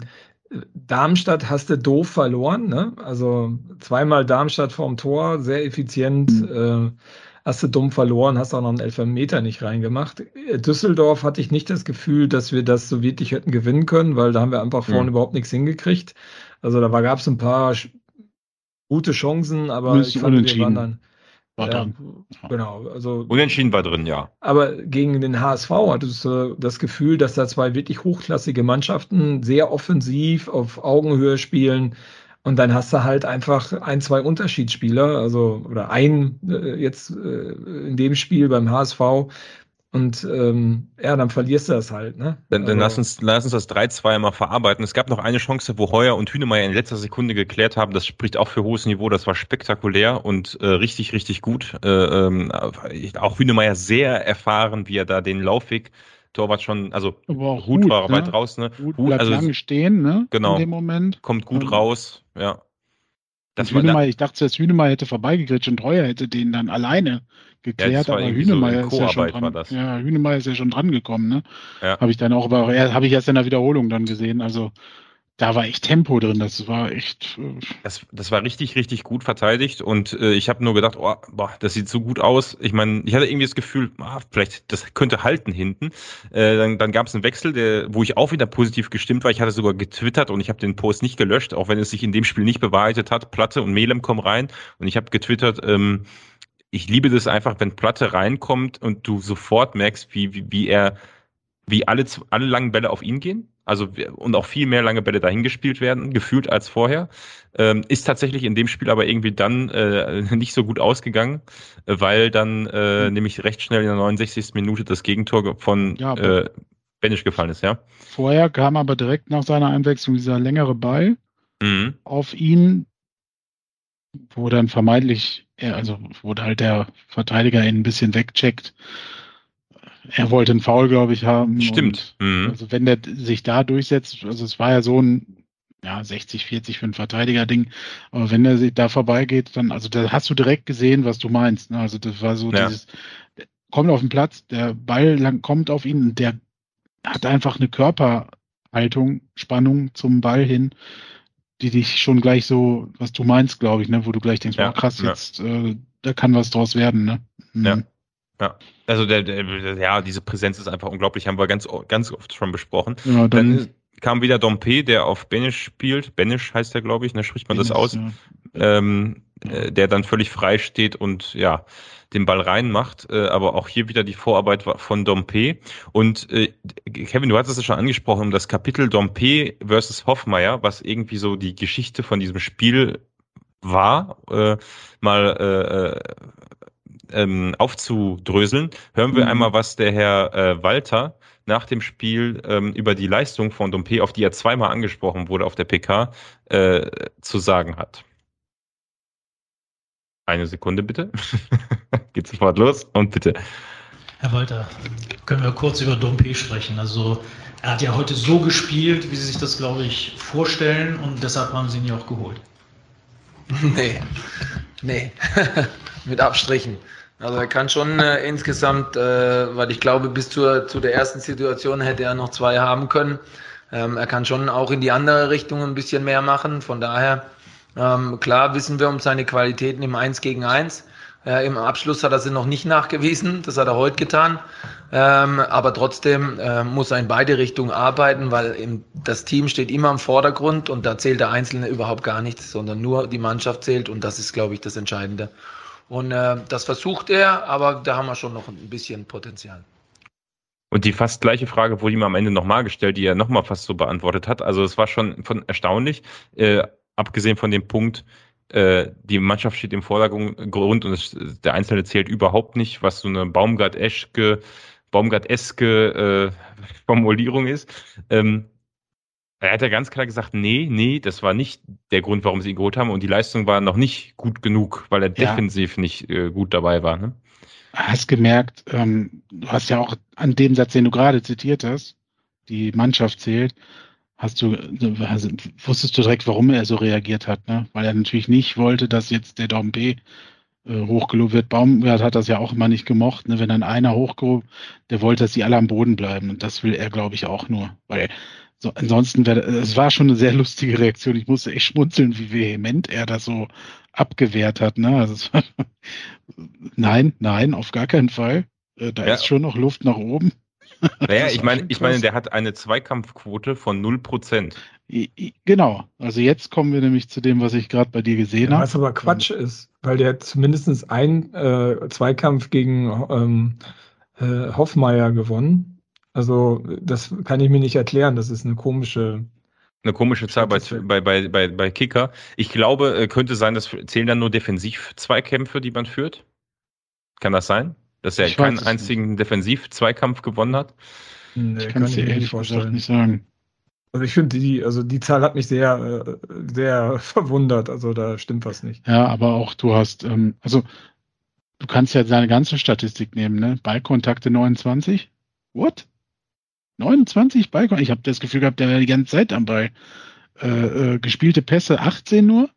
Darmstadt hast du doof verloren, ne? Also zweimal Darmstadt vorm Tor, sehr effizient. Mhm. Äh, hast du dumm verloren, hast auch noch einen Elfmeter nicht reingemacht. Düsseldorf hatte ich nicht das Gefühl, dass wir das so wirklich hätten gewinnen können, weil da haben wir einfach vorne mhm. überhaupt nichts hingekriegt. Also da gab es ein paar gute Chancen, aber ich fand, wir waren dann war ja, Genau, also. Unentschieden war drin, ja. Aber gegen den HSV hattest du das Gefühl, dass da zwei wirklich hochklassige Mannschaften sehr offensiv auf Augenhöhe spielen. Und dann hast du halt einfach ein, zwei Unterschiedsspieler, also oder ein äh, jetzt äh, in dem Spiel beim HSV, und ähm, ja, dann verlierst du das halt. Ne? Dann, dann also, lass, uns, lass uns das 3-2 mal verarbeiten. Es gab noch eine Chance, wo Heuer und Hünemeyer in letzter Sekunde geklärt haben. Das spricht auch für hohes Niveau. Das war spektakulär und äh, richtig, richtig gut. Äh, ähm, auch Hünemeyer sehr erfahren, wie er da den Laufweg Torwart schon, also Hut, Hut war ne? weit raus, ne? Hut bleibt also, lange stehen, ne? Genau. In dem Moment. Kommt gut ähm, raus, ja. Das Hünemeyer, ich dachte, dass Hünemeyer hätte vorbeigegrätscht und Heuer hätte den dann alleine geklärt, ja, aber Hünemeyer so ist ja schon dran. Ja, Hünemeyer ist ja schon dran gekommen, ne? Ja. Habe ich dann auch, aber habe ich erst in der Wiederholung dann gesehen. Also da war echt Tempo drin. Das war echt. Äh das, das war richtig, richtig gut verteidigt. Und äh, ich habe nur gedacht, oh, boah, das sieht so gut aus. Ich meine, ich hatte irgendwie das Gefühl, ah, vielleicht das könnte halten hinten. Äh, dann dann gab es einen Wechsel, der, wo ich auch wieder positiv gestimmt war. Ich hatte sogar getwittert und ich habe den Post nicht gelöscht, auch wenn es sich in dem Spiel nicht bewahrheitet hat. Platte und Melem kommen rein und ich habe getwittert. Ähm, ich liebe das einfach, wenn Platte reinkommt und du sofort merkst, wie, wie, wie er, wie alle, alle langen Bälle auf ihn gehen. also und auch viel mehr lange Bälle dahin gespielt werden, gefühlt als vorher. Ähm, ist tatsächlich in dem Spiel aber irgendwie dann äh, nicht so gut ausgegangen, weil dann äh, mhm. nämlich recht schnell in der 69. Minute das Gegentor von ja, äh, Benisch gefallen ist, ja. Vorher kam aber direkt nach seiner Einwechslung dieser längere Ball mhm. auf ihn, wo dann vermeintlich, also wo halt der Verteidiger ihn ein bisschen wegcheckt er wollte einen Foul, glaube ich, haben. Stimmt. Mhm. Also wenn der sich da durchsetzt, also es war ja so ein ja, 60, 40 für ein Verteidiger-Ding. Aber wenn er sich da vorbeigeht, dann, also da hast du direkt gesehen, was du meinst. Ne? Also das war so ja. dieses, kommt auf den Platz, der Ball lang kommt auf ihn der hat einfach eine Körperhaltung, Spannung zum Ball hin, die dich schon gleich so, was du meinst, glaube ich, ne, wo du gleich denkst, ja, oh, krass, ja. jetzt, äh, da kann was draus werden, ne? Mhm. Ja. Ja, also der, der, ja, diese Präsenz ist einfach unglaublich, haben wir ganz, ganz oft schon besprochen. Ja, dann, dann kam wieder Dompe, der auf Benisch spielt. Benisch heißt der, glaube ich, ne, spricht man Benisch, das aus. Ja. Ähm, äh, der dann völlig frei steht und ja, den Ball reinmacht. Äh, aber auch hier wieder die Vorarbeit von Dompe. Und äh, Kevin, du hattest es schon angesprochen, um das Kapitel Dompe versus Hoffmeier, was irgendwie so die Geschichte von diesem Spiel war, äh, mal äh, äh ähm, aufzudröseln, hören wir mhm. einmal, was der Herr äh, Walter nach dem Spiel ähm, über die Leistung von Dompe, auf die er zweimal angesprochen wurde auf der PK, äh, zu sagen hat. Eine Sekunde bitte. Geht sofort los und bitte. Herr Walter, können wir kurz über Dompe sprechen? Also er hat ja heute so gespielt, wie Sie sich das, glaube ich, vorstellen und deshalb haben Sie ihn ja auch geholt. Nee, nee, mit Abstrichen. Also er kann schon äh, insgesamt, äh, weil ich glaube, bis zur, zu der ersten Situation hätte er noch zwei haben können. Ähm, er kann schon auch in die andere Richtung ein bisschen mehr machen. Von daher, ähm, klar wissen wir um seine Qualitäten im 1 gegen 1. Äh, Im Abschluss hat er sie noch nicht nachgewiesen, das hat er heute getan. Ähm, aber trotzdem äh, muss er in beide Richtungen arbeiten, weil im, das Team steht immer im Vordergrund und da zählt der Einzelne überhaupt gar nichts, sondern nur die Mannschaft zählt und das ist, glaube ich, das Entscheidende. Und äh, das versucht er, aber da haben wir schon noch ein bisschen Potenzial. Und die fast gleiche Frage wurde ihm am Ende nochmal gestellt, die er nochmal fast so beantwortet hat. Also es war schon von erstaunlich, äh, abgesehen von dem Punkt, äh, die Mannschaft steht im Vordergrund und es, der Einzelne zählt überhaupt nicht, was so eine Baumgart-eske Baumgart-eske äh, Formulierung ist. Ähm, er hat ja ganz klar gesagt, nee, nee, das war nicht der Grund, warum sie ihn geholt haben. Und die Leistung war noch nicht gut genug, weil er ja. defensiv nicht äh, gut dabei war. Ne? Hast gemerkt, ähm, du hast ja auch an dem Satz, den du gerade zitiert hast, die Mannschaft zählt, hast du, also, wusstest du direkt, warum er so reagiert hat, ne? Weil er natürlich nicht wollte, dass jetzt der Dom B äh, hochgelobt wird. Baumgart hat das ja auch immer nicht gemocht, ne? Wenn dann einer hochgehoben, der wollte, dass sie alle am Boden bleiben. Und das will er, glaube ich, auch nur. Weil so, ansonsten wäre, es war schon eine sehr lustige Reaktion. Ich musste echt schmunzeln, wie vehement er das so abgewehrt hat. Ne? Also war, nein, nein, auf gar keinen Fall. Äh, da ja. ist schon noch Luft nach oben. Naja, ich meine, ich meine, der hat eine Zweikampfquote von 0%. Genau. Also jetzt kommen wir nämlich zu dem, was ich gerade bei dir gesehen ja, habe. Was aber Quatsch ist, weil der zumindest einen äh, Zweikampf gegen ähm, äh, Hoffmeier gewonnen also das kann ich mir nicht erklären. Das ist eine komische. Eine komische Zahl bei, bei, bei, bei Kicker. Ich glaube, äh, könnte sein, dass zählen dann nur Defensiv-Zweikämpfe, die man führt. Kann das sein? Dass er ich keinen einzigen Defensiv-Zweikampf gewonnen hat? Nee, ich kann es dir ehrlich vorstellen. nicht sagen. Also ich finde die, also die Zahl hat mich sehr, äh, sehr verwundert. Also da stimmt was nicht. Ja, aber auch du hast, ähm, also du kannst ja seine ganze Statistik nehmen, ne? Ballkontakte 29. What? 29 Ballkontakt. Ich habe das Gefühl gehabt, der wäre die ganze Zeit am Ball. Äh, äh, gespielte Pässe 18 nur.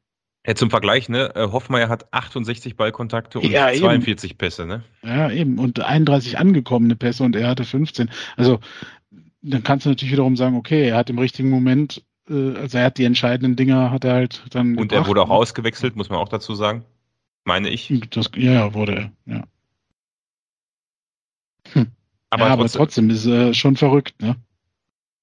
Ja, zum Vergleich, ne? Äh, Hoffmeier hat 68 Ballkontakte und ja, 42 eben. Pässe, ne? Ja, eben. Und 31 angekommene Pässe und er hatte 15. Also, dann kannst du natürlich wiederum sagen, okay, er hat im richtigen Moment, äh, also er hat die entscheidenden Dinger, hat er halt dann. Und gebracht. er wurde auch ausgewechselt, muss man auch dazu sagen. Meine ich. Das, ja, wurde er, ja. Hm. Aber, ja, aber trotzdem, ist äh, schon verrückt, ne?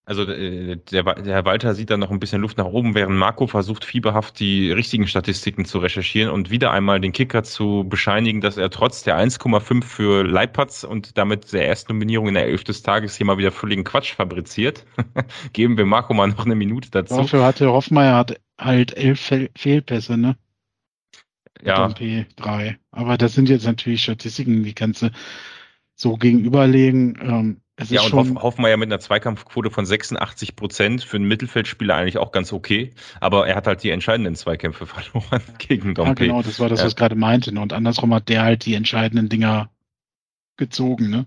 Also äh, der, der Herr Walter sieht da noch ein bisschen Luft nach oben, während Marco versucht fieberhaft die richtigen Statistiken zu recherchieren und wieder einmal den Kicker zu bescheinigen, dass er trotz der 1,5 für Leipatz und damit der ersten Nominierung in der Elf des Tages hier mal wieder völligen Quatsch fabriziert. Geben wir Marco mal noch eine Minute dazu. Dafür hatte Hoffmeier hat halt elf Fehl Fehlpässe, ne? Ja. P3. Aber das sind jetzt natürlich Statistiken, die kannst du so gegenüberlegen. Ähm, ja, und Hoff, Hoffmeier mit einer Zweikampfquote von 86 Prozent für einen Mittelfeldspieler eigentlich auch ganz okay. Aber er hat halt die entscheidenden Zweikämpfe verloren gegen Dompe. Ja, genau, das war das, ja. was ich gerade meinte. Ne? Und andersrum hat der halt die entscheidenden Dinger gezogen. Ne?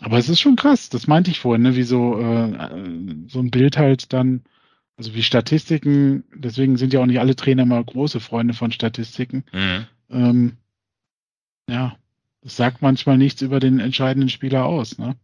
Aber es ist schon krass, das meinte ich vorhin, ne? wie so, äh, so ein Bild halt dann, also wie Statistiken, deswegen sind ja auch nicht alle Trainer mal große Freunde von Statistiken. Mhm. Ähm, ja, das sagt manchmal nichts über den entscheidenden Spieler aus. Ne?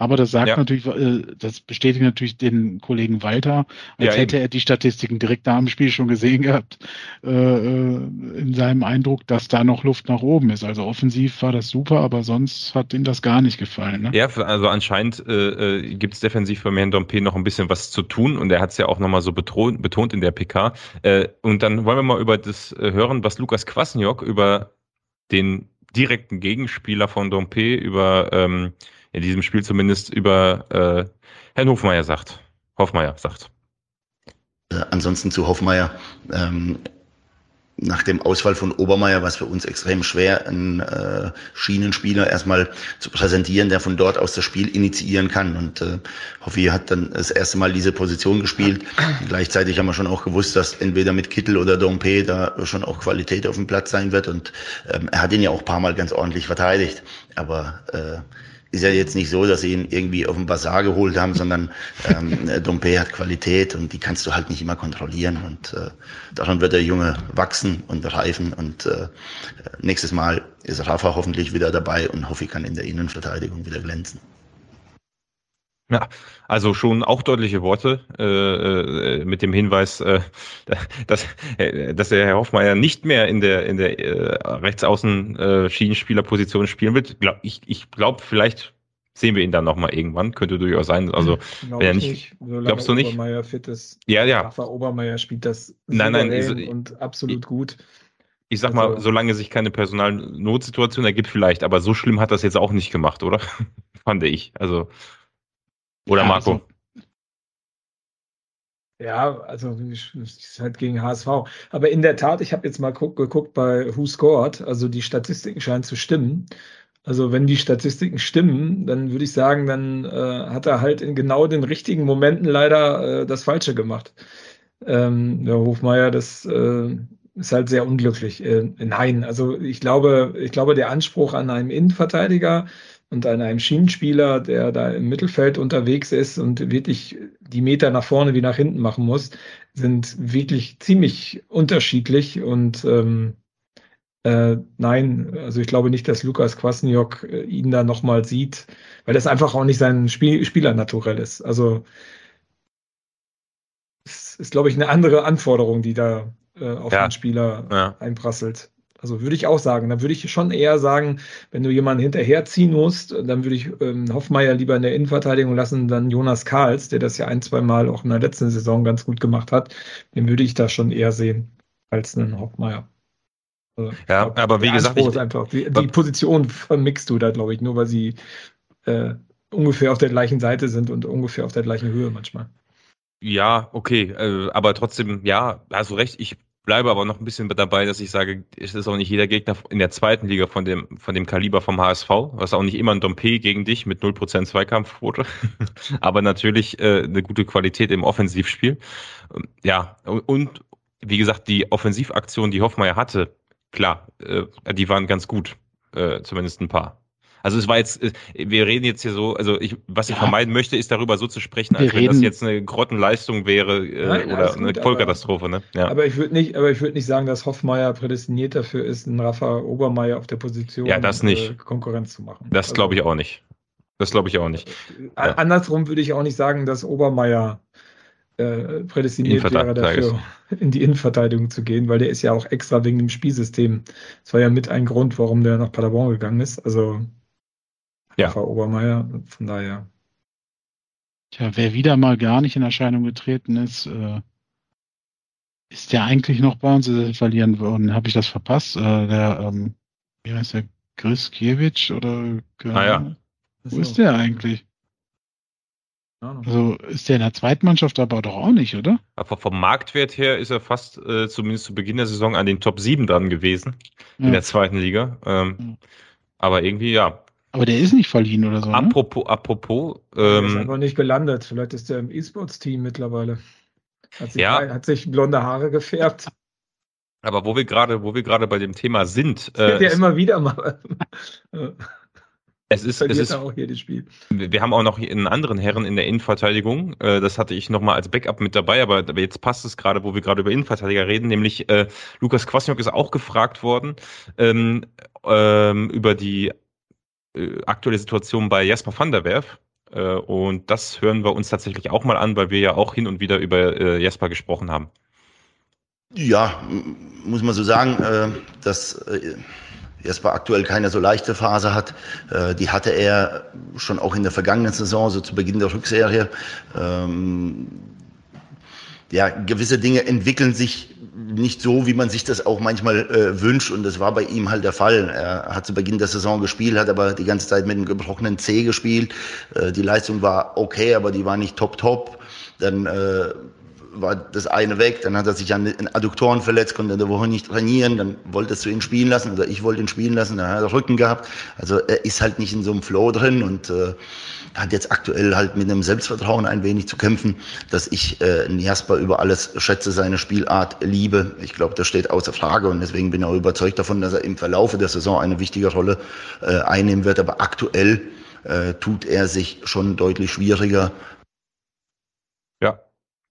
Aber das sagt ja. natürlich, äh, das bestätigt natürlich den Kollegen Walter, als ja, hätte er die Statistiken direkt nach dem Spiel schon gesehen gehabt, äh, äh, in seinem Eindruck, dass da noch Luft nach oben ist. Also offensiv war das super, aber sonst hat ihm das gar nicht gefallen. Ne? Ja, also anscheinend äh, gibt es defensiv bei Herrn Dompe noch ein bisschen was zu tun und er hat es ja auch nochmal so betont, betont in der PK. Äh, und dann wollen wir mal über das hören, was Lukas Kwasniok über den direkten Gegenspieler von Dompe, über ähm, in diesem Spiel zumindest über äh, Herrn Hofmeier sagt. Hofmeier sagt. Äh, ansonsten zu Hofmeier. Ähm, nach dem Ausfall von Obermeier war es für uns extrem schwer, einen äh, Schienenspieler erstmal zu präsentieren, der von dort aus das Spiel initiieren kann. Und äh, Hoffi hat dann das erste Mal diese Position gespielt. Gleichzeitig haben wir schon auch gewusst, dass entweder mit Kittel oder Dompe da schon auch Qualität auf dem Platz sein wird. Und ähm, er hat ihn ja auch paar Mal ganz ordentlich verteidigt. Aber äh, ist ja jetzt nicht so, dass sie ihn irgendwie auf den Bazar geholt haben, sondern ähm, Dompe hat Qualität und die kannst du halt nicht immer kontrollieren. Und äh, daran wird der Junge wachsen und reifen. Und äh, nächstes Mal ist Rafa hoffentlich wieder dabei und Hoffi kann in der Innenverteidigung wieder glänzen. Ja, also schon auch deutliche Worte äh, äh, mit dem Hinweis, äh, dass, äh, dass der Herr Hoffmeier nicht mehr in der in der äh, rechtsaußen äh, Schienenspielerposition spielen wird. Glaub, ich ich glaube, vielleicht sehen wir ihn dann nochmal irgendwann. Könnte durchaus sein. Also Glaub wenn er nicht, nicht. glaubst du nicht? Obermeier fit ist. Ja, ja. Rafa Obermeier spielt das nein, nein, also, und absolut ich, gut. Ich sag also, mal, solange sich keine Personalnotsituation ergibt, vielleicht. Aber so schlimm hat das jetzt auch nicht gemacht, oder? Fand ich. Also oder ja, Marco? Also, ja, also es ist halt gegen HSV. Aber in der Tat, ich habe jetzt mal geguckt bei Who Scored, also die Statistiken scheinen zu stimmen. Also wenn die Statistiken stimmen, dann würde ich sagen, dann äh, hat er halt in genau den richtigen Momenten leider äh, das Falsche gemacht. Ähm, der Hofmeier, das äh, ist halt sehr unglücklich. Äh, nein, also ich glaube, ich glaube, der Anspruch an einen Innenverteidiger und an einem Schienenspieler, der da im Mittelfeld unterwegs ist und wirklich die Meter nach vorne wie nach hinten machen muss, sind wirklich ziemlich unterschiedlich. Und ähm, äh, nein, also ich glaube nicht, dass Lukas Kwasniok äh, ihn da nochmal sieht, weil das einfach auch nicht sein Spiel Spielernaturell ist. Also es ist, glaube ich, eine andere Anforderung, die da äh, auf ja. den Spieler ja. einprasselt. Also würde ich auch sagen. Dann würde ich schon eher sagen, wenn du jemanden hinterherziehen musst, dann würde ich ähm, Hoffmeier lieber in der Innenverteidigung lassen, dann Jonas Karls, der das ja ein, zwei Mal auch in der letzten Saison ganz gut gemacht hat. Den würde ich da schon eher sehen als einen Hoffmeier. Also, ja, glaub, aber wie gesagt, ich, einfach, die, die, Position vermixst du da, glaube ich, nur weil sie äh, ungefähr auf der gleichen Seite sind und ungefähr auf der gleichen Höhe manchmal. Ja, okay, äh, aber trotzdem, ja, hast du recht. Ich bleibe aber noch ein bisschen dabei, dass ich sage, es ist auch nicht jeder Gegner in der zweiten Liga von dem, von dem Kaliber vom HSV. Was auch nicht immer ein Dompe gegen dich mit 0% Zweikampfquote. aber natürlich äh, eine gute Qualität im Offensivspiel. Ähm, ja, und wie gesagt, die Offensivaktion, die Hoffmeier hatte, klar, äh, die waren ganz gut. Äh, zumindest ein paar. Also es war jetzt, äh, wir reden jetzt hier so, also ich, was ich ja. vermeiden möchte, ist darüber so zu sprechen, als wir wenn das jetzt eine Grottenleistung wäre äh, Nein, oder gut, eine Vollkatastrophe. Ne? Ja. Aber ich würde nicht, aber ich würde nicht sagen, dass Hoffmeier prädestiniert dafür ist, einen Rafa Obermeier auf der Position ja, das nicht. Äh, Konkurrenz zu machen. Das also, glaube ich auch nicht. Das glaube ich auch nicht. Äh, ja. Andersrum würde ich auch nicht sagen, dass Obermeier äh, prädestiniert wäre dafür, in die Innenverteidigung zu gehen, weil der ist ja auch extra wegen dem Spielsystem. Das war ja mit ein Grund, warum der nach Paderborn gegangen ist. Also ja. Frau Obermeier. Von daher. Tja, wer wieder mal gar nicht in Erscheinung getreten ist, äh, ist der eigentlich noch bei uns? Verlieren worden? Habe ich das verpasst? Äh, der, ähm, wie heißt der? Griskiewicz oder? Ah ja. Wo ist der eigentlich? Also ist der in der Zweitmannschaft aber doch auch nicht, oder? Aber vom Marktwert her ist er fast äh, zumindest zu Beginn der Saison an den Top 7 dran gewesen ja. in der zweiten Liga. Ähm, ja. Aber irgendwie, ja. Aber der ist nicht verliehen oder so. Apropos, ne? apropos. Ähm, ist einfach nicht gelandet. Vielleicht ist der im E-Sports-Team mittlerweile. Hat sich, ja. hat sich blonde Haare gefärbt. Aber wo wir gerade, wo wir gerade bei dem Thema sind. Das äh, ja immer wieder mal. Es ist, es ist auch jedes Spiel. Wir haben auch noch einen anderen Herren in der Innenverteidigung. Äh, das hatte ich nochmal als Backup mit dabei, aber jetzt passt es gerade, wo wir gerade über Innenverteidiger reden, nämlich äh, Lukas Kwasniok ist auch gefragt worden ähm, ähm, über die äh, aktuelle Situation bei Jasper van der Werf. Äh, und das hören wir uns tatsächlich auch mal an, weil wir ja auch hin und wieder über äh, Jasper gesprochen haben. Ja, muss man so sagen, dass Jesper aktuell keine so leichte Phase hat. Die hatte er schon auch in der vergangenen Saison, so zu Beginn der Rückserie. Ja, gewisse Dinge entwickeln sich nicht so, wie man sich das auch manchmal äh, wünscht. Und das war bei ihm halt der Fall. Er hat zu Beginn der Saison gespielt, hat aber die ganze Zeit mit einem gebrochenen C gespielt. Äh, die Leistung war okay, aber die war nicht top top. Dann äh, war das eine weg, dann hat er sich an den Adduktoren verletzt, konnte in der Woche nicht trainieren, dann wolltest du ihn spielen lassen oder ich wollte ihn spielen lassen, dann hat er Rücken gehabt. Also er ist halt nicht in so einem Flow drin und äh, hat jetzt aktuell halt mit einem Selbstvertrauen ein wenig zu kämpfen, dass ich äh, Jasper über alles schätze, seine Spielart liebe. Ich glaube, das steht außer Frage und deswegen bin ich auch überzeugt davon, dass er im Verlaufe der Saison eine wichtige Rolle äh, einnehmen wird. Aber aktuell äh, tut er sich schon deutlich schwieriger,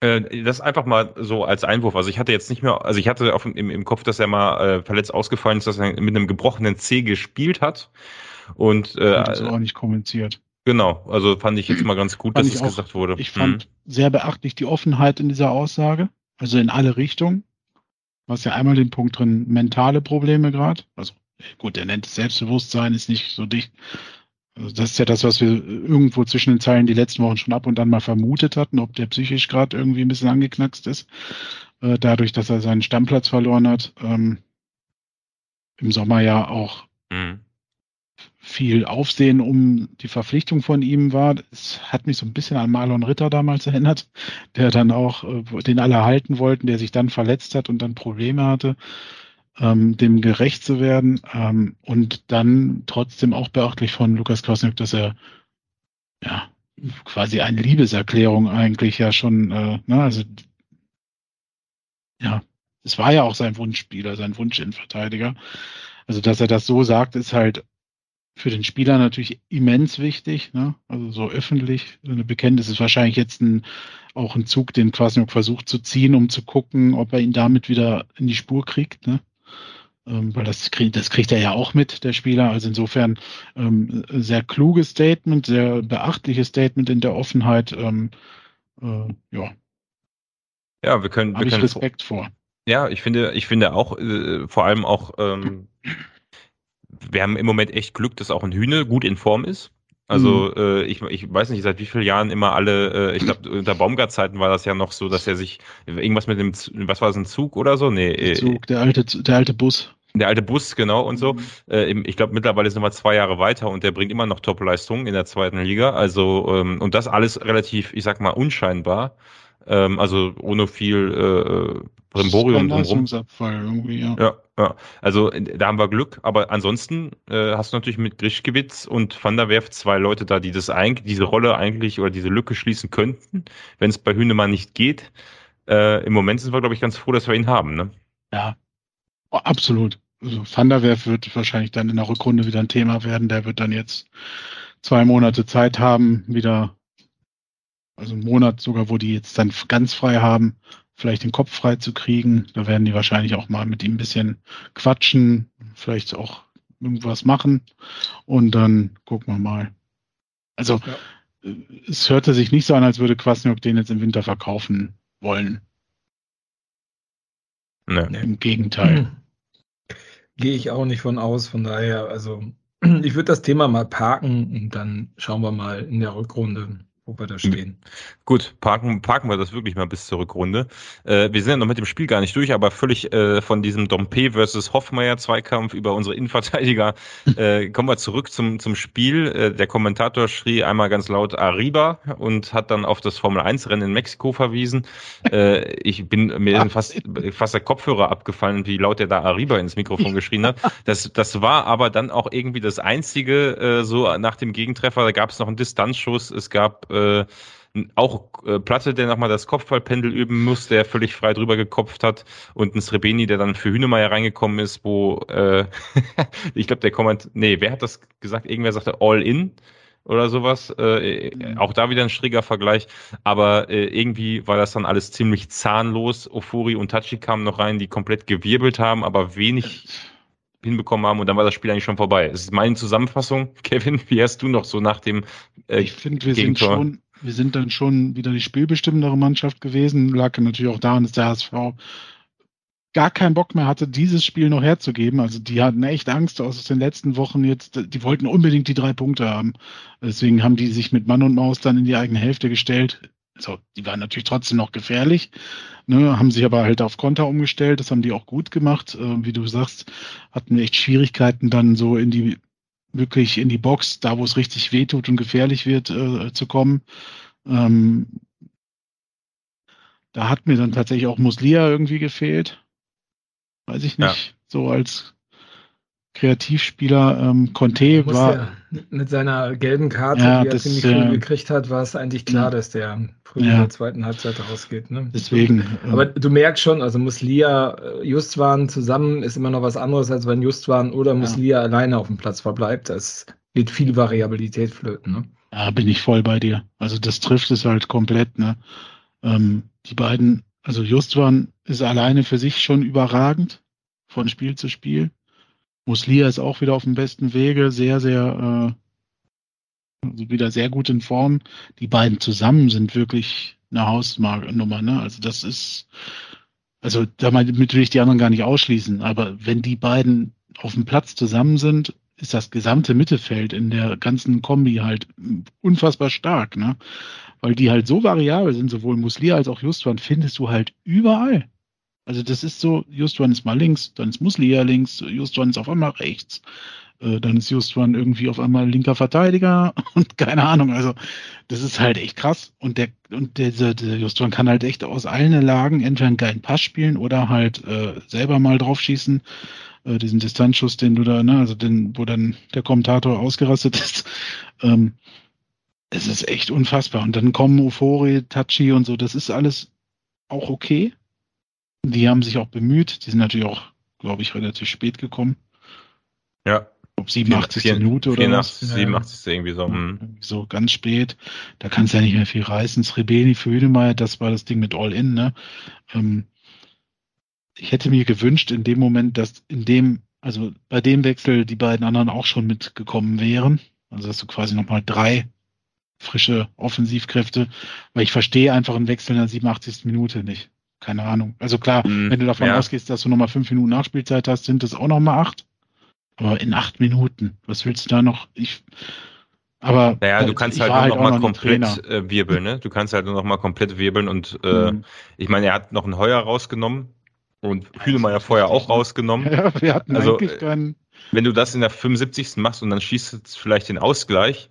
das einfach mal so als Einwurf. Also ich hatte jetzt nicht mehr, also ich hatte auf, im, im Kopf, dass er mal äh, verletzt ausgefallen ist, dass er mit einem gebrochenen C gespielt hat. Und äh, das auch nicht kommentiert. Genau, also fand ich jetzt mal ganz gut, fand dass es auch, gesagt wurde. Ich fand mhm. sehr beachtlich die Offenheit in dieser Aussage, also in alle Richtungen. Hast ja einmal den Punkt drin, mentale Probleme gerade. Also gut, er nennt es Selbstbewusstsein, ist nicht so dicht, also das ist ja das, was wir irgendwo zwischen den Zeilen die letzten Wochen schon ab und an mal vermutet hatten, ob der psychisch gerade irgendwie ein bisschen angeknackst ist, äh, dadurch, dass er seinen Stammplatz verloren hat. Ähm, Im Sommer ja auch mhm. viel Aufsehen um die Verpflichtung von ihm war. Es hat mich so ein bisschen an Marlon Ritter damals erinnert, der dann auch, äh, den alle halten wollten, der sich dann verletzt hat und dann Probleme hatte ähm, dem gerecht zu werden ähm, und dann trotzdem auch beachtlich von Lukas Krasnick, dass er ja quasi eine Liebeserklärung eigentlich ja schon, äh, ne, also ja, es war ja auch sein Wunschspieler, sein Wunsch-Innenverteidiger. Also, dass er das so sagt, ist halt für den Spieler natürlich immens wichtig. Ne? Also so öffentlich. Eine Bekenntnis ist wahrscheinlich jetzt ein, auch ein Zug, den Kwasniok versucht zu ziehen, um zu gucken, ob er ihn damit wieder in die Spur kriegt. Ne? Ähm, weil das, krieg, das kriegt er ja auch mit, der Spieler. Also insofern ähm, sehr kluges Statement, sehr beachtliches Statement in der Offenheit. Ähm, äh, ja. Ja, wir können. Habe ich Respekt vor. Ja, ich finde, ich finde auch, äh, vor allem auch, ähm, wir haben im Moment echt Glück, dass auch ein Hühne gut in Form ist. Also mhm. äh, ich, ich weiß nicht, seit wie vielen Jahren immer alle, äh, ich glaube, unter Baumgart-Zeiten war das ja noch so, dass er sich irgendwas mit dem, was war das, ein Zug oder so? Nee. Äh, Zug, der alte, der alte Bus. Der alte Bus, genau, und so. Mhm. Äh, ich glaube, mittlerweile sind wir zwei Jahre weiter und der bringt immer noch Top-Leistungen in der zweiten Liga. Also, ähm, und das alles relativ, ich sag mal, unscheinbar. Ähm, also ohne viel äh, Brimborium drumherum. irgendwie, ja. ja. Ja, also da haben wir Glück, aber ansonsten äh, hast du natürlich mit Grischkewitz und Van der Werf zwei Leute da, die das eigentlich, diese Rolle eigentlich oder diese Lücke schließen könnten, wenn es bei Hünemann nicht geht. Äh, Im Moment sind wir, glaube ich, ganz froh, dass wir ihn haben, ne? Ja, oh, absolut. Also Van der Werf wird wahrscheinlich dann in der Rückrunde wieder ein Thema werden. Der wird dann jetzt zwei Monate Zeit haben, wieder, also einen Monat sogar, wo die jetzt dann ganz frei haben, vielleicht den Kopf frei zu kriegen. Da werden die wahrscheinlich auch mal mit ihm ein bisschen quatschen, vielleicht auch irgendwas machen und dann gucken wir mal. Also ja. es hörte sich nicht so an, als würde Kwasniok den jetzt im Winter verkaufen wollen. Nee. Im Gegenteil. Gehe ich auch nicht von aus, von daher, also ich würde das Thema mal parken und dann schauen wir mal in der Rückrunde, wo wir da stehen. Gut, parken, parken wir das wirklich mal bis zur Rückrunde. Äh, wir sind ja noch mit dem Spiel gar nicht durch, aber völlig äh, von diesem Dompe versus Hoffmeier Zweikampf über unsere Innenverteidiger äh, kommen wir zurück zum, zum Spiel. Äh, der Kommentator schrie einmal ganz laut Arriba und hat dann auf das Formel 1 Rennen in Mexiko verwiesen. Äh, ich bin mir fast, fast der Kopfhörer abgefallen, wie laut er da Arriba ins Mikrofon geschrien hat. Das, das war aber dann auch irgendwie das einzige, äh, so nach dem Gegentreffer, da gab es noch einen Distanzschuss, es gab äh, auch äh, Platte, der nochmal das Kopfballpendel üben muss, der völlig frei drüber gekopft hat und ein Srebeni, der dann für Hünemeyer reingekommen ist, wo äh, ich glaube, der Komment, nee, wer hat das gesagt? Irgendwer sagte All in oder sowas. Äh, mhm. Auch da wieder ein schräger Vergleich. Aber äh, irgendwie war das dann alles ziemlich zahnlos. Ofuri und Tachi kamen noch rein, die komplett gewirbelt haben, aber wenig hinbekommen haben und dann war das Spiel eigentlich schon vorbei. Das ist meine Zusammenfassung. Kevin, wie hast du noch so nach dem äh, Ich finde, wir sind schon, wir sind dann schon wieder die spielbestimmendere Mannschaft gewesen. Lag natürlich auch daran, dass der HSV gar keinen Bock mehr hatte, dieses Spiel noch herzugeben. Also die hatten echt Angst aus den letzten Wochen jetzt. Die wollten unbedingt die drei Punkte haben. Deswegen haben die sich mit Mann und Maus dann in die eigene Hälfte gestellt. So, die waren natürlich trotzdem noch gefährlich, ne, haben sich aber halt auf Konter umgestellt. Das haben die auch gut gemacht. Äh, wie du sagst, hatten echt Schwierigkeiten dann so in die wirklich in die Box, da wo es richtig wehtut und gefährlich wird, äh, zu kommen. Ähm, da hat mir dann tatsächlich auch Muslia irgendwie gefehlt. Weiß ich nicht. Ja. So als Kreativspieler ähm, Conte war. Ja, mit seiner gelben Karte, ja, die er ziemlich früh äh, gekriegt hat, war es eigentlich klar, dass der früh in der zweiten Halbzeit rausgeht. Ne? Deswegen. Aber du merkst schon, also Muslia, äh, Justwan zusammen ist immer noch was anderes, als wenn Justwan oder Muslia alleine auf dem Platz verbleibt. Das geht viel Variabilität flöten. Ne? Ja, bin ich voll bei dir. Also das trifft es halt komplett. Ne? Ähm, die beiden also Justwan ist alleine für sich schon überragend von Spiel zu Spiel. Muslia ist auch wieder auf dem besten Wege, sehr, sehr, äh, also wieder sehr gut in Form. Die beiden zusammen sind wirklich eine Hausnummer, ne? Also das ist, also damit will ich die anderen gar nicht ausschließen, aber wenn die beiden auf dem Platz zusammen sind, ist das gesamte Mittelfeld in der ganzen Kombi halt unfassbar stark, ne? weil die halt so variabel sind, sowohl Muslia als auch Justwan, findest du halt überall. Also das ist so, Justwan ist mal links, dann ist Muslia links, Justwan ist auf einmal rechts, äh, dann ist Justwan irgendwie auf einmal linker Verteidiger und keine Ahnung. Also das ist halt echt krass. Und der und der, der Justwan kann halt echt aus allen Lagen entweder einen geilen Pass spielen oder halt äh, selber mal draufschießen. Äh, diesen Distanzschuss, den du da, ne, also den, wo dann der Kommentator ausgerastet ist. Ähm, es ist echt unfassbar. Und dann kommen Ufori, Tachi und so, das ist alles auch okay. Die haben sich auch bemüht. Die sind natürlich auch, glaube ich, relativ spät gekommen. Ja. Ob 87. 84, Minute oder 84, was? 87. irgendwie so. Hm. So ganz spät. Da kannst du ja nicht mehr viel reißen. Srebeni für Hünemeyer, das war das Ding mit All-In, ne? Ähm, ich hätte mir gewünscht in dem Moment, dass in dem, also bei dem Wechsel die beiden anderen auch schon mitgekommen wären. Also dass du quasi nochmal drei frische Offensivkräfte, weil ich verstehe einfach einen Wechsel in der 87. Minute nicht. Keine Ahnung. Also klar, mm, wenn du davon ja. ausgehst, dass du nochmal fünf Minuten Nachspielzeit hast, sind das auch nochmal acht. Aber in acht Minuten, was willst du da noch? Ich, aber naja, du kannst halt nur halt noch mal komplett äh, wirbeln, ne? Du kannst halt nur noch mal komplett wirbeln und äh, mhm. ich meine, er hat noch ein Heuer rausgenommen und Hühnemeier vorher auch rausgenommen. Ja, wir hatten also, eigentlich keinen. Wenn du das in der 75. machst und dann schießt du vielleicht den Ausgleich.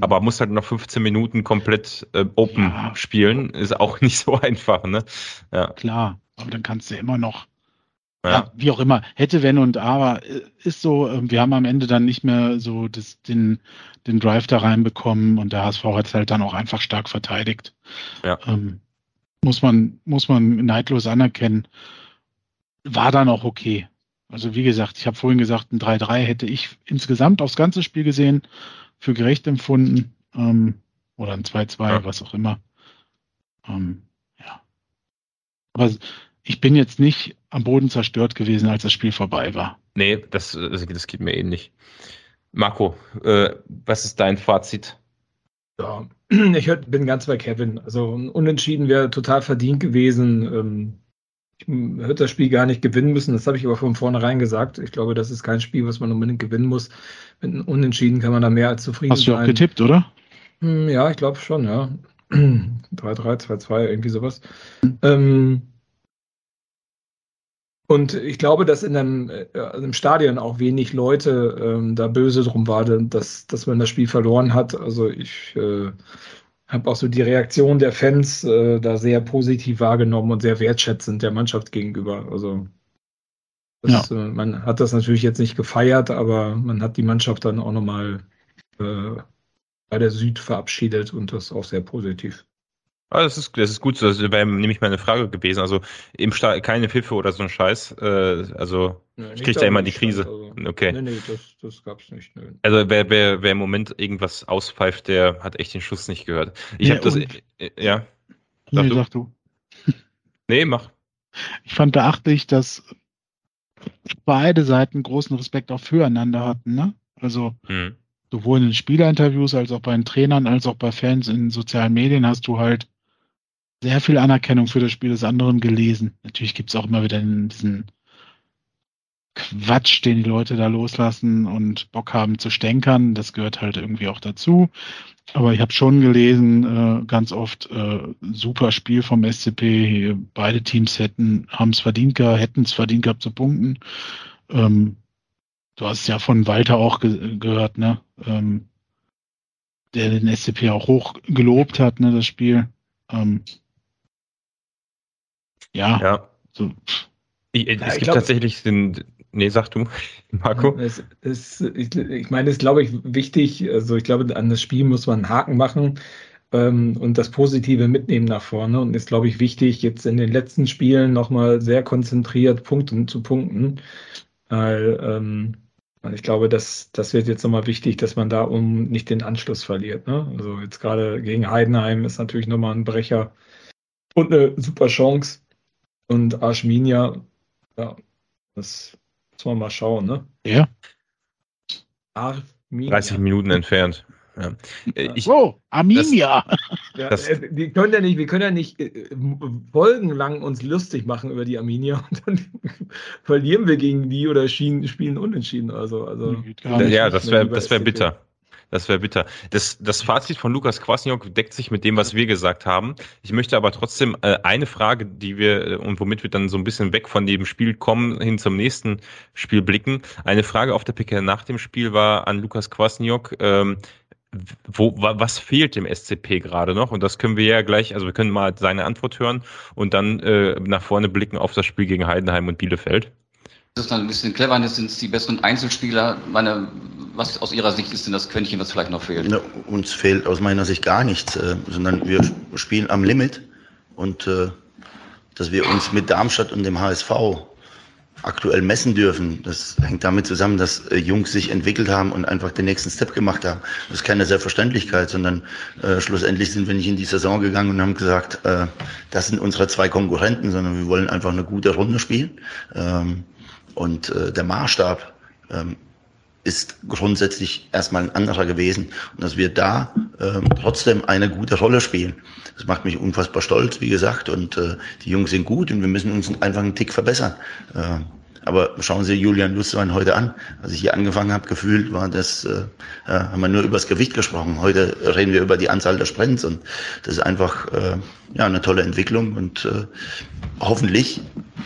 Aber muss halt noch 15 Minuten komplett äh, Open ja. spielen, ist auch nicht so einfach, ne? Ja. Klar, aber dann kannst du immer noch, ja. ja wie auch immer, hätte, wenn und aber, äh, ist so, ähm, wir haben am Ende dann nicht mehr so das, den, den Drive da reinbekommen und der HSV hat es halt dann auch einfach stark verteidigt. Ja. Ähm, muss man, muss man neidlos anerkennen. War dann auch okay. Also wie gesagt, ich habe vorhin gesagt, ein 3-3 hätte ich insgesamt aufs ganze Spiel gesehen für gerecht empfunden. Ähm, oder ein 2-2, ja. was auch immer. Ähm, ja. Aber ich bin jetzt nicht am Boden zerstört gewesen, als das Spiel vorbei war. Nee, das, das geht mir ähnlich. Marco, äh, was ist dein Fazit? Ja, ich bin ganz bei Kevin. Also unentschieden wäre total verdient gewesen. Ähm, ich hätte das Spiel gar nicht gewinnen müssen. Das habe ich aber von vornherein gesagt. Ich glaube, das ist kein Spiel, was man unbedingt gewinnen muss. Mit einem Unentschieden kann man da mehr als zufrieden sein. Hast du auch getippt, oder? Hm, ja, ich glaube schon, ja. 3-3, 2-2, irgendwie sowas. Ähm, und ich glaube, dass in einem, äh, im Stadion auch wenig Leute ähm, da böse drum waren, dass, dass man das Spiel verloren hat. Also ich äh, habe auch so die Reaktion der Fans äh, da sehr positiv wahrgenommen und sehr wertschätzend der Mannschaft gegenüber. Also das, ja. äh, man hat das natürlich jetzt nicht gefeiert, aber man hat die Mannschaft dann auch nochmal äh, bei der Süd verabschiedet und das auch sehr positiv. Ah, das ist, das ist gut, das wäre nämlich meine Frage gewesen. Also im Start keine Pfiffe oder so ein Scheiß. Äh, also nee, ich kriege da immer die Krise. Also, okay. Nee, nee, das, das gab's nicht. Nee. Also wer, wer, wer im Moment irgendwas auspfeift, der hat echt den Schuss nicht gehört. Ich nee, habe das, äh, ja. Sag nee, du? sag du. nee, mach. Ich fand beachtlich, dass beide Seiten großen Respekt auch füreinander hatten, ne? Also hm. sowohl in den Spielerinterviews als auch bei den Trainern als auch bei Fans in sozialen Medien hast du halt sehr viel Anerkennung für das Spiel des anderen gelesen. Natürlich gibt es auch immer wieder diesen Quatsch, den die Leute da loslassen und Bock haben zu stänkern. Das gehört halt irgendwie auch dazu. Aber ich habe schon gelesen, äh, ganz oft äh, super Spiel vom SCP. Beide Teams hätten es verdient gehabt, hätten es verdient gehabt zu punkten. Ähm, du hast ja von Walter auch ge gehört, ne? Ähm, der den SCP auch hoch gelobt hat, ne, das Spiel. Ähm, ja. ja. So. Ich, es ja, gibt glaub, tatsächlich den, Nee, sag du, Marco. Es, es, ich, ich meine, es ist, glaube ich, wichtig. Also, ich glaube, an das Spiel muss man einen Haken machen ähm, und das Positive mitnehmen nach vorne. Und ist, glaube ich, wichtig, jetzt in den letzten Spielen nochmal sehr konzentriert Punkten zu punkten. Weil ähm, ich glaube, das, das wird jetzt nochmal wichtig, dass man da um nicht den Anschluss verliert. Ne? Also, jetzt gerade gegen Heidenheim ist natürlich nochmal ein Brecher und eine super Chance. Und Arschminia, ja, das muss man mal schauen, ne? Ja. Arminia. 30 Minuten entfernt. Ja. Äh, ich, oh, Arminia. Das, ja, äh, wir können ja nicht, wir können ja nicht äh, folgenlang uns lustig machen über die Arminia und dann verlieren wir gegen die oder spielen unentschieden. Also, also ja, das wäre das wäre bitter. Das wäre bitter. Das, das Fazit von Lukas Kwasniok deckt sich mit dem, was wir gesagt haben. Ich möchte aber trotzdem äh, eine Frage, die wir äh, und womit wir dann so ein bisschen weg von dem Spiel kommen, hin zum nächsten Spiel blicken. Eine Frage auf der PK nach dem Spiel war an Lukas Kwasniok. Ähm, wo, was fehlt dem SCP gerade noch? Und das können wir ja gleich, also wir können mal seine Antwort hören und dann äh, nach vorne blicken auf das Spiel gegen Heidenheim und Bielefeld. Das ist dann ein bisschen clever, das sind die besseren Einzelspieler. Meine, was aus Ihrer Sicht ist denn das Quäntchen, was vielleicht noch fehlt? Ja, uns fehlt aus meiner Sicht gar nichts, äh, sondern wir spielen am Limit und äh, dass wir uns mit Darmstadt und dem HSV aktuell messen dürfen. Das hängt damit zusammen, dass äh, Jungs sich entwickelt haben und einfach den nächsten Step gemacht haben. Das ist keine Selbstverständlichkeit, sondern äh, schlussendlich sind wir nicht in die Saison gegangen und haben gesagt, äh, das sind unsere zwei Konkurrenten, sondern wir wollen einfach eine gute Runde spielen. Ähm, und äh, der Maßstab ähm, ist grundsätzlich erstmal ein anderer gewesen und dass wir da ähm, trotzdem eine gute Rolle spielen. Das macht mich unfassbar stolz, wie gesagt, und äh, die Jungs sind gut und wir müssen uns einfach einen Tick verbessern. Äh, aber schauen Sie Julian Lustwein heute an. Als ich hier angefangen habe, gefühlt war das, äh, äh, haben wir nur über das Gewicht gesprochen. Heute reden wir über die Anzahl der Sprints und das ist einfach äh, ja eine tolle Entwicklung und äh, hoffentlich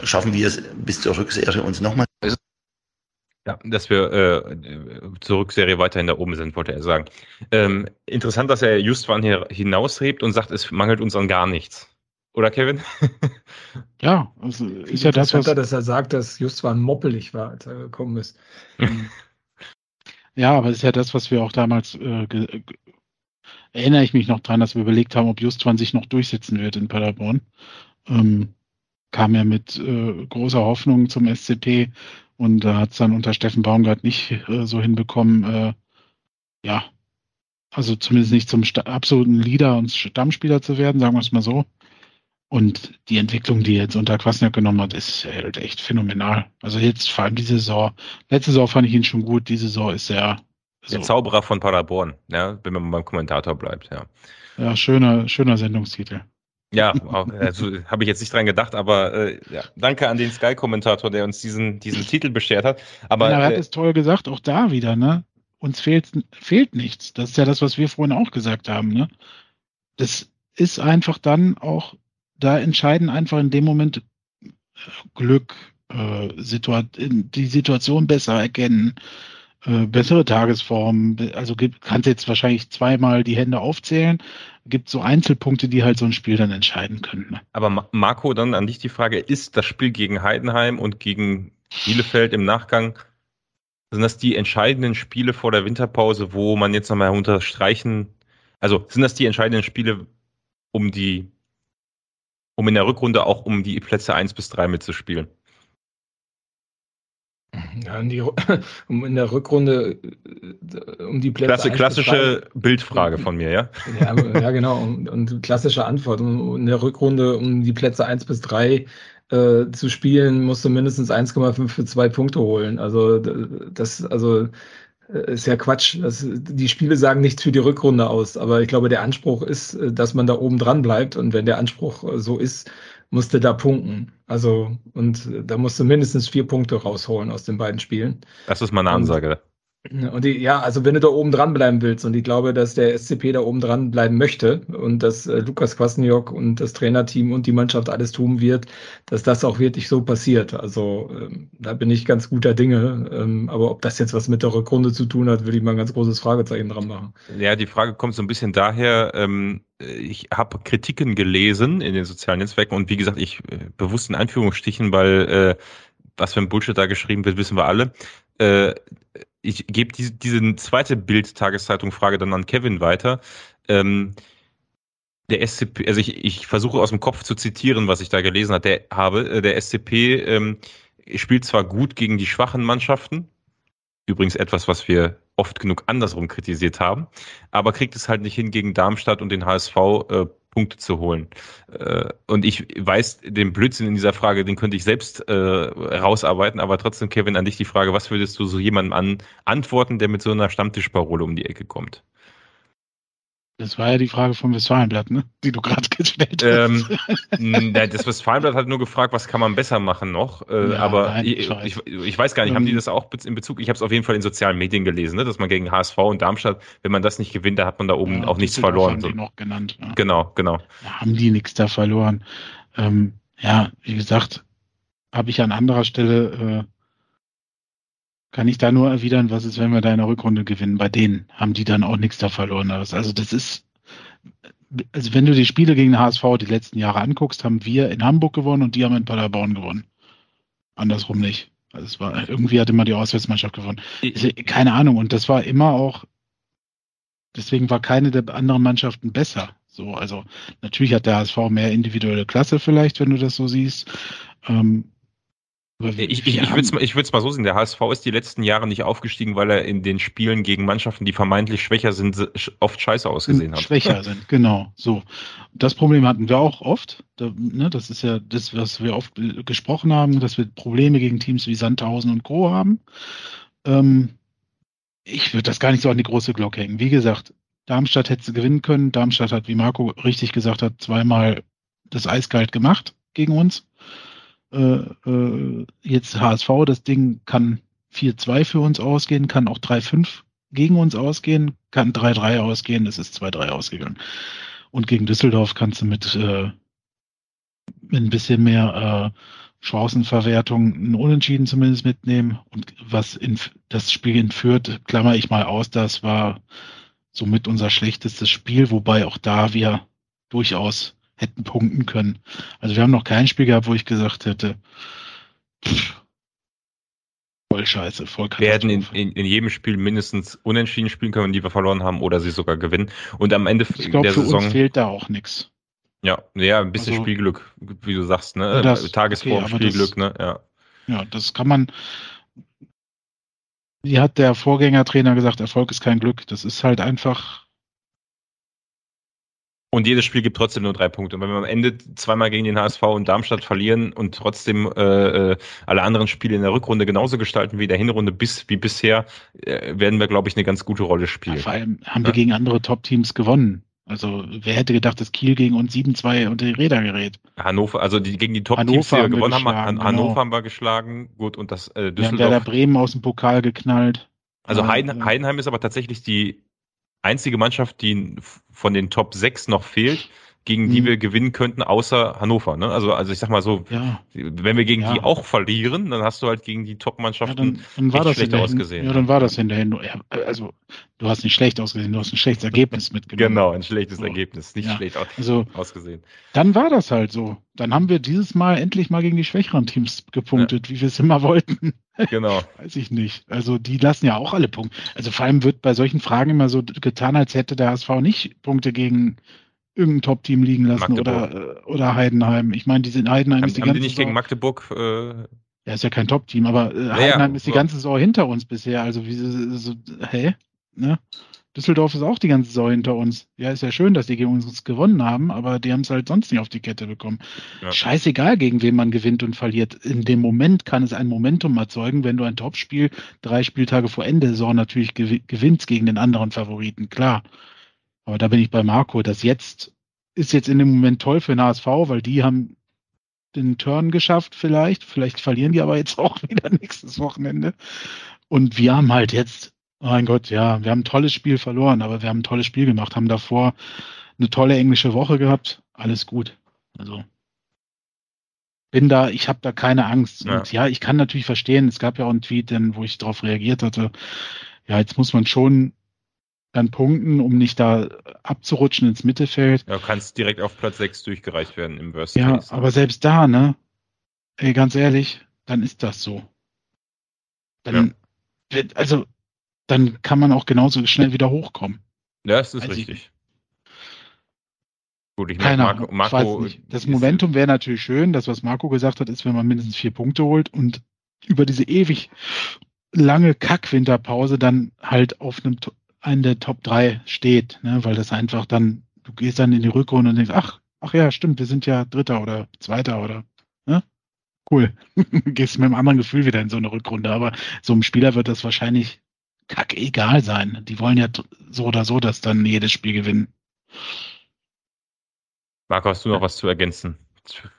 schaffen wir es bis zur Rückserie uns nochmal. Ja, dass wir äh, zur Rückserie weiterhin da oben sind, wollte er sagen. Ähm, interessant, dass er Justwan hier hinaushebt und sagt, es mangelt uns an gar nichts. Oder Kevin? ja, also ist ja das, was... dass er sagt, dass Justwan moppelig war, als er gekommen ist. ja, aber es ist ja das, was wir auch damals äh, erinnere ich mich noch dran, dass wir überlegt haben, ob Justwan sich noch durchsetzen wird in Paderborn. Ähm, kam ja mit äh, großer Hoffnung zum SCP und da hat es dann unter Steffen Baumgart nicht äh, so hinbekommen, äh, ja, also zumindest nicht zum absoluten Leader und Stammspieler zu werden, sagen wir es mal so. Und die Entwicklung, die jetzt unter Kwasniak genommen hat, ist halt echt phänomenal. Also jetzt vor allem diese Saison. Letzte Saison fand ich ihn schon gut. Diese Saison ist er. So. Der Zauberer von Paderborn, ja, wenn man beim Kommentator bleibt, ja. Ja, schöner, schöner Sendungstitel. Ja, also, habe ich jetzt nicht dran gedacht, aber äh, ja, danke an den Sky-Kommentator, der uns diesen, diesen Titel beschert hat. Aber ja, er hat äh, es toll gesagt, auch da wieder, ne? uns fehlt, fehlt nichts. Das ist ja das, was wir vorhin auch gesagt haben. Ne? Das ist einfach dann auch, da entscheiden einfach in dem Moment äh, Glück, äh, Situa die Situation besser erkennen, äh, bessere Tagesform. Also kannst jetzt wahrscheinlich zweimal die Hände aufzählen. Gibt so Einzelpunkte, die halt so ein Spiel dann entscheiden können. Ne? Aber Marco, dann an dich die Frage: Ist das Spiel gegen Heidenheim und gegen Bielefeld im Nachgang sind das die entscheidenden Spiele vor der Winterpause, wo man jetzt nochmal unterstreichen, also sind das die entscheidenden Spiele, um die, um in der Rückrunde auch um die Plätze 1 bis 3 mitzuspielen? Ja, in die, um in der Rückrunde äh, um die Plätze. Klasse, klassische Bildfrage von mir, ja? Ja, ja genau. Und, und, klassische Antwort. In der Rückrunde um die Plätze 1 bis 3 äh, zu spielen, musst du mindestens 1,5 für zwei Punkte holen. Also das, also äh, ist ja Quatsch. Das, die Spiele sagen nichts für die Rückrunde aus, aber ich glaube, der Anspruch ist, äh, dass man da oben dran bleibt. Und wenn der Anspruch so ist, musste da punkten. Also, und da musst du mindestens vier Punkte rausholen aus den beiden Spielen. Das ist meine Ansage. Und und die, ja, also wenn du da oben dran bleiben willst und ich glaube, dass der SCP da oben dran bleiben möchte und dass äh, Lukas Kwasniok und das Trainerteam und die Mannschaft alles tun wird, dass das auch wirklich so passiert. Also ähm, da bin ich ganz guter Dinge. Ähm, aber ob das jetzt was mit der Rückrunde zu tun hat, würde ich mal ein ganz großes Fragezeichen dran machen. Ja, die Frage kommt so ein bisschen daher, ähm, ich habe Kritiken gelesen in den sozialen Netzwerken und wie gesagt, ich äh, bewusst in Einführungsstichen, weil äh, was für ein Bullshit da geschrieben wird, wissen wir alle. Äh, ich gebe diese, diese zweite Bild-Tageszeitung-Frage dann an Kevin weiter. Ähm, der SCP, also ich, ich versuche aus dem Kopf zu zitieren, was ich da gelesen hat, der, habe. Äh, der SCP ähm, spielt zwar gut gegen die schwachen Mannschaften, übrigens etwas, was wir oft genug andersrum kritisiert haben, aber kriegt es halt nicht hin, gegen Darmstadt und den HSV äh, Punkte zu holen. Äh, und ich weiß, den Blödsinn in dieser Frage, den könnte ich selbst äh, rausarbeiten, aber trotzdem, Kevin, an dich die Frage, was würdest du so jemandem an, antworten, der mit so einer Stammtischparole um die Ecke kommt? Das war ja die Frage vom Westfalenblatt, ne? die du gerade gestellt hast. Ähm, das Westfalenblatt hat nur gefragt, was kann man besser machen noch. Äh, ja, aber nein, ich, ich, weiß. Ich, weiß gar nicht, haben die ähm. das auch in Bezug? Ich habe es auf jeden Fall in sozialen Medien gelesen, ne? dass man gegen HSV und Darmstadt, wenn man das nicht gewinnt, da hat man da oben ja, auch nichts verloren. Haben so. die noch genannt. Ja. Genau, genau. Da haben die nichts da verloren. Ähm, ja, wie gesagt, habe ich an anderer Stelle äh, kann ich da nur erwidern, was ist, wenn wir da in der Rückrunde gewinnen? Bei denen haben die dann auch nichts da verloren. Also das ist, also wenn du die Spiele gegen den HSV die letzten Jahre anguckst, haben wir in Hamburg gewonnen und die haben in Paderborn gewonnen. Andersrum nicht. Also es war, irgendwie hat immer die Auswärtsmannschaft gewonnen. Also keine Ahnung. Und das war immer auch, deswegen war keine der anderen Mannschaften besser. So, also natürlich hat der HSV mehr individuelle Klasse vielleicht, wenn du das so siehst. Ähm, ich, ich, ich würde es mal, mal so sehen, der HSV ist die letzten Jahre nicht aufgestiegen, weil er in den Spielen gegen Mannschaften, die vermeintlich schwächer sind, oft scheiße ausgesehen hat. Schwächer sind, genau. So. Das Problem hatten wir auch oft. Da, ne, das ist ja das, was wir oft gesprochen haben, dass wir Probleme gegen Teams wie Sandhausen und Co. haben. Ähm, ich würde das gar nicht so an die große Glocke hängen. Wie gesagt, Darmstadt hätte gewinnen können. Darmstadt hat, wie Marco richtig gesagt hat, zweimal das eiskalt gemacht gegen uns äh, äh, jetzt HSV, das Ding kann 4-2 für uns ausgehen, kann auch 3-5 gegen uns ausgehen, kann 3-3 ausgehen, es ist 2-3 ausgegangen. Und gegen Düsseldorf kannst du mit, äh, mit ein bisschen mehr äh, Chancenverwertung ein Unentschieden zumindest mitnehmen. Und was in das Spiel in Fürth, klammer ich mal aus, das war somit unser schlechtestes Spiel, wobei auch da wir durchaus hätten punkten können. Also wir haben noch kein Spiel gehabt, wo ich gesagt hätte, pff, voll scheiße, voll Wir hätten in, in, in, jedem Spiel mindestens unentschieden spielen können, die wir verloren haben, oder sie sogar gewinnen. Und am Ende ich glaub, der für Saison. Uns fehlt da auch nichts. Ja, ja, ein bisschen also, Spielglück, wie du sagst, ne? Das, Tagesform, okay, Spielglück, das, ne? Ja. Ja, das kann man. Wie hat der Vorgängertrainer gesagt, Erfolg ist kein Glück. Das ist halt einfach und jedes Spiel gibt trotzdem nur drei Punkte. Und wenn wir am Ende zweimal gegen den HSV und Darmstadt verlieren und trotzdem äh, äh, alle anderen Spiele in der Rückrunde genauso gestalten wie in der Hinrunde bis wie bisher, äh, werden wir, glaube ich, eine ganz gute Rolle spielen. Ja, vor allem haben ja. wir gegen andere Top-Teams gewonnen. Also wer hätte gedacht, dass Kiel gegen uns 7-2 unter die Räder gerät? Hannover, also die, gegen die Top-Teams, die wir gewonnen haben, Han Hannover genau. haben wir geschlagen. Gut, und das äh, Düsseldorf. Wir haben Werder Bremen aus dem Pokal geknallt. Also Heiden, Heidenheim ist aber tatsächlich die einzige Mannschaft, die von den Top 6 noch fehlt, gegen die mhm. wir gewinnen könnten, außer Hannover. Ne? Also, also ich sag mal so, ja. wenn wir gegen ja. die auch verlieren, dann hast du halt gegen die Top-Mannschaften ja, dann, dann war das schlecht ausgesehen. Ja, dann war das hinterher. Also du hast nicht schlecht ausgesehen, du hast ein schlechtes Ergebnis mitgenommen. Genau, ein schlechtes so. Ergebnis, nicht schlecht aus also, ausgesehen. Dann war das halt so. Dann haben wir dieses Mal endlich mal gegen die schwächeren Teams gepunktet, wie wir es immer wollten. Genau. Weiß ich nicht. Also die lassen ja auch alle Punkte. Also vor allem wird bei solchen Fragen immer so getan, als hätte der HSV nicht Punkte gegen irgendein Top-Team liegen lassen oder, äh, oder Heidenheim. Ich meine, die sind Heidenheim haben, ist die haben ganze die nicht Saison, gegen Magdeburg. Äh, ja, ist ja kein Top-Team, aber äh, Heidenheim ja, ist die ganze Saison hinter uns bisher. Also wie so, hä? Ne? Düsseldorf ist auch die ganze Saison hinter uns. Ja, ist ja schön, dass die gegen uns gewonnen haben, aber die haben es halt sonst nicht auf die Kette bekommen. Ja. Scheißegal, gegen wen man gewinnt und verliert. In dem Moment kann es ein Momentum erzeugen, wenn du ein Topspiel drei Spieltage vor Ende der Saison natürlich gewinnst gegen den anderen Favoriten, klar. Aber da bin ich bei Marco. Das jetzt ist jetzt in dem Moment toll für den HSV, weil die haben den Turn geschafft vielleicht. Vielleicht verlieren die aber jetzt auch wieder nächstes Wochenende. Und wir haben halt jetzt, mein Gott, ja, wir haben ein tolles Spiel verloren, aber wir haben ein tolles Spiel gemacht, haben davor eine tolle englische Woche gehabt. Alles gut. Also bin da, ich habe da keine Angst. Ja. Und ja, ich kann natürlich verstehen, es gab ja auch einen Tweet, denn, wo ich darauf reagiert hatte. Ja, jetzt muss man schon dann punkten, um nicht da abzurutschen ins Mittelfeld. Ja, du kannst direkt auf Platz 6 durchgereicht werden im Worst ja, Case. Ja, aber selbst da, ne? Ey, ganz ehrlich, dann ist das so. Dann, ja. wird, also, dann kann man auch genauso schnell wieder hochkommen. Ja, das ist also richtig. Gut, ich Keine Marco, Marco Das Momentum wäre natürlich schön. Das, was Marco gesagt hat, ist, wenn man mindestens vier Punkte holt und über diese ewig lange Kackwinterpause dann halt auf einem einen der Top 3 steht, ne? weil das einfach dann, du gehst dann in die Rückrunde und denkst, ach, ach ja, stimmt, wir sind ja Dritter oder Zweiter oder, ne? Cool. gehst mit einem anderen Gefühl wieder in so eine Rückrunde, aber so einem Spieler wird das wahrscheinlich kacke egal sein. Die wollen ja so oder so das dann jedes Spiel gewinnen. Marco, hast du noch was zu ergänzen?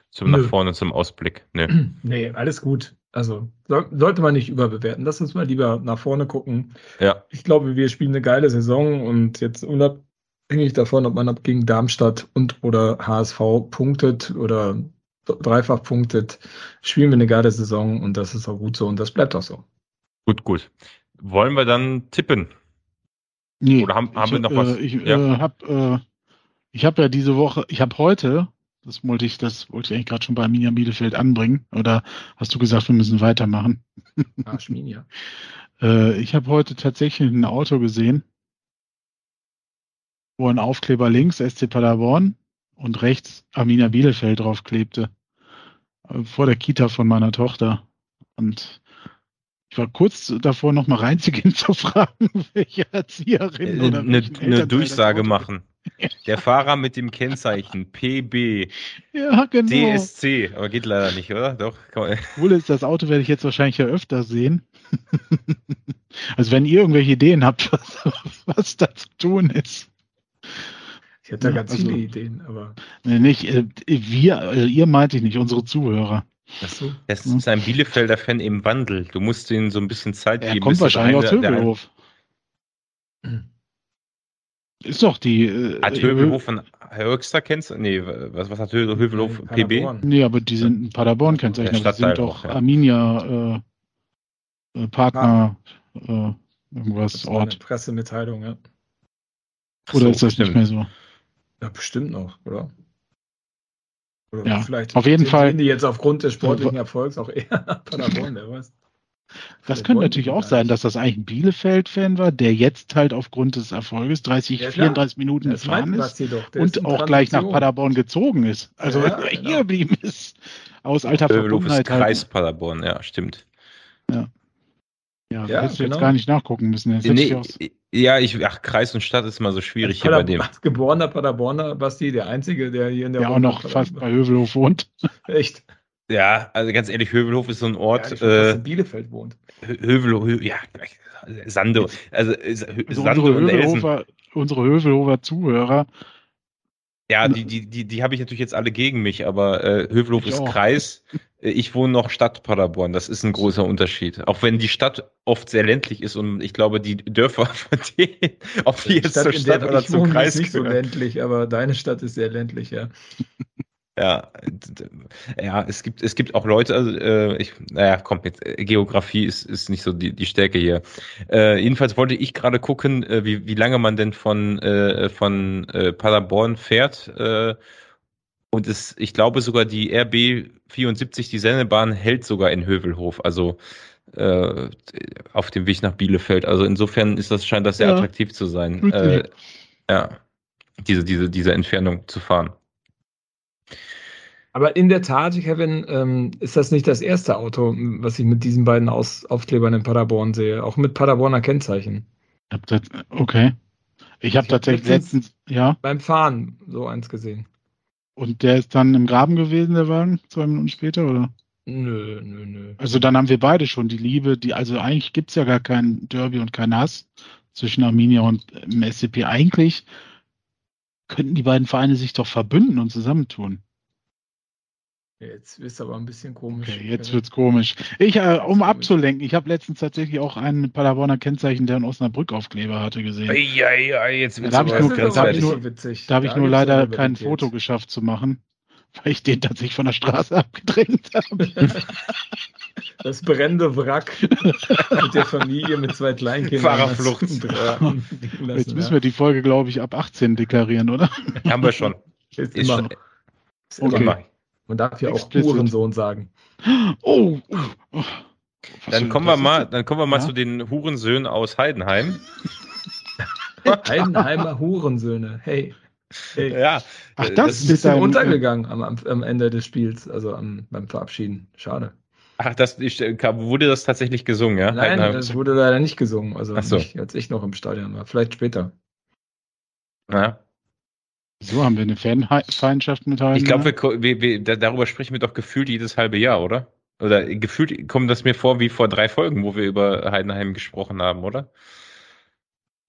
Zum Nö. nach vorne, zum Ausblick? Nee. nee, alles gut. Also so, sollte man nicht überbewerten. Lass uns mal lieber nach vorne gucken. Ja. Ich glaube, wir spielen eine geile Saison und jetzt unabhängig davon, ob man gegen Darmstadt und oder HSV punktet oder dreifach punktet, spielen wir eine geile Saison und das ist auch gut so und das bleibt auch so. Gut, gut. Wollen wir dann tippen? Nee, oder haben, haben ich, wir noch was? Äh, ich ja. äh, habe äh, hab ja diese Woche, ich habe heute das wollte ich, das wollte ich eigentlich gerade schon bei Arminia Bielefeld anbringen. Oder hast du gesagt, wir müssen weitermachen? Ah, Arminia. äh, ich habe heute tatsächlich ein Auto gesehen, wo ein Aufkleber links SC Paderborn und rechts Arminia Bielefeld draufklebte. Äh, vor der Kita von meiner Tochter. Und ich war kurz davor, noch mal reinzugehen zu fragen, welche Erzieherin äh, oder eine, eine Durchsage machen. Der Fahrer mit dem Kennzeichen PB ja, genau. DSC, aber geht leider nicht, oder? Doch. Cool ist, das Auto werde ich jetzt wahrscheinlich ja öfter sehen. also wenn ihr irgendwelche Ideen habt, was, was da zu tun ist. Ich hätte da ganz also, viele Ideen, aber. Nee, nicht, äh, wir, also ihr meinte ich nicht, unsere Zuhörer. Achso. Das ist ein Bielefelder Fan im Wandel. Du musst ihnen so ein bisschen Zeit er geben. Er kommt wahrscheinlich aus Hövelhof. Ist doch die. Äh, hat Hövelhof ein Höxter Kennzeichen? Nee, was, was hat Hövelhof? PB? Nee, aber die sind ein Paderborn Kennzeichen. Ja, die sind doch ja. Arminia äh, äh Partner, ah. äh, irgendwas Ort. Pressemitteilung, ja. Oder so, ist das bestimmt. nicht mehr so? Ja, bestimmt noch, oder? oder ja, vielleicht auf jeden Fall. die jetzt aufgrund des sportlichen Erfolgs auch eher Paderborn, wer weiß. Das könnte natürlich auch sein, dass das eigentlich ein Bielefeld-Fan war, der jetzt halt aufgrund des Erfolges 30, ja, 34 Minuten das gefahren ist und auch gleich nach Paderborn gezogen ist. Also ja, hier genau. geblieben ist. Aus alter Verbundenheit. Halt. Kreis Paderborn, ja, stimmt. Ja. Ja, ja hättest du genau. jetzt gar nicht nachgucken müssen. Nee, ich ja, ich, ach, Kreis und Stadt ist immer so schwierig hier bei dem. Geborener Paderborner, Basti, der Einzige, der hier in der Der auch noch fast bei Hövelhof wohnt. Echt? Ja, also ganz ehrlich, Hövelhof ist so ein Ort. Ja, weiß, äh, in Bielefeld wohnt. Hövelhof, ja, Sando. Also, also Sando unsere, Hövelhofer, unsere Hövelhofer Zuhörer Ja, die, die, die, die habe ich natürlich jetzt alle gegen mich, aber äh, Hövelhof ist auch. Kreis. Äh, ich wohne noch Stadt Paderborn. Das ist ein großer Unterschied. Auch wenn die Stadt oft sehr ländlich ist und ich glaube, die Dörfer von denen, ob die, jetzt Stadt, zur Stadt oder zum Kreis ist nicht so ländlich, aber deine Stadt ist sehr ländlich, ja. Ja, ja, es gibt, es gibt auch Leute, also, äh, ich, naja, komm, jetzt, äh, Geografie ist, ist nicht so die, die Stärke hier. Äh, jedenfalls wollte ich gerade gucken, äh, wie, wie lange man denn von, äh, von äh, Paderborn fährt. Äh, und es, ich glaube sogar die RB 74, die Sendebahn, hält sogar in Hövelhof, also äh, auf dem Weg nach Bielefeld. Also insofern ist das, scheint das sehr ja. attraktiv zu sein. Äh, ja, diese, diese, diese Entfernung zu fahren. Aber in der Tat, Kevin, ähm, ist das nicht das erste Auto, was ich mit diesen beiden Aus Aufklebern in Paderborn sehe. Auch mit Paderborner Kennzeichen. Okay. Ich habe tatsächlich letztens, ja. Beim Fahren so eins gesehen. Und der ist dann im Graben gewesen, der Wagen, zwei Minuten später, oder? Nö, nö, nö. Also dann haben wir beide schon die Liebe, die, also eigentlich gibt es ja gar kein Derby und kein Hass zwischen Arminia und dem SCP. Eigentlich könnten die beiden Vereine sich doch verbünden und zusammentun. Jetzt ist aber ein bisschen komisch. Okay, jetzt wird's komisch. Ich, äh, um abzulenken, ich habe letztens tatsächlich auch einen Paderborner Kennzeichen, der einen Osnabrück Aufkleber hatte, gesehen. Ja, ja, jetzt wird's da habe ich nur, da hab ich nur, da hab ich nur leider kein Foto geschafft zu machen, weil ich den tatsächlich von der Straße abgedrängt habe. Das brennende Wrack mit der Familie mit zwei Kleinkindern. Fahrerflucht. Jetzt müssen wir die Folge, glaube ich, ab 18 deklarieren, oder? Haben wir schon. Ist, ist immer. Schon. Ist okay. immer. Man darf ja auch Hurensohn sagen. Oh, oh, oh. Dann kommen wir mal, dann kommen wir mal ja? zu den Hurensöhnen aus Heidenheim. Heidenheimer Hurensöhne. Hey. Hey. Ja. Ach, das, das ist ein bisschen untergegangen am, am, Ende des Spiels, also am, beim Verabschieden. Schade. Ach, das wurde das tatsächlich gesungen, ja? Nein, Heidenheim. das wurde leider nicht gesungen. Also so. nicht, als ich noch im Stadion war. Vielleicht später. Ja. So haben wir eine Fanfeindschaft mit Heidenheim. Ich glaube, wir, wir, darüber sprechen wir doch gefühlt jedes halbe Jahr, oder? Oder gefühlt kommt das mir vor wie vor drei Folgen, wo wir über Heidenheim gesprochen haben, oder?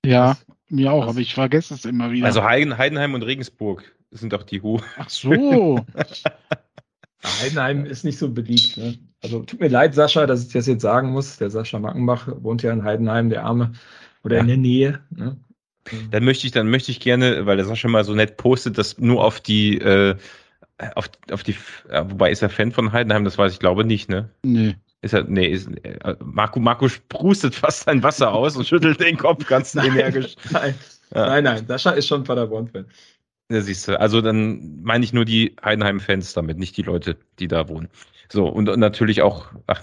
Ja, mir auch, was? aber ich vergesse es immer wieder. Also Heidenheim und Regensburg sind doch die Hu. Ach so. Heidenheim ist nicht so beliebt. Ne? Also tut mir leid, Sascha, dass ich das jetzt sagen muss. Der Sascha Mackenbach wohnt ja in Heidenheim, der Arme, oder ja. in der Nähe. Ne? Dann möchte ich, dann möchte ich gerne, weil der Sascha mal so nett postet, das nur auf die, äh, auf, auf die, ja, wobei ist er Fan von Heidenheim, das weiß ich glaube nicht, ne? Nee. Ist er, nee, ist, äh, Marco, Marco sprustet fast sein Wasser aus und schüttelt den Kopf ganz nein, energisch. Nein, ja. nein, nein, Sascha ist schon Paderborn-Fan. Ja, siehst du. Also dann meine ich nur die Heidenheim-Fans damit, nicht die Leute, die da wohnen. So, und, und natürlich auch, ach,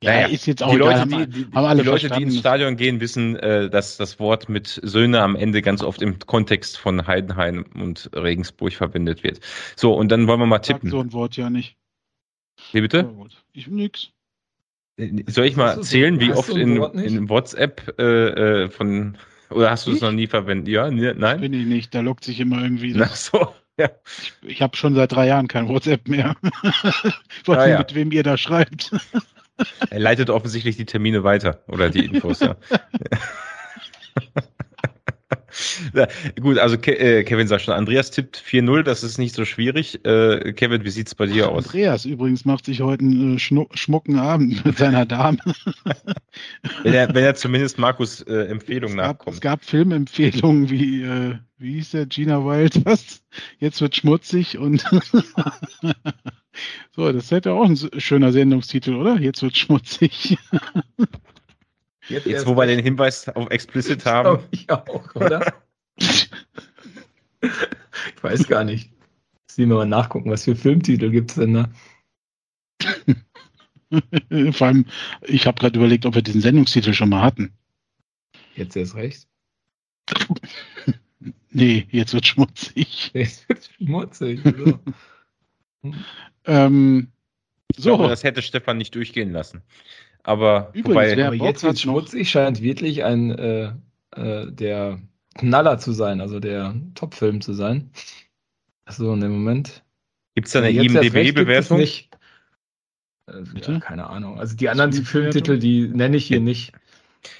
ja, naja, ist jetzt auch die Leute, egal, die, die, haben die Leute, die ins Stadion gehen, wissen, äh, dass das Wort mit Söhne am Ende ganz oft im Kontext von Heidenheim und Regensburg verwendet wird. So, und dann wollen wir mal tippen. so ein Wort ja nicht. Wie bitte? Ich nix. Äh, soll ich mal zählen, wie oft in, in WhatsApp äh, äh, von oder hast du es noch nie verwendet? Ja, ne, nein? Bin ich nicht, da lockt sich immer irgendwie. Ach so. Ja. Ich, ich habe schon seit drei Jahren kein WhatsApp mehr. ich weiß ah, nicht, ja. mit wem ihr da schreibt. Er leitet offensichtlich die Termine weiter oder die Infos, ja. gut, also Ke äh, Kevin sagt schon, Andreas tippt 4-0, das ist nicht so schwierig. Äh, Kevin, wie sieht's bei dir aus? Andreas übrigens macht sich heute einen äh, schmucken Abend mit seiner Dame. wenn, er, wenn er zumindest Markus äh, Empfehlung es nachkommt. es gab Filmempfehlungen wie, äh, wie hieß der, Gina Wild, was? Jetzt wird schmutzig und So, das hätte auch ein schöner Sendungstitel, oder? Jetzt wird schmutzig. Jetzt, Jetzt wo wir den Hinweis auf explicit haben. Ich auch, oder? ich weiß gar nicht. Sehen wir mal nachgucken, was für Filmtitel gibt es denn da? Vor allem, ich habe gerade überlegt, ob wir diesen Sendungstitel schon mal hatten. Jetzt erst recht. nee, jetzt wird schmutzig. Jetzt wird schmutzig. So. Ähm, so. Glaube, das hätte Stefan nicht durchgehen lassen. Aber, Übrigens, wobei, aber jetzt wird schmutzig, scheint wirklich ein äh, äh, der Knaller zu sein, also der Topfilm zu sein. So, in dem Moment. Gibt es da eine IMDB-Bewertung? Äh, ja, keine Ahnung. Also die anderen Filmtitel, die nenne ich hier nicht.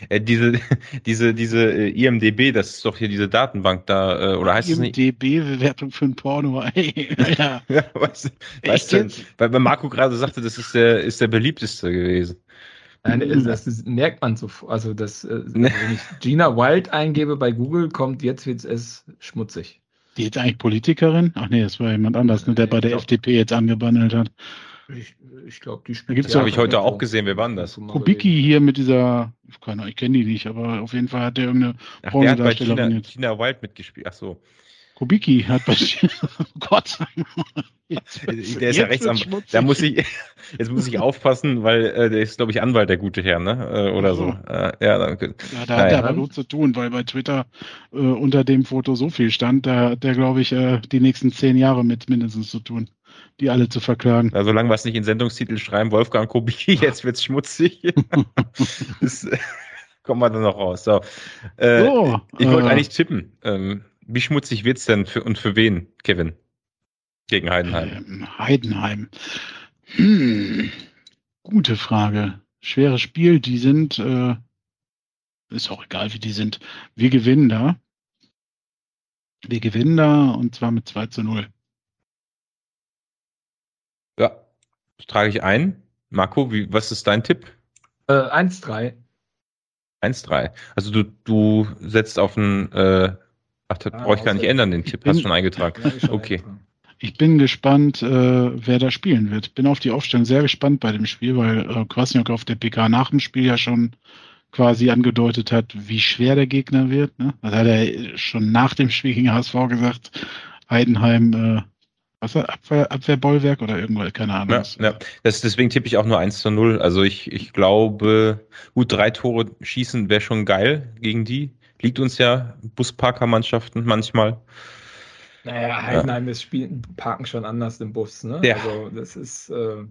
Äh, diese, diese, diese äh, IMDB, das ist doch hier diese Datenbank da, äh, oder heißt es nicht? IMDB-Bewertung für ein Porno, ey. ja, ja weißt, weißt du, weil, weil Marco gerade sagte, das ist der, ist der beliebteste gewesen. Nein, mhm. das, das, merkt man so. Also, das, äh, wenn ich Gina Wild eingebe bei Google, kommt jetzt wird es schmutzig. Die jetzt eigentlich Politikerin? Ach nee, das war jemand anders, ne, der bei der FDP jetzt angebandelt hat. Ich, ich glaube, die spielt. Gibt's ja, habe ich heute auch gesehen. Wer war denn das? Kubicki hier mit dieser, keine Ahnung, ich kenne die nicht, aber auf jeden Fall hat der irgendeine Ach, der hat bei China, China Wild mitgespielt. Ach so. Kubicki hat bei oh Gott. Der ist ja rechts am. Da muss ich, jetzt muss ich aufpassen, weil äh, der ist, glaube ich, Anwalt, der gute Herr, ne? Äh, oder so. so. Äh, ja, danke. Ja, da hat er aber nur zu tun, weil bei Twitter äh, unter dem Foto so viel stand, da hat der, glaube ich, äh, die nächsten zehn Jahre mit mindestens zu tun, die alle zu verklagen. Ja, solange wir es nicht in Sendungstitel schreiben, Wolfgang Kubicki, jetzt wird's schmutzig. das, kommen wir dann noch raus. So, äh, so ich wollte äh, eigentlich tippen. Ähm, wie schmutzig wird's denn für, und für wen, Kevin? Gegen Heidenheim. Ähm, Heidenheim. Hm. Gute Frage. Schweres Spiel. Die sind, äh, ist auch egal, wie die sind. Wir gewinnen da. Wir gewinnen da und zwar mit 2 zu 0. Ja, das trage ich ein. Marco, wie, was ist dein Tipp? Äh, 1-3. 1-3. Also du, du setzt auf ein äh, Ach, das ah, brauche ich gar nicht ändern, den Tipp bin, hast du schon eingetragen. Ja, okay. Ich bin gespannt, äh, wer da spielen wird. Bin auf die Aufstellung sehr gespannt bei dem Spiel, weil äh, Kwasniok auf der PK nach dem Spiel ja schon quasi angedeutet hat, wie schwer der Gegner wird. Ne? Das hat er schon nach dem Spiel gegen HSV gesagt. Heidenheim, äh, was Abwehr, Abwehrbollwerk oder irgendwas, keine Ahnung. Ja, ja. Das, deswegen tippe ich auch nur 1 zu 0. Also ich, ich glaube, gut, drei Tore schießen wäre schon geil gegen die liegt uns ja Busparkermannschaften manchmal. Naja, Heidenheim ja. ist spielen, parken schon anders im Bus, ne? Ja. Also das ist äh,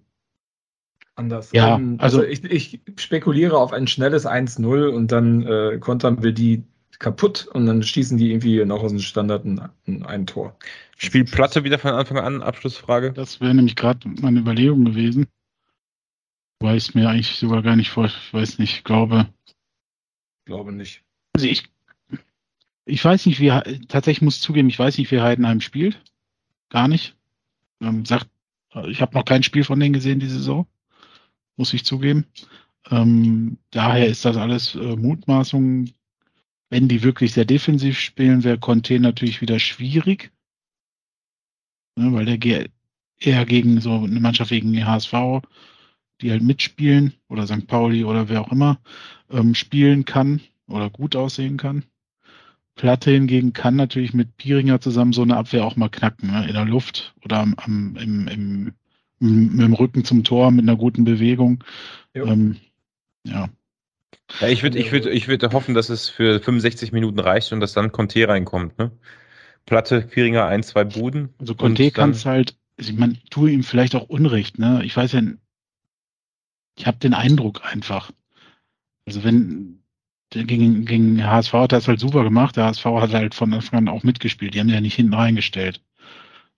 anders. Ja, um, also, also ich, ich, spekuliere auf ein schnelles 1-0 und dann äh, kontern wir die kaputt und dann schießen die irgendwie noch aus dem Standard ein, ein Tor. Spielt Platte wieder von Anfang an? Abschlussfrage. Das wäre nämlich gerade meine Überlegung gewesen. Weiß mir eigentlich sogar gar nicht vor, ich weiß nicht, glaube. Glaube nicht. Also ich ich weiß nicht, wie, tatsächlich muss zugeben, ich weiß nicht, wie Heidenheim spielt. Gar nicht. Ähm, sagt, ich habe noch kein Spiel von denen gesehen diese Saison. Muss ich zugeben. Ähm, daher ist das alles äh, Mutmaßung. Wenn die wirklich sehr defensiv spielen, wäre Conte natürlich wieder schwierig. Ne, weil der eher gegen so eine Mannschaft wegen die HSV, die halt mitspielen, oder St. Pauli oder wer auch immer, ähm, spielen kann oder gut aussehen kann. Platte hingegen kann natürlich mit Pieringer zusammen so eine Abwehr auch mal knacken, ne? in der Luft oder am, am, im, im, mit dem Rücken zum Tor mit einer guten Bewegung. Ähm, ja. Ja, ich würde ich würd, ich würd hoffen, dass es für 65 Minuten reicht und dass dann Conte reinkommt. Ne? Platte, Pieringer, ein, zwei Buden. Also Conte kann es halt, also ich meine, tue ihm vielleicht auch Unrecht. Ne? Ich weiß ja, ich habe den Eindruck einfach. Also wenn gegen, gegen HSV hat er es halt super gemacht. Der HSV hat halt von Anfang an auch mitgespielt. Die haben ja nicht hinten reingestellt.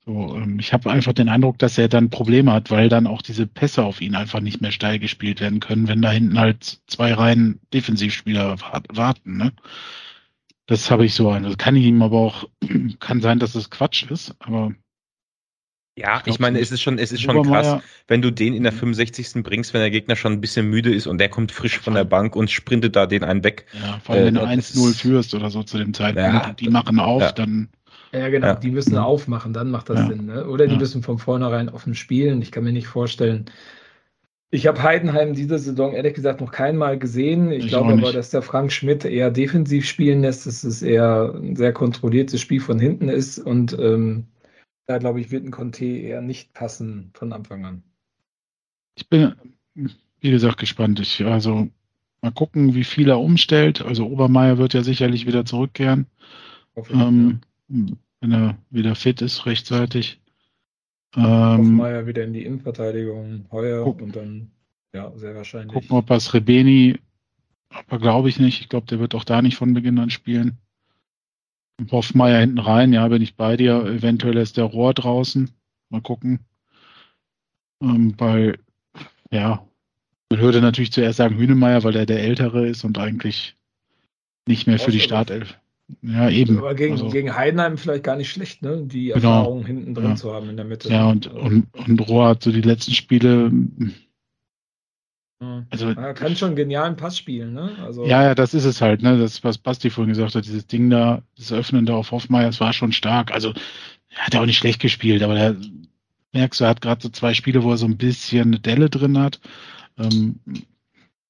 So, ähm, ich habe einfach den Eindruck, dass er dann Probleme hat, weil dann auch diese Pässe auf ihn einfach nicht mehr steil gespielt werden können, wenn da hinten halt zwei Reihen Defensivspieler warten. Ne? Das habe ich so ein. Das kann ich ihm aber auch, kann sein, dass es Quatsch ist, aber ja, ich, ich meine, es ist schon, es ist schon krass, wenn du den in der 65. Mhm. bringst, wenn der Gegner schon ein bisschen müde ist und der kommt frisch von der Bank und sprintet da den einen weg. Ja, vor allem, äh, wenn du 1-0 führst oder so zu dem Zeitpunkt, ja, die machen auf, ja. dann. Ja, genau, die müssen mhm. aufmachen, dann macht das Sinn. Ne? Oder die müssen von vornherein offen spielen. Ich kann mir nicht vorstellen. Ich habe Heidenheim diese Saison ehrlich gesagt noch keinmal gesehen. Ich, ich glaube aber, dass der Frank Schmidt eher defensiv spielen lässt, dass es eher ein sehr kontrolliertes Spiel von hinten ist und ähm, da glaube ich, wird ein Conte eher nicht passen von Anfang an. Ich bin, wie gesagt, gespannt. Ich, also mal gucken, wie viel er umstellt. Also Obermeier wird ja sicherlich wieder zurückkehren. Ähm. Wenn er wieder fit ist, rechtzeitig. Ähm, Meier wieder in die Innenverteidigung, Heuer guck, und dann, ja, sehr wahrscheinlich. Gucken, ob das Rebeni, aber glaube ich nicht. Ich glaube, der wird auch da nicht von Beginn an spielen. Hoffmeier hinten rein, ja, bin ich bei dir. Eventuell ist der Rohr draußen. Mal gucken. Ähm, bei, ja, Man würde natürlich zuerst sagen Hünemeyer, weil er der Ältere ist und eigentlich nicht mehr für die Startelf. Ja, eben. Aber gegen, also, gegen Heidenheim vielleicht gar nicht schlecht, ne? Die genau, Erfahrung hinten drin ja. zu haben in der Mitte. Ja, und, und, und Rohr hat so die letzten Spiele. Also, er kann schon genialen Pass spielen, ne? Also, ja, ja, das ist es halt, ne? Das, was Basti vorhin gesagt hat, dieses Ding da, das Öffnen da auf Hoffmeier, das war schon stark. Also, er hat ja auch nicht schlecht gespielt, aber er merkst du, er hat gerade so zwei Spiele, wo er so ein bisschen eine Delle drin hat. Ähm,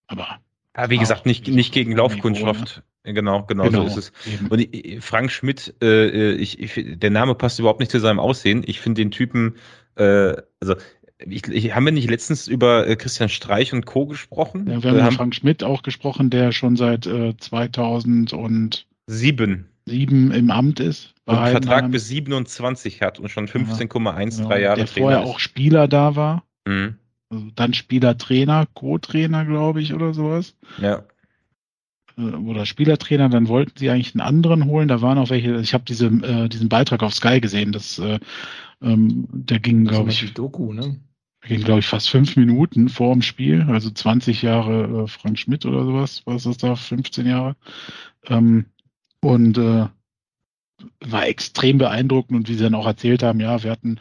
aber. Ja, wie gesagt, nicht, nicht gegen Laufkundschaft. Ne? Genau, genau, genau, so ist es. Eben. Und Frank Schmidt, äh, ich, ich, der Name passt überhaupt nicht zu seinem Aussehen. Ich finde den Typen, äh, also ich, ich, haben wir nicht letztens über äh, Christian Streich und Co. gesprochen? Ja, wir haben über Frank Schmidt auch gesprochen, der schon seit äh, 2007 sieben im Amt ist. Und Vertrag bis 27 hat und schon 15,13 ja, Jahre Der vorher ist. auch Spieler da war. Mhm. Also dann Spieler-Trainer, Co-Trainer, glaube ich, oder sowas. Ja. Äh, oder Spielertrainer, dann wollten sie eigentlich einen anderen holen. Da waren auch welche, ich habe diese, äh, diesen Beitrag auf Sky gesehen, das, äh, ähm, der ging, glaube ich. Doku, ne? Ging, glaube ich, fast fünf Minuten vor dem Spiel, also 20 Jahre äh, Frank Schmidt oder sowas, was ist das da, 15 Jahre. Ähm, und äh, war extrem beeindruckend und wie sie dann auch erzählt haben, ja, wir hatten,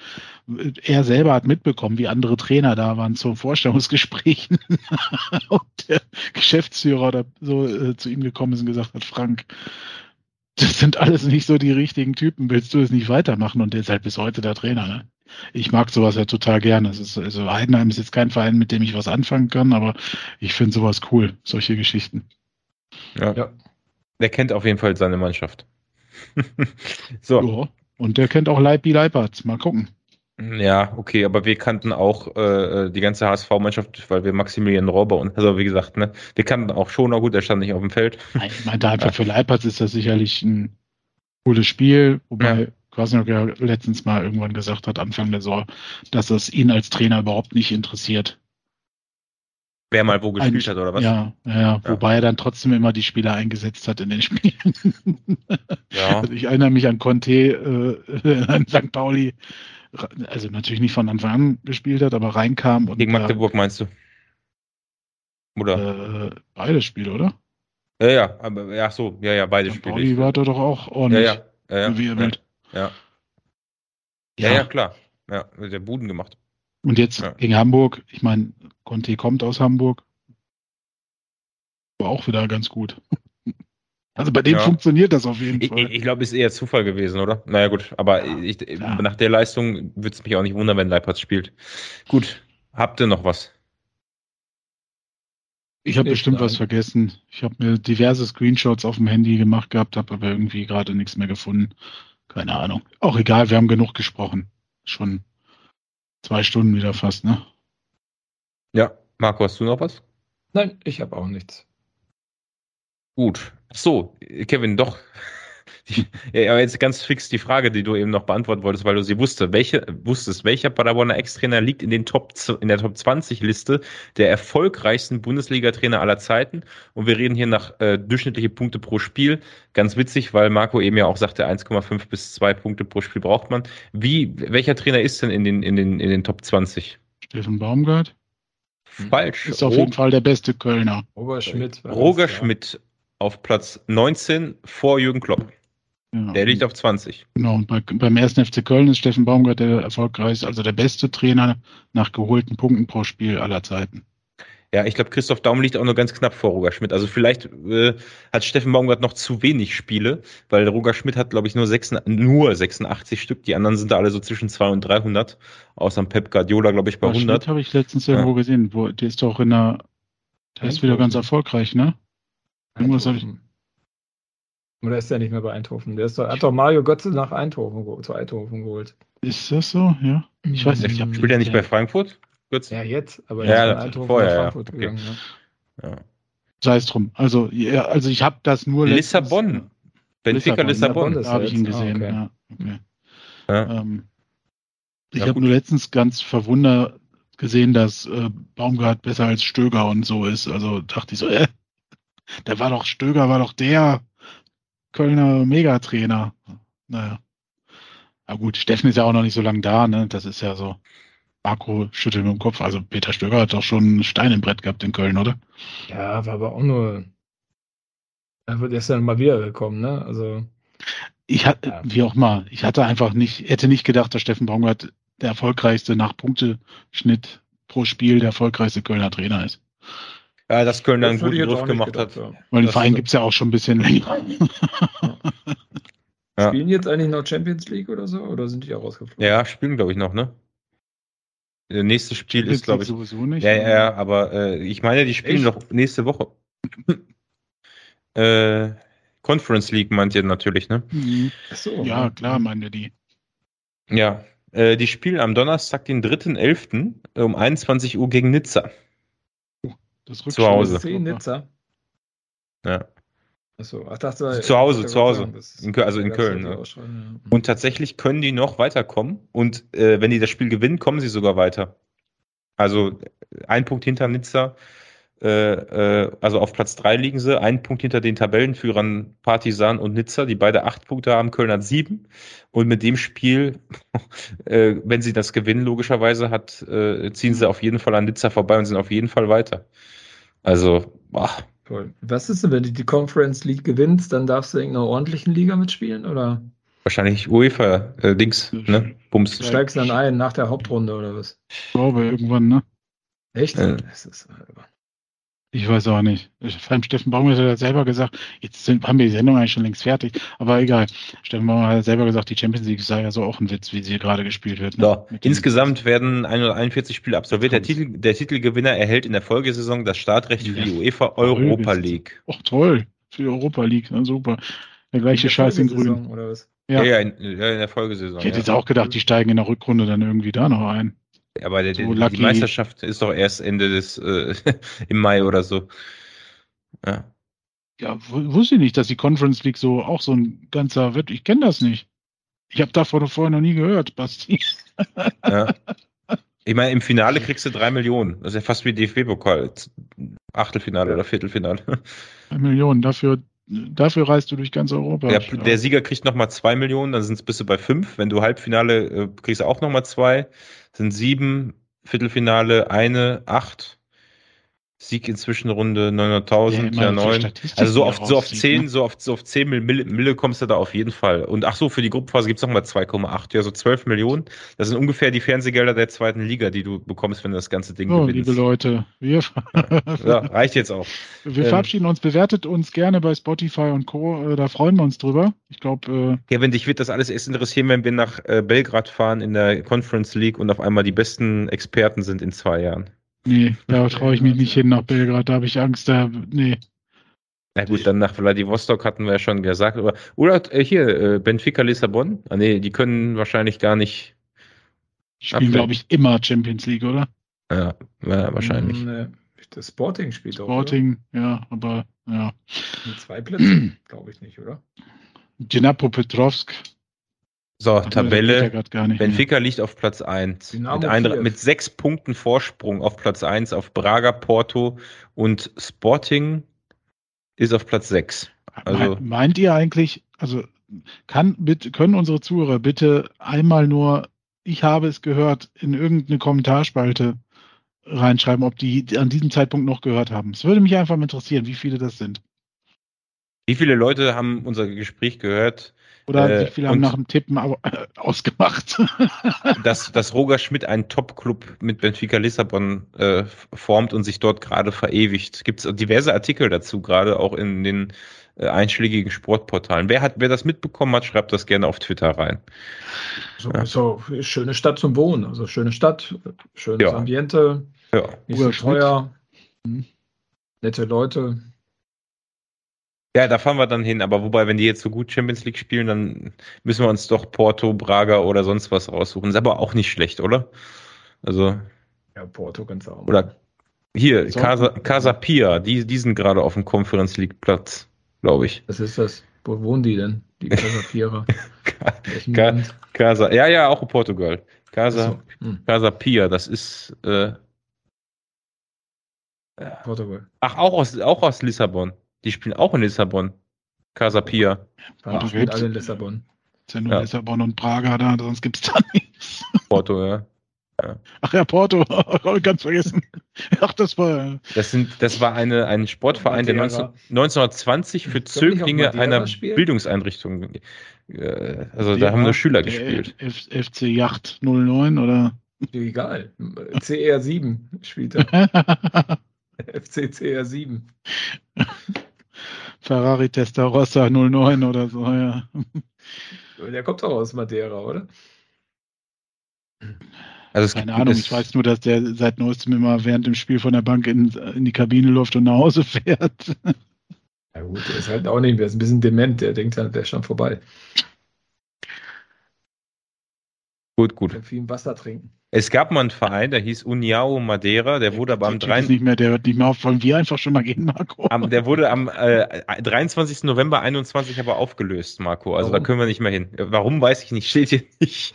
er selber hat mitbekommen, wie andere Trainer da waren zu Vorstellungsgesprächen und der Geschäftsführer da so äh, zu ihm gekommen ist und gesagt hat, Frank, das sind alles nicht so die richtigen Typen, willst du es nicht weitermachen? Und der ist halt bis heute der Trainer, ne? Ich mag sowas ja total gerne. Es ist, also Heidenheim ist jetzt kein Verein, mit dem ich was anfangen kann, aber ich finde sowas cool, solche Geschichten. Ja. ja. Der kennt auf jeden Fall seine Mannschaft. so. Ja, und der kennt auch Leipi Leipertz. Mal gucken. Ja, okay, aber wir kannten auch äh, die ganze HSV-Mannschaft, weil wir Maximilian Rohr bei uns, also wie gesagt, ne, wir kannten auch schon auch gut, der stand nicht auf dem Feld. Nein, ich meinte einfach für Leipertz ist das sicherlich ein cooles Spiel, wobei ja. Kwasniok ja letztens mal irgendwann gesagt hat, Anfang der Saison, dass es ihn als Trainer überhaupt nicht interessiert. Wer mal wo gespielt Ein, hat, oder was? Ja, ja, ja, wobei er dann trotzdem immer die Spieler eingesetzt hat in den Spielen. Ja. Also ich erinnere mich an Conte, äh, an St. Pauli, also natürlich nicht von Anfang an gespielt hat, aber reinkam. Und, Gegen Magdeburg meinst du? Oder? Äh, beide Spiele, oder? Ja, ja, aber ja, so, ja, ja, beide St. Spiele. Pauli war doch auch ordentlich. Ja, ja, ja, wie er ja, ja. ja, ja, klar. Ja, der Buden gemacht. Und jetzt ja. gegen Hamburg, ich meine, Conte kommt aus Hamburg. War auch wieder ganz gut. Also bei dem ja. funktioniert das auf jeden Fall. Ich, ich glaube, ist eher Zufall gewesen, oder? Naja, gut. Aber ich, ja. nach der Leistung würde es mich auch nicht wundern, wenn Leipzig spielt. Gut. Habt ihr noch was? Ich habe bestimmt was vergessen. Ich habe mir diverse Screenshots auf dem Handy gemacht gehabt, habe aber irgendwie gerade nichts mehr gefunden. Keine Ahnung. Auch egal, wir haben genug gesprochen. Schon zwei Stunden wieder fast, ne? Ja. Marco, hast du noch was? Nein, ich habe auch nichts. Gut. So, Kevin, doch. Ja, aber jetzt ganz fix die Frage, die du eben noch beantworten wolltest, weil du sie wusste, welche, wusstest, welcher Paderborner Ex-Trainer liegt in, den Top, in der Top 20 Liste der erfolgreichsten Bundesliga-Trainer aller Zeiten? Und wir reden hier nach äh, durchschnittliche Punkte pro Spiel. Ganz witzig, weil Marco eben ja auch sagte, 1,5 bis 2 Punkte pro Spiel braucht man. Wie, welcher Trainer ist denn in den, in den, in den Top 20? Steffen Baumgart. Falsch. Ist auf jeden Fall der beste Kölner. Roger Schmidt. Roger Schmidt auf Platz 19 vor Jürgen Klopp. Ja, der liegt auf 20. Genau, und bei, beim ersten FC Köln ist Steffen Baumgart der erfolgreichste, also der beste Trainer nach geholten Punkten pro Spiel aller Zeiten. Ja, ich glaube, Christoph Daum liegt auch nur ganz knapp vor Roger Schmidt. Also vielleicht äh, hat Steffen Baumgart noch zu wenig Spiele, weil Roger Schmidt hat, glaube ich, nur, 6, nur 86 Stück. Die anderen sind da alle so zwischen 200 und 300. Außer Pep Guardiola, glaube ich, bei Aber 100. Schmidt habe ich letztens ja. irgendwo gesehen. Wo, der ist doch in der, der ist wieder ganz erfolgreich, ne? Irgendwas habe ich. Oder ist der nicht mehr bei Eindhoven? Der ist doch, hat doch Mario Götze nach Eindhoven, zu Eindhoven geholt. Ist das so? Ja. Ich weiß nicht. Ich Spielt er nicht bei Frankfurt? Götze? Ja, jetzt, aber ja, er ist Eindhoven vorher, nach Frankfurt ja. gegangen. Ne? Ja. Sei es drum. Also, ja, also ich habe das nur Lissabon. Benfica Lissabon. Lissabon. Da habe ich ihn gesehen. Ah, okay. Ja, okay. Ähm, ich habe nur letztens ganz verwundert gesehen, dass äh, Baumgart besser als Stöger und so ist. Also dachte ich so, äh, der war doch, Stöger war doch der Kölner Megatrainer. Naja. Aber gut, Steffen ist ja auch noch nicht so lange da, ne? Das ist ja so. Marco schüttelt mit dem Kopf. Also Peter Stöger hat doch schon einen Stein im Brett gehabt in Köln, oder? Ja, war aber auch nur. Er wird erst dann mal wiedergekommen, ne? Also. Ich hatte, ja. wie auch mal, ich hatte einfach nicht, hätte nicht gedacht, dass Steffen Baumgart der erfolgreichste nach Punkteschnitt pro Spiel der erfolgreichste Kölner Trainer ist. Ja, dass Köln dann einen guten Griff gemacht gedacht, hat. Ja. Weil den Verein gibt es ja auch schon ein bisschen länger. Ja. Spielen jetzt eigentlich noch Champions League oder so? Oder sind die auch rausgeflogen? Ja, spielen, glaube ich, noch, ne? Das nächste Spiel Champions ist, glaube ich. sowieso nicht. Ja, ja, ja aber äh, ich meine, die spielen Echt? noch nächste Woche. äh, Conference League meint ihr natürlich, ne? Mhm. Achso, ja, klar, meinen wir die. Ja, äh, die spielen am Donnerstag, den 3.11. um 21 Uhr gegen Nizza. Das Zu Hause. Nizza. Ja. Achso, ach, dachte, zu Hause, zu Hause. In, also in Köln. Ne? Und tatsächlich können die noch weiterkommen. Und äh, wenn die das Spiel gewinnen, kommen sie sogar weiter. Also ein Punkt hinter Nizza. Äh, äh, also auf Platz drei liegen sie, ein Punkt hinter den Tabellenführern Partisan und Nizza, die beide acht Punkte haben, Köln hat sieben. Und mit dem Spiel, äh, wenn sie das gewinnen, logischerweise, hat, äh, ziehen sie auf jeden Fall an Nizza vorbei und sind auf jeden Fall weiter. Also, boah, Cool. Was ist denn, wenn du die Conference League gewinnst, dann darfst du in einer ordentlichen Liga mitspielen, oder? Wahrscheinlich UEFA, äh, Dings, ne? Bums. Du steigst dann ein nach der Hauptrunde, oder was? Ich glaube, irgendwann, ne? Echt? Äh. Das ist, ich weiß auch nicht. Vor allem Steffen Baumgart hat ja selber gesagt, jetzt sind, haben wir die Sendung eigentlich schon längst fertig, aber egal. Steffen Baumgart hat selber gesagt, die Champions League sei ja so auch ein Witz, wie sie gerade gespielt wird. Ne? Ja. Insgesamt werden 141 Spiele absolviert. Der, Titel, der Titelgewinner erhält in der Folgesaison das Startrecht ja. für die UEFA Europa League. Ach toll, für die Europa League, na, super. Der gleiche Scheiß in Grün. Oder was? Ja, ja, in, ja, in der Folgesaison. Ich hätte jetzt auch gedacht, die steigen in der Rückrunde dann irgendwie da noch ein. Aber der, so die, die Meisterschaft ist doch erst Ende des äh, im Mai oder so. Ja. Ja, wusste ich nicht, dass die Conference League so auch so ein ganzer wird. Ich kenne das nicht. Ich habe davon vorher noch nie gehört, Basti. Ja. Ich meine, im Finale kriegst du drei Millionen. Das ist ja fast wie DFB-Pokal. Achtelfinale oder Viertelfinale. Drei Millionen. Dafür Dafür reist du durch ganz Europa. Ja, der Sieger kriegt nochmal zwei Millionen, dann sind es bis du bei fünf. Wenn du Halbfinale äh, kriegst auch nochmal zwei. Sind sieben, Viertelfinale eine, acht. Sieg in Zwischenrunde 900.000, ja, ja 9. Also so auf, so auf 10, ne? so auf, so auf 10 Mille, Mille kommst du da auf jeden Fall. Und ach so, für die Gruppenphase gibt's nochmal 2,8, ja, so 12 Millionen. Das sind ungefähr die Fernsehgelder der zweiten Liga, die du bekommst, wenn du das ganze Ding oh, gewinnst. liebe Leute, wir ja, reicht jetzt auch. Wir ähm, verabschieden uns, bewertet uns gerne bei Spotify und Co. Äh, da freuen wir uns drüber. Ich glaube. Äh, Kevin, dich wird das alles erst interessieren, wenn wir nach äh, Belgrad fahren in der Conference League und auf einmal die besten Experten sind in zwei Jahren. Nee, da traue ich mich nicht hin nach Belgrad, da habe ich Angst, da, nee. Na gut, dann nach Vladivostok hatten wir ja schon gesagt. Aber, oder äh, hier, äh, Benfica Lissabon? Ah, nee, die können wahrscheinlich gar nicht. Die spielen, glaube ich, immer Champions League, oder? Ja, ja wahrscheinlich. Nee, das Sporting spielt Sporting, auch. Sporting, ja, aber ja. Mit zwei Plätze, glaube ich nicht, oder? Dinapo Petrovsk so, Tabelle. Benfica liegt auf Platz 1. Mit, ein, mit, sechs Punkten Vorsprung auf Platz 1 auf Braga, Porto und Sporting ist auf Platz 6. Also, meint ihr eigentlich, also kann, bitte, können unsere Zuhörer bitte einmal nur, ich habe es gehört, in irgendeine Kommentarspalte reinschreiben, ob die an diesem Zeitpunkt noch gehört haben. Es würde mich einfach interessieren, wie viele das sind. Wie viele Leute haben unser Gespräch gehört? Oder äh, wie viele haben nach dem Tippen ausgemacht? dass, dass Roger Schmidt einen Top-Club mit Benfica Lissabon äh, formt und sich dort gerade verewigt. Gibt es diverse Artikel dazu, gerade auch in den äh, einschlägigen Sportportalen. Wer hat, wer das mitbekommen hat, schreibt das gerne auf Twitter rein. So, ja. so schöne Stadt zum Wohnen, also schöne Stadt, schönes ja. Ambiente, ja. nicht so teuer, nette Leute. Ja, da fahren wir dann hin, aber wobei, wenn die jetzt so gut Champions League spielen, dann müssen wir uns doch Porto, Braga oder sonst was raussuchen. Ist aber auch nicht schlecht, oder? Also. Ja, Porto ganz auch. Oder hier, Casa, Casa Pia, die, die sind gerade auf dem Conference League Platz, glaube ich. Was ist das? Wo wohnen die denn? Die Casa Pia. Ka Casa, ja, ja, auch in Portugal. Casa, so. hm. Casa Pia, das ist äh, Portugal. Ach, auch aus, auch aus Lissabon. Die spielen auch in Lissabon. Casa Pia. Ja, die spielen alle in Lissabon. Ist ja nur ja. Lissabon und Praga da, sonst gibt es da nichts. Porto, ja. Ach ja, Porto, ganz vergessen. Ach, das war. Das, sind, das war eine, ein Sportverein, der 19, 1920 für Zöglinge einer spielen? Bildungseinrichtung. Äh, also da haben nur Schüler gespielt. F FC Yacht 09 oder? Egal. CR 7 spielt er. FC CR 7. Ferrari Testarossa 09 oder so, ja. Der kommt doch aus Madeira, oder? Also Keine Ahnung, ich weiß nur, dass der seit neuestem immer während dem Spiel von der Bank in, in die Kabine läuft und nach Hause fährt. Ja gut, der ist halt auch nicht, der ist ein bisschen dement, der denkt halt, der ist schon vorbei. Gut, gut. Viel Wasser trinken. Es gab mal einen Verein, der hieß Uniao Madeira, der wurde aber am 3. Nicht mehr, der wird nicht mehr auf, wollen wir einfach schon mal gehen, Marco? Am, der wurde am äh, 23. November 21 aber aufgelöst, Marco. Also Warum? da können wir nicht mehr hin. Warum, weiß ich nicht, steht hier nicht.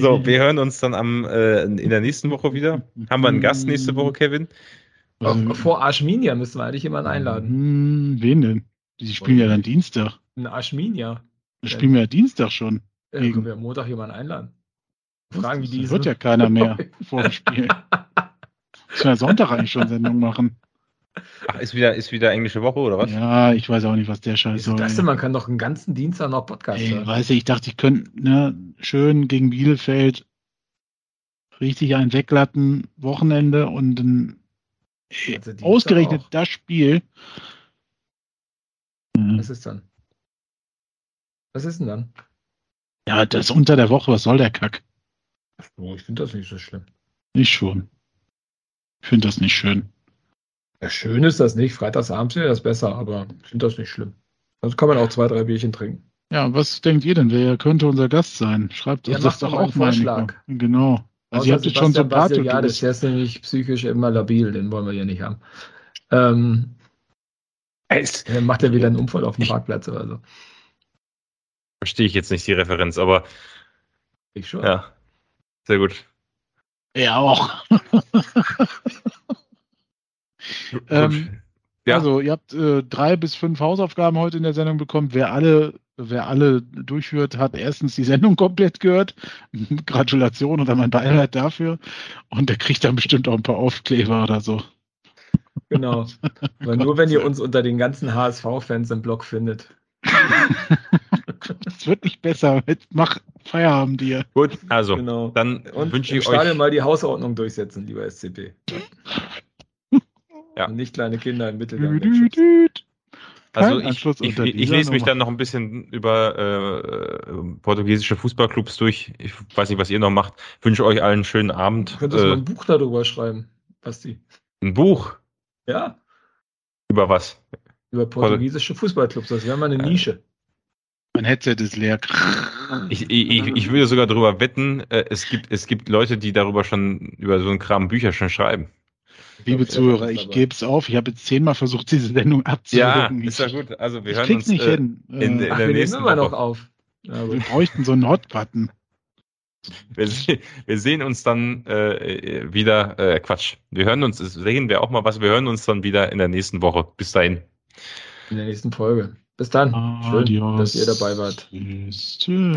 so, wir hören uns dann am, äh, in der nächsten Woche wieder. Haben wir einen Gast nächste Woche, Kevin? Ähm, vor Arschminia müssen wir eigentlich jemanden einladen. Hm, wen denn? Die spielen ja dann Dienstag. Ein Arschminia. Spielen wir ja Dienstag schon. Ja, können wir am Montag jemanden einladen. Fragen wie diese. Wird ja keiner mehr vor dem Spiel. Müssen wir Sonntag eigentlich schon Sendung machen. Ach, ist wieder, ist wieder englische Woche oder was? Ja, ich weiß auch nicht, was der Scheiß soll. Das denn? Man kann doch einen ganzen Dienstag noch Podcast ey, hören. Weiß ich, ich dachte, ich könnte ne, schön gegen Bielefeld richtig ein weglatten Wochenende und ein also ausgerechnet auch. das Spiel. Was ist dann? Was ist denn dann? Ja, das unter der Woche, was soll der Kack? Oh, ich finde das nicht so schlimm. Ich schon. Ich finde das nicht schön. Ja, schön ist das nicht. Freitagsabends wäre das besser, aber ich finde das nicht schlimm. Also kann man auch zwei, drei Bierchen trinken. Ja, was denkt ihr denn? Wer könnte unser Gast sein? Schreibt uns das doch auch mal. Vorschlag. Genau. Also ihr habt jetzt schon so ein paar Ja, das ist nämlich psychisch immer labil, den wollen wir hier nicht haben. Ähm, dann macht er wieder einen Unfall auf dem Parkplatz oder so. Verstehe ich jetzt nicht die Referenz, aber ich schon. Ja. Sehr gut. Ja, auch. ähm, ja. Also, ihr habt äh, drei bis fünf Hausaufgaben heute in der Sendung bekommen. Wer alle, wer alle durchführt, hat erstens die Sendung komplett gehört. Gratulation oder mein Beileid dafür. Und der kriegt dann bestimmt auch ein paar Aufkleber oder so. Genau. Weil nur wenn ihr uns unter den ganzen HSV-Fans im Blog findet. Es wird nicht besser. Jetzt mach Feierabend dir. Gut, also genau. dann wünsche ich euch. mal die Hausordnung durchsetzen, lieber SCP. ja. Und nicht kleine Kinder im Mittelgang. Also ich, ich, ich, lese mich dann noch ein bisschen über äh, portugiesische Fußballclubs durch. Ich weiß nicht, was ihr noch macht. Ich wünsche euch allen einen schönen Abend. Du könntest äh, mal ein Buch darüber schreiben, Basti. Ein Buch? Ja. Über was? Über portugiesische Fußballclubs. Das wäre mal eine Nische. Mein Headset ist leer. Ich, ich, ich würde sogar darüber wetten, äh, es gibt, es gibt Leute, die darüber schon, über so einen Kram Bücher schon schreiben. Liebe Zuhörer, ich gebe es auf. Ich habe jetzt zehnmal versucht, diese Sendung abzuwirken. Ja, ist ja gut. Also wir ich hören uns nicht äh, hin. in, in Ach, der wir nächsten immer noch auf. Ja, wir bräuchten so einen Hot-Button. Wir, wir, sehen uns dann äh, wieder, äh, Quatsch, wir hören uns, sehen wir auch mal was, wir hören uns dann wieder in der nächsten Woche. Bis dahin. In der nächsten Folge. Bis dann. Adios. Schön, dass ihr dabei wart. Tschüss. Tschüss.